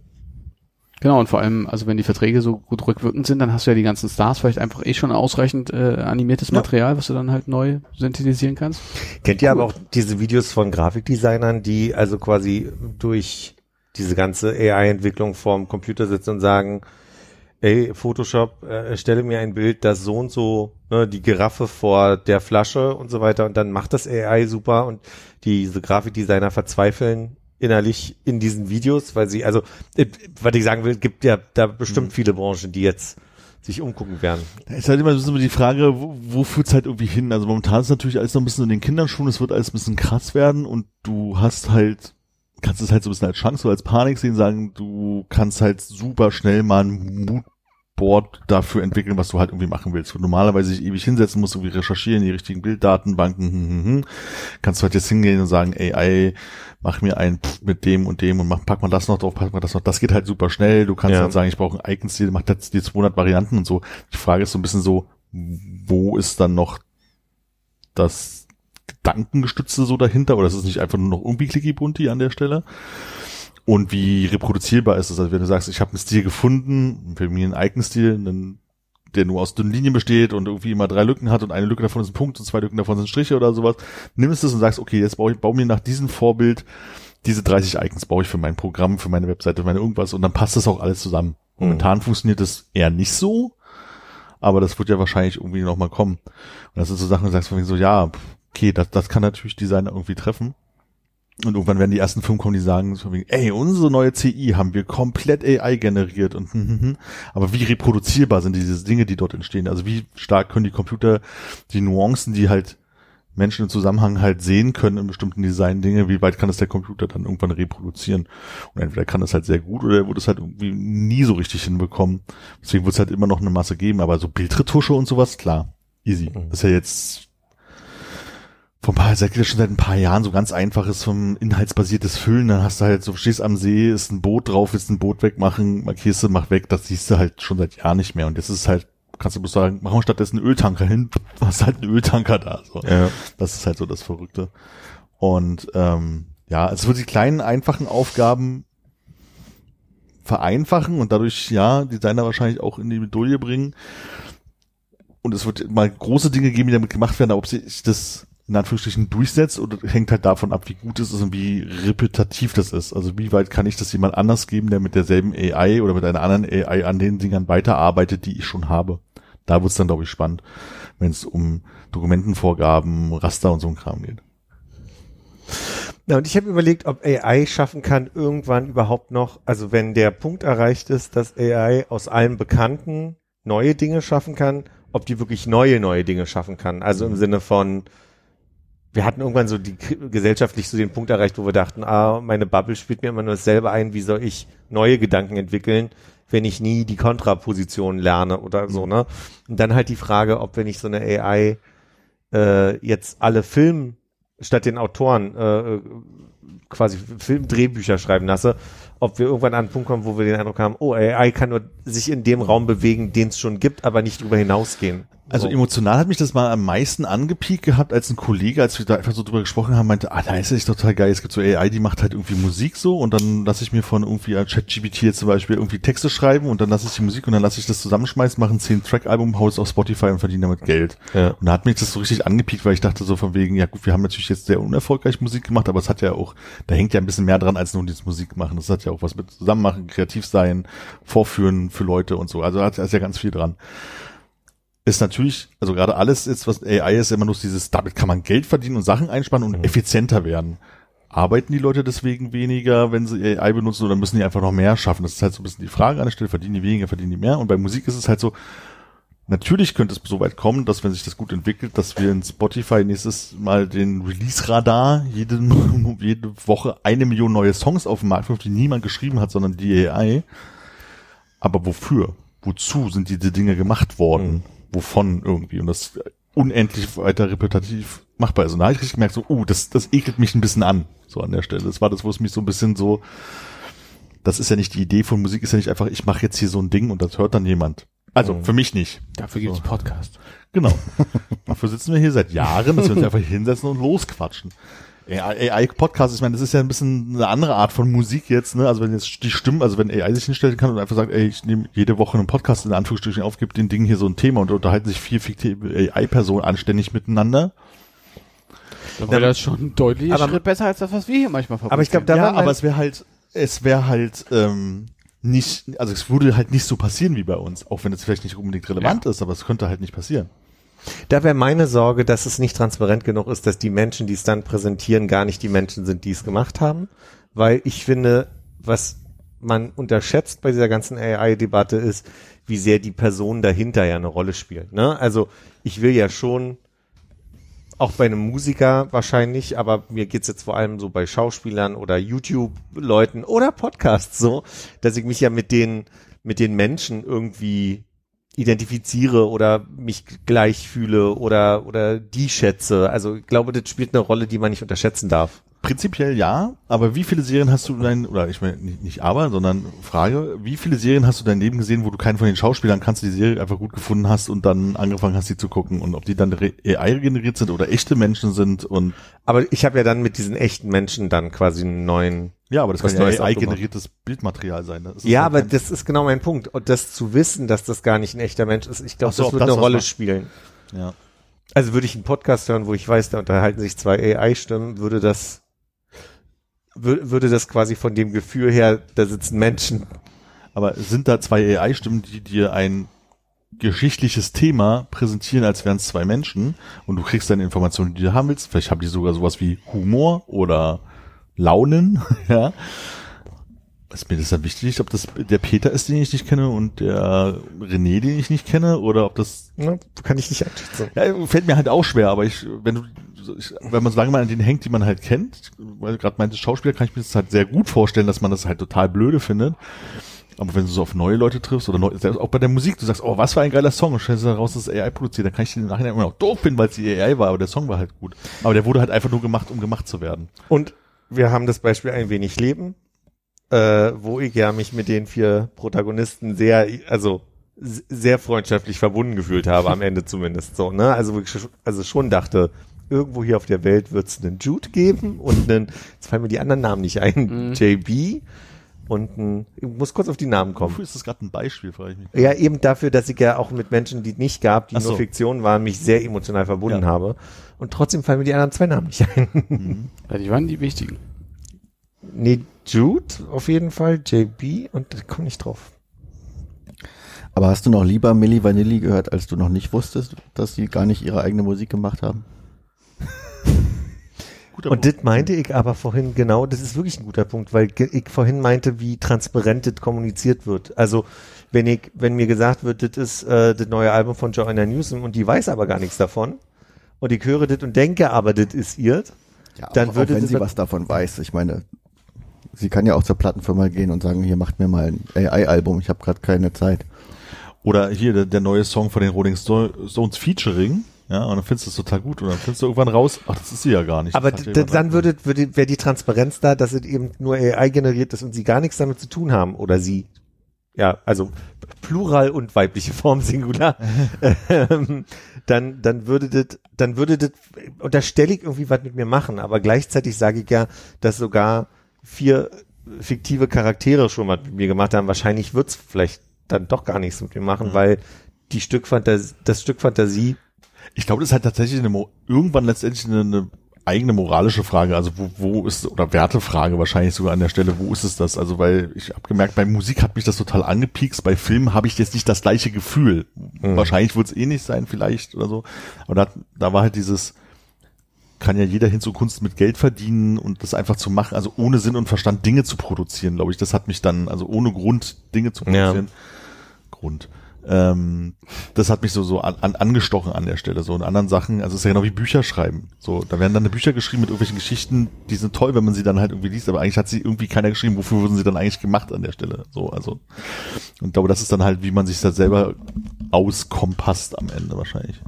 Genau, und vor allem, also wenn die Verträge so gut rückwirkend sind, dann hast du ja die ganzen Stars vielleicht einfach eh schon ausreichend äh, animiertes Material, was du dann halt neu synthetisieren kannst. Kennt ihr aber auch diese Videos von Grafikdesignern, die also quasi durch diese ganze AI-Entwicklung vorm Computer sitzen und sagen, ey, Photoshop, äh, erstelle mir ein Bild, das so und so, ne, die Giraffe vor der Flasche und so weiter und dann macht das AI super und diese Grafikdesigner verzweifeln innerlich in diesen Videos, weil sie, also, äh, was ich sagen will, gibt ja da bestimmt viele Branchen, die jetzt sich umgucken werden. Da ist halt immer so die Frage, wo, wo führt's halt irgendwie hin? Also momentan ist natürlich alles noch ein bisschen in den Kinderschuhen, es wird alles ein bisschen krass werden und du hast halt, kannst es halt so ein bisschen als Chance oder als Panik sehen, sagen, du kannst halt super schnell mal ein Moodboard dafür entwickeln, was du halt irgendwie machen willst. Wo normalerweise dich ewig hinsetzen musst, irgendwie recherchieren, die richtigen Bilddatenbanken, hm, hm, hm, kannst du halt jetzt hingehen und sagen, AI, mach mir ein Pff mit dem und dem und mach, pack mal das noch drauf, pack mal das noch. Das geht halt super schnell. Du kannst Ja. halt sagen, ich brauche einen Icon-Stil, mach jetzt die 200 Varianten und so. Die Frage ist so ein bisschen so, wo ist dann noch das Gedankengestützte so dahinter oder ist es nicht einfach nur noch irgendwie clicky-bunti an der Stelle? Und wie reproduzierbar ist es? Also wenn du sagst, ich habe einen Stil gefunden, für mich einen Icon-Stil, einen der nur aus dünnen Linien besteht und irgendwie immer drei Lücken hat und eine Lücke davon ist ein Punkt und zwei Lücken davon sind Striche oder sowas, nimmst es und sagst, okay, jetzt baue ich baue mir nach diesem Vorbild diese 30 Icons baue ich für mein Programm, für meine Webseite, für meine irgendwas und dann passt das auch alles zusammen. Momentan funktioniert das eher nicht so, aber das wird ja wahrscheinlich irgendwie noch mal kommen. Und das sind so Sachen, du sagst von so, ja, okay, das, das kann natürlich Designer irgendwie treffen. Und irgendwann werden die ersten Firmen kommen, die sagen, ey, unsere neue CI haben wir komplett AI generiert und hm, hm, hm. aber wie reproduzierbar sind diese Dinge, die dort entstehen? Also wie stark können die Computer die Nuancen, die halt Menschen im Zusammenhang halt sehen können in bestimmten Design-Dinge, wie weit kann es der Computer dann irgendwann reproduzieren? Und entweder kann es halt sehr gut oder er wird es halt irgendwie nie so richtig hinbekommen. Deswegen wird es halt immer noch eine Masse geben, aber so Bildretusche und sowas, klar, easy. Das ist ja jetzt vor ein paar, seit schon seit ein paar Jahren so ganz einfaches vom inhaltsbasiertes Füllen, dann hast du halt so, stehst am See, ist ein Boot drauf, willst ein Boot wegmachen, markierst du, mach weg, das siehst du halt schon seit Jahren nicht mehr. Und jetzt ist es halt, kannst du bloß sagen, machen wir stattdessen einen Öltanker hin, (laughs) hast halt einen Öltanker da. So. Ja. Das ist halt so das Verrückte. Und ähm, ja, es wird die kleinen, einfachen Aufgaben vereinfachen und dadurch, ja, Designer wahrscheinlich auch in die Medaille bringen. Und es wird mal große Dinge geben, die damit gemacht werden, aber ob sich das in Anführungsstrichen durchsetzt oder hängt halt davon ab, wie gut es ist und wie repetitiv das ist. Also wie weit kann ich das jemand anders geben, der mit derselben AI oder mit einer anderen AI an den Dingern weiterarbeitet, die ich schon habe. Da wird's dann, glaube ich, spannend, wenn es um Dokumentenvorgaben, Raster und so ein Kram geht. Ja, und ich habe überlegt, ob AI schaffen kann, irgendwann überhaupt noch, also wenn der Punkt erreicht ist, dass AI aus allem Bekannten neue Dinge schaffen kann, ob die wirklich neue, neue Dinge schaffen kann. Also im Sinne von, wir hatten irgendwann so die gesellschaftlich so den Punkt erreicht, wo wir dachten, ah, meine Bubble spielt mir immer nur dasselbe ein, wie soll ich neue Gedanken entwickeln, wenn ich nie die Kontraposition lerne oder so, ne? Und dann halt die Frage, ob wenn ich so eine AI äh, jetzt alle Film statt den Autoren äh, quasi Filmdrehbücher schreiben lasse, ob wir irgendwann an einen Punkt kommen, wo wir den Eindruck haben, oh, AI kann nur sich in dem Raum bewegen, den es schon gibt, aber nicht drüber hinausgehen. Also so. emotional hat mich das mal am meisten angepiekt gehabt, als ein Kollege, als wir da einfach so drüber gesprochen haben, meinte, ah, da ist es total geil, es gibt so AI, die macht halt irgendwie Musik so und dann lasse ich mir von irgendwie ChatGPT jetzt zum Beispiel irgendwie Texte schreiben und dann lasse ich die Musik und dann lasse ich das zusammenschmeißen, mache ein 10-Track-Album, hau es auf Spotify und verdiene damit Geld. Ja. Und da hat mich das so richtig angepiekt, weil ich dachte so von wegen, ja gut, wir haben natürlich jetzt sehr unerfolgreich Musik gemacht, aber es hat ja auch, da hängt ja ein bisschen mehr dran als nur dieses Musik machen. Das hat ja auch was mit Zusammenmachen, kreativ sein, Vorführen für Leute und so. Also hat, ist ja ganz viel dran ist natürlich, also gerade alles ist, was AI ist, immer nur dieses, damit kann man Geld verdienen und Sachen einsparen und effizienter werden. Arbeiten die Leute deswegen weniger, wenn sie AI benutzen oder müssen die einfach noch mehr schaffen? Das ist halt so ein bisschen die Frage an der Stelle, verdienen die weniger, verdienen die mehr? Und bei Musik ist es halt so, natürlich könnte es so weit kommen, dass wenn sich das gut entwickelt, dass wir in Spotify nächstes Mal den Release-Radar jede, (laughs) jede Woche eine Million neue Songs auf den Markt wirft, die niemand geschrieben hat, sondern die AI. Aber wofür? Wozu sind diese Dinge gemacht worden? Wovon irgendwie? Und das unendlich weiter repetitiv machbar ist. Und da habe ich richtig gemerkt, so, uh, das, das ekelt mich ein bisschen an, so an der Stelle. Das war das, wo es mich so ein bisschen so, das ist ja nicht die Idee von Musik, ist ja nicht einfach, ich mache jetzt hier so ein Ding und das hört dann jemand. Also für mich nicht. Dafür gibt's Podcast. Genau. Dafür sitzen wir hier seit Jahren, dass wir uns einfach hinsetzen und losquatschen. AI-Podcast, ich meine, das ist ja ein bisschen eine andere Art von Musik jetzt, ne? Also wenn jetzt die Stimmen, also wenn AI sich hinstellen kann und einfach sagt, ey, ich nehme jede Woche einen Podcast in Anführungsstrichen auf, gebe den Ding hier so ein Thema und unterhalten sich vier fiktive AI-Personen anständig miteinander. Dann wäre das schon deutlich Aber- Schritt besser als das, was wir hier manchmal Aber ich glaube, da ja, mein, aber es wäre halt, es wäre halt ähm, nicht, also es würde halt nicht so passieren wie bei uns, auch wenn es vielleicht nicht unbedingt relevant ist, aber es könnte halt nicht passieren. Da wäre meine Sorge, dass es nicht transparent genug ist, dass die Menschen, die es dann präsentieren, gar nicht die Menschen sind, die es gemacht haben. Weil ich finde, was man unterschätzt bei dieser ganzen AI-Debatte ist, wie sehr die Personen dahinter ja eine Rolle spielen. Ne? Also ich will ja schon, auch bei einem Musiker wahrscheinlich, aber mir geht's jetzt vor allem so bei Schauspielern oder YouTube-Leuten oder Podcasts so, dass ich mich ja mit den, mit den Menschen irgendwie identifiziere oder mich gleich fühle oder, oder die schätze. Also ich glaube, das spielt eine Rolle, die man nicht unterschätzen darf. Prinzipiell ja, aber wie viele Serien hast du dein, oder ich meine nicht, nicht aber, sondern Frage, wie viele Serien hast du dein Leben gesehen, wo du keinen von den Schauspielern kannst, die Serie einfach gut gefunden hast und dann angefangen hast, die zu gucken und ob die dann AI generiert sind oder echte Menschen sind und Aber ich habe ja dann mit diesen echten Menschen dann quasi einen neuen. ja, aber das kann ja Neues AI aufgemacht. generiertes Bildmaterial sein. Ist Ja, aber das ist genau mein Punkt. Und das zu wissen, dass das gar nicht ein echter Mensch ist, ich glaube, so, das wird das eine Rolle macht. spielen. ja. Also würde ich einen Podcast hören, wo ich weiß, da unterhalten sich zwei AI-Stimmen, würde das würde das quasi von dem Gefühl her, da sitzen Menschen. Aber sind da zwei AI-Stimmen, die dir ein geschichtliches Thema präsentieren, als wären es zwei Menschen und du kriegst deine Informationen, die du haben willst. Vielleicht haben die sogar sowas wie Humor oder Launen, (laughs) ja. Ist mir das dann wichtig, ob das der Peter ist, den ich nicht kenne und der René, den ich nicht kenne, oder ob das Ne? Kann ich nicht einschätzen. ja, fällt mir halt auch schwer, aber ich, wenn du, ich, wenn man so lange mal an denen hängt, die man halt kennt, weil du gerade meinte Schauspieler, kann ich mir das halt sehr gut vorstellen, dass man das halt total blöde findet. Aber wenn du so auf neue Leute triffst oder neu, selbst auch bei der Musik, du sagst, oh, was für ein geiler Song, und stellst du raus, dass es AI produziert, dann kann ich den im Nachhinein immer noch doof finden, weil es die AI war, aber der Song war halt gut. Aber der wurde halt einfach nur gemacht, um gemacht zu werden. Und wir haben das Beispiel ein wenig Leben, äh, wo ich ja mich mit den vier Protagonisten sehr, also sehr freundschaftlich verbunden gefühlt habe, am Ende zumindest so, ne? Also wo ich sch- also schon dachte, irgendwo hier auf der Welt wird es einen Jude geben und einen, jetzt fallen mir die anderen Namen nicht ein, Mhm. JB und ein, ich muss kurz auf die Namen kommen. Wofür ist das gerade ein Beispiel, frage ich mich. Ja, eben dafür, dass ich ja auch mit Menschen, die es nicht gab, die so. nur Fiktion waren, mich sehr emotional verbunden Ja. habe. Und trotzdem fallen mir die anderen zwei Namen nicht ein. Ja, die waren die wichtigen. Nee, Jude auf jeden Fall, JB und da komme ich drauf. Aber hast du noch lieber Milli Vanilli gehört, als du noch nicht wusstest, dass sie gar nicht ihre eigene Musik gemacht haben? (laughs) Guter Und das meinte ich aber vorhin genau, das ist wirklich ein guter Punkt, weil ich vorhin meinte, wie transparent das kommuniziert wird. Also wenn ich, wenn mir gesagt wird, das ist äh, das neue Album von Joanna Newsom und die weiß aber gar nichts davon und ich höre das und denke aber, das ist ihr, Ja, Dann auch, würde auch wenn sie was davon weiß. Ich meine, sie kann ja auch zur Plattenfirma gehen und sagen, hier macht mir mal ein AI-Album, ich habe gerade keine Zeit. Oder hier der, der neue Song von den Rolling Sto- Stones Featuring, ja, und dann findest du es total gut und dann findest du irgendwann raus, ach, das ist sie ja gar nicht. Aber dann würde, würde wäre die Transparenz da, dass es eben nur AI generiert ist und sie gar nichts damit zu tun haben oder sie. Ja, also Plural und weibliche Form (laughs) Singular. ähm, dann dann würde das dann würde das unterstelle ich irgendwie was mit mir machen, aber gleichzeitig sage ich ja, dass sogar vier fiktive Charaktere schon was mit mir gemacht haben. Wahrscheinlich wird's vielleicht dann doch gar nichts mit mir machen, weil die Stück Fantasie, das Stück Fantasie Ich glaube, das ist halt tatsächlich eine, Mo- irgendwann letztendlich eine, eine eigene moralische Frage, also wo, wo ist, oder Wertefrage wahrscheinlich sogar an der Stelle, wo ist es das? Also weil ich habe gemerkt, bei Musik hat mich das total angepiekst, bei Filmen habe ich jetzt nicht das gleiche Gefühl. Wahrscheinlich wird es eh nicht sein, vielleicht oder so. Aber da, da war halt dieses, kann ja jeder hin zur Kunst mit Geld verdienen und das einfach zu machen, also ohne Sinn und Verstand Dinge zu produzieren, glaube ich. Das hat mich dann, also ohne Grund Dinge zu Ja. produzieren. Grund. Ähm, das hat mich so, so an, an, angestochen an der Stelle. So in anderen Sachen, also es ist ja genau wie Bücher schreiben. So, da werden dann Bücher geschrieben mit irgendwelchen Geschichten, die sind toll, wenn man sie dann halt irgendwie liest, aber eigentlich hat sie irgendwie keiner geschrieben, wofür wurden sie dann eigentlich gemacht an der Stelle. So, also. Und ich glaube, das ist dann halt, wie man sich das selber auskompasst am Ende wahrscheinlich.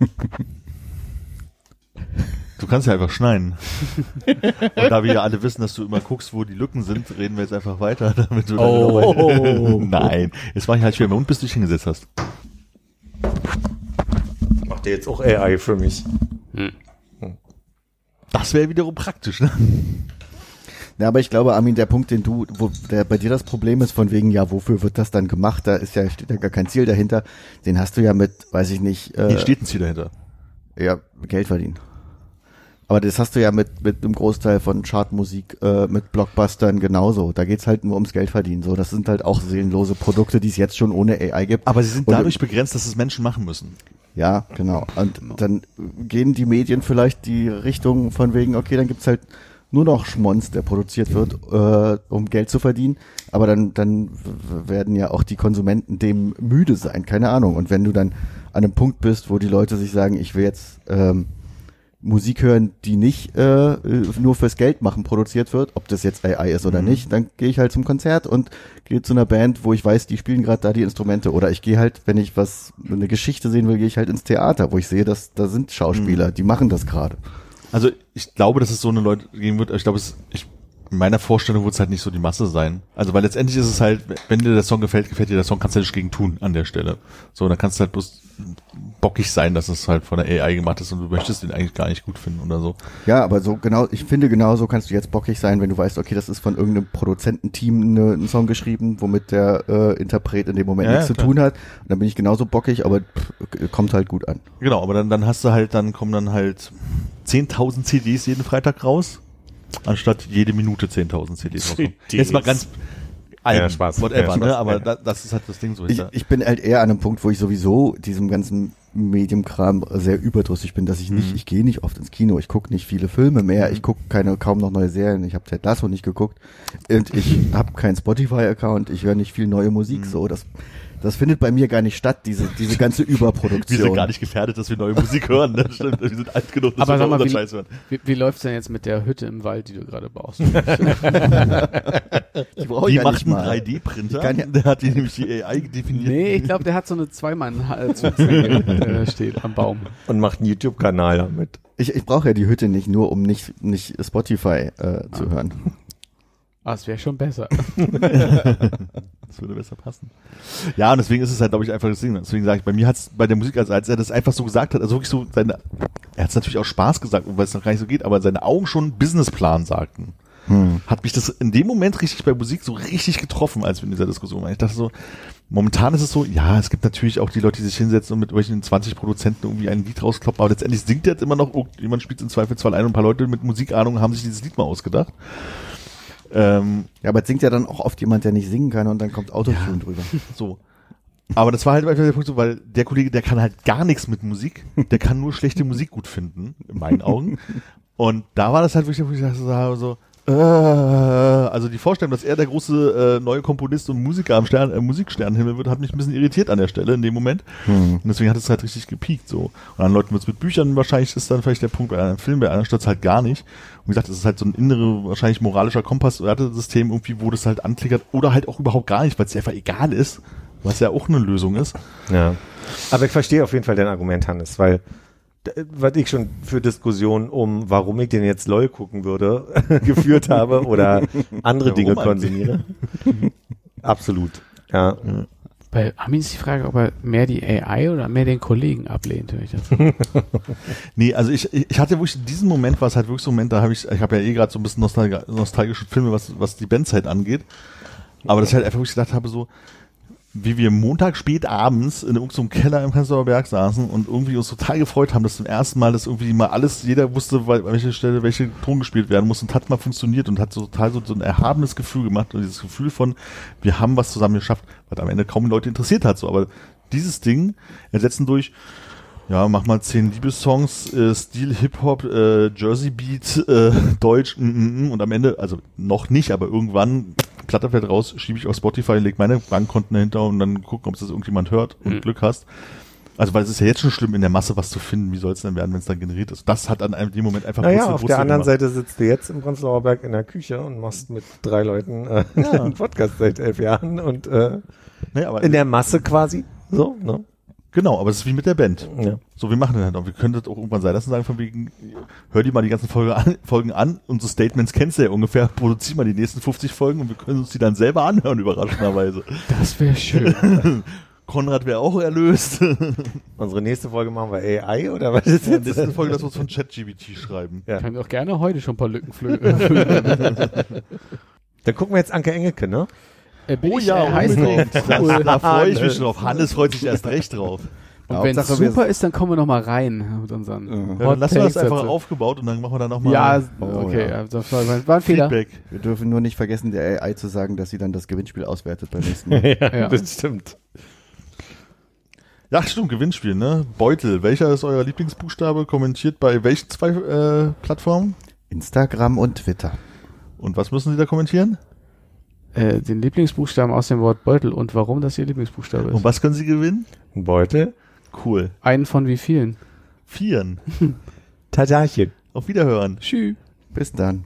(laughs) Du kannst ja einfach schneiden. Und da wir ja alle wissen, dass du immer guckst, wo die Lücken sind, reden wir jetzt einfach weiter, damit du dann Oh. (laughs) Nein, jetzt war ich halt schwer, und bis du dich hingesetzt hast. macht der jetzt auch AI für mich. Hm. Das wäre wiederum praktisch, ne? Ja, aber ich glaube, Armin, der Punkt, den du, wo der bei dir das Problem ist, von wegen, ja, wofür wird das dann gemacht? Da ist ja, steht ja gar kein Ziel dahinter. Den hast du ja mit, weiß ich nicht, äh, Hier steht ein Ziel dahinter. ja, Geld verdienen. Aber das hast du ja mit, mit einem Großteil von Chartmusik, äh, mit Blockbustern genauso. Da geht's halt nur ums Geld verdienen. So, das sind halt auch seelenlose Produkte, die es jetzt schon ohne AI gibt. Aber sie sind Und- dadurch begrenzt, dass es Menschen machen müssen. Ja, genau. Und dann gehen die Medien vielleicht die Richtung von wegen, okay, dann gibt's halt nur noch Schmonz, der produziert wird, äh, um Geld zu verdienen. Aber dann, dann werden ja auch die Konsumenten dem müde sein, keine Ahnung. Und wenn du dann an einem Punkt bist, wo die Leute sich sagen, ich will jetzt ähm, Musik hören, die nicht äh, nur fürs Geld machen produziert wird, ob das jetzt AI ist oder nicht, dann gehe ich halt zum Konzert und gehe zu einer Band, wo ich weiß, die spielen gerade da die Instrumente. Oder ich gehe halt, wenn ich was, eine Geschichte sehen will, gehe ich halt ins Theater, wo ich sehe, dass da sind Schauspieler, die machen das gerade. Also ich glaube, dass es so eine Leute geben wird. Ich glaube, es, ich, in meiner Vorstellung wird es halt nicht so die Masse sein. Also weil letztendlich ist es halt, wenn dir der Song gefällt, gefällt dir der Song, kannst du nichts gegen tun an der Stelle. So, dann kannst du halt bloß bockig sein, dass es halt von der AI gemacht ist und du möchtest den eigentlich gar nicht gut finden oder so. Ja, aber so genau, ich finde genauso kannst du jetzt bockig sein, wenn du weißt, okay, das ist von irgendeinem Produzententeam ne, ein Song geschrieben, womit der äh, Interpret in dem Moment Ja, nichts ja, zu tun hat. Und dann bin ich genauso bockig, aber pff, kommt halt gut an. Genau, aber dann, dann hast du halt, dann kommen dann halt 10.000 CDs jeden Freitag raus, anstatt jede Minute 10.000 CDs. CDs. Jetzt mal ganz Alben, Ja, Spaß. whatever, Ja, Spaß. ne? Aber Ja. da, das ist halt das Ding so. Ich, ich bin halt eher an einem Punkt, wo ich sowieso diesem ganzen Mediumkram sehr überdrüssig bin, dass ich nicht, ich gehe nicht oft ins Kino, ich gucke nicht viele Filme mehr, ich gucke keine kaum noch neue Serien, ich habe Ted Lasso nicht geguckt und ich habe keinen Spotify-Account, ich höre nicht viel neue Musik, so das das findet bei mir gar nicht statt, diese diese ganze (laughs) wir Überproduktion. sind gar nicht gefährdet, dass wir neue Musik hören. Ne? Stimmt, wir sind alt genug, dass Aber wir sag mal, unseren wie- Scheiß hören. Wie, wie läuft's denn jetzt mit der Hütte im Wald, die du gerade baust? (laughs) Die brauche Die ich ja nicht macht einen mal. 3D-Printer. Ich kann ja- Der hat die nämlich die AI definiert. nee, ich glaube, der hat so eine zweimann äh, (laughs) steht am Baum. Und macht einen YouTube-Kanal damit. Ich, ich brauche ja die Hütte nicht nur, um nicht nicht Spotify äh, zu hören. Ah, es wäre schon besser. (laughs) Das würde besser passen. Ja, und deswegen ist es halt, glaube ich, einfach das Ding. Deswegen sage ich, bei mir hat es bei der Musik, als, als er das einfach so gesagt hat, also wirklich so seine, er hat es natürlich auch Spaß gesagt, weil es noch gar nicht so geht, aber seine Augen schon einen Businessplan sagten. Hat mich das in dem Moment richtig bei Musik so richtig getroffen, als wir in dieser Diskussion waren. Ich dachte so, momentan ist es so, ja, es gibt natürlich auch die Leute, die sich hinsetzen und mit welchen 20 Produzenten irgendwie ein Lied rauskloppen, aber letztendlich singt jetzt immer noch, jemand spielt im Zweifelsfall ein und ein paar Leute mit Musikahnung haben sich dieses Lied mal ausgedacht. Ähm, Ja, aber es singt ja dann auch oft jemand, der nicht singen kann und dann kommt Autotune drüber. (laughs) So. Aber das war halt einfach der Punkt so, weil der Kollege, der kann halt gar nichts mit Musik. Der kann nur schlechte Musik gut finden, in meinen Augen. (laughs) Und da war das halt wirklich, wo ich dachte so, also die Vorstellung, dass er der große äh, neue Komponist und Musiker am Stern, äh, Musiksternenhimmel wird, hat mich ein bisschen irritiert an der Stelle in dem Moment. Und deswegen hat es halt richtig gepiekt so. Und an Leuten wird es mit Büchern wahrscheinlich ist dann vielleicht der Punkt, bei einem Film, bei einer stört halt gar nicht. Und wie gesagt, es ist halt so ein innere, wahrscheinlich moralischer Kompass-System irgendwie, wo das halt anklickert oder halt auch überhaupt gar nicht, weil es einfach egal ist, was ja auch eine Lösung ist. Ja. Aber ich verstehe auf jeden Fall dein Argument, Hannes, weil was ich schon für Diskussionen um, warum ich den jetzt LOL gucken würde, (laughs) geführt habe oder andere Ja, Dinge konsumiere. Absolut. Ja. Bei Armin ist die Frage, ob er mehr die AI oder mehr den Kollegen ablehnt, wenn ich das (laughs) Nee, also ich, ich hatte wirklich in diesem Moment, war es halt wirklich so ein Moment, da habe ich, ich habe ja eh gerade so ein bisschen nostalgi nostalgische Filme, was, was die Bandzeit angeht. Aber dass ich halt einfach wirklich gedacht habe, so, wie wir Montag spät abends in irgendeinem Keller im Prenzlauer Berg saßen und irgendwie uns total gefreut haben, dass zum ersten Mal, dass irgendwie mal alles, jeder wusste, an welcher Stelle welche Ton gespielt werden muss und hat mal funktioniert und hat so total so, so ein erhabenes Gefühl gemacht und dieses Gefühl von, wir haben was zusammen geschafft, was am Ende kaum Leute interessiert hat, so, aber dieses Ding ersetzen durch, ja, mach mal zehn Liebessongs, äh, Stil Hip-Hop, äh, Jersey Beat, äh, Deutsch, mm, mm, mm, und am Ende, also noch nicht, aber irgendwann, Platte fällt raus, schiebe ich auf Spotify, leg meine Bankkonten dahinter und dann gucken, ob es das irgendjemand hört und Mhm. Glück hast. Also, weil es ist ja jetzt schon schlimm, in der Masse was zu finden. Wie soll es denn werden, wenn es dann generiert ist? Das hat an einem dem Moment einfach Naja, auf der anderen gemacht. Seite sitzt du jetzt im Prenzlauer Berg in der Küche und machst mit drei Leuten äh, Ja. einen Podcast seit elf Jahren und äh, aber in der Masse quasi. So, ne? Genau, aber es ist wie mit der Band. Ja. So, wir machen das halt auch. Wir können das auch irgendwann sein lassen, sagen von wegen, hör dir mal die ganzen Folge an, Folgen an, unsere Statements kennst du ja ungefähr, produzier mal die nächsten 50 Folgen und wir können uns die dann selber anhören, überraschenderweise. Das wäre schön. (laughs) Konrad wäre auch erlöst. In (laughs) Unsere nächste Folge machen wir AI oder was ist der jetzt? nächsten Folge lassen wir uns von ChatGBT schreiben. Ja. Kann auch gerne heute schon ein paar Lücken (laughs) flöten. Dann gucken wir jetzt Anke Engelke, ne? Äh, Oh ich, ja, äh, heiß drauf. Cool. da freue ich mich Hannes. schon drauf. Hannes freut sich erst recht drauf. Und wenn es super ist, dann kommen wir noch mal rein mit unseren Ja. Ja, Hot dann lassen wir das einfach dazu. aufgebaut und dann machen wir da nochmal Ja, Oh, okay, ja. ja. das war, war ein Fehler. Feedback. Wir dürfen nur nicht vergessen, der AI zu sagen, dass sie dann das Gewinnspiel auswertet beim nächsten (laughs) Mal. Ja. das stimmt. Ja, stimmt, Gewinnspiel, ne? Beutel. Welcher ist euer Lieblingsbuchstabe? Kommentiert bei welchen zwei äh, Plattformen? Instagram und Twitter. Und was müssen Sie da kommentieren? Äh, den Lieblingsbuchstaben aus dem Wort Beutel und warum das ihr Lieblingsbuchstabe ist. Und was können Sie gewinnen? Ein Beutel. Cool. Einen von wie vielen? Vieren. (laughs) Tatarchen. Auf Wiederhören. Tschüss. Bis dann.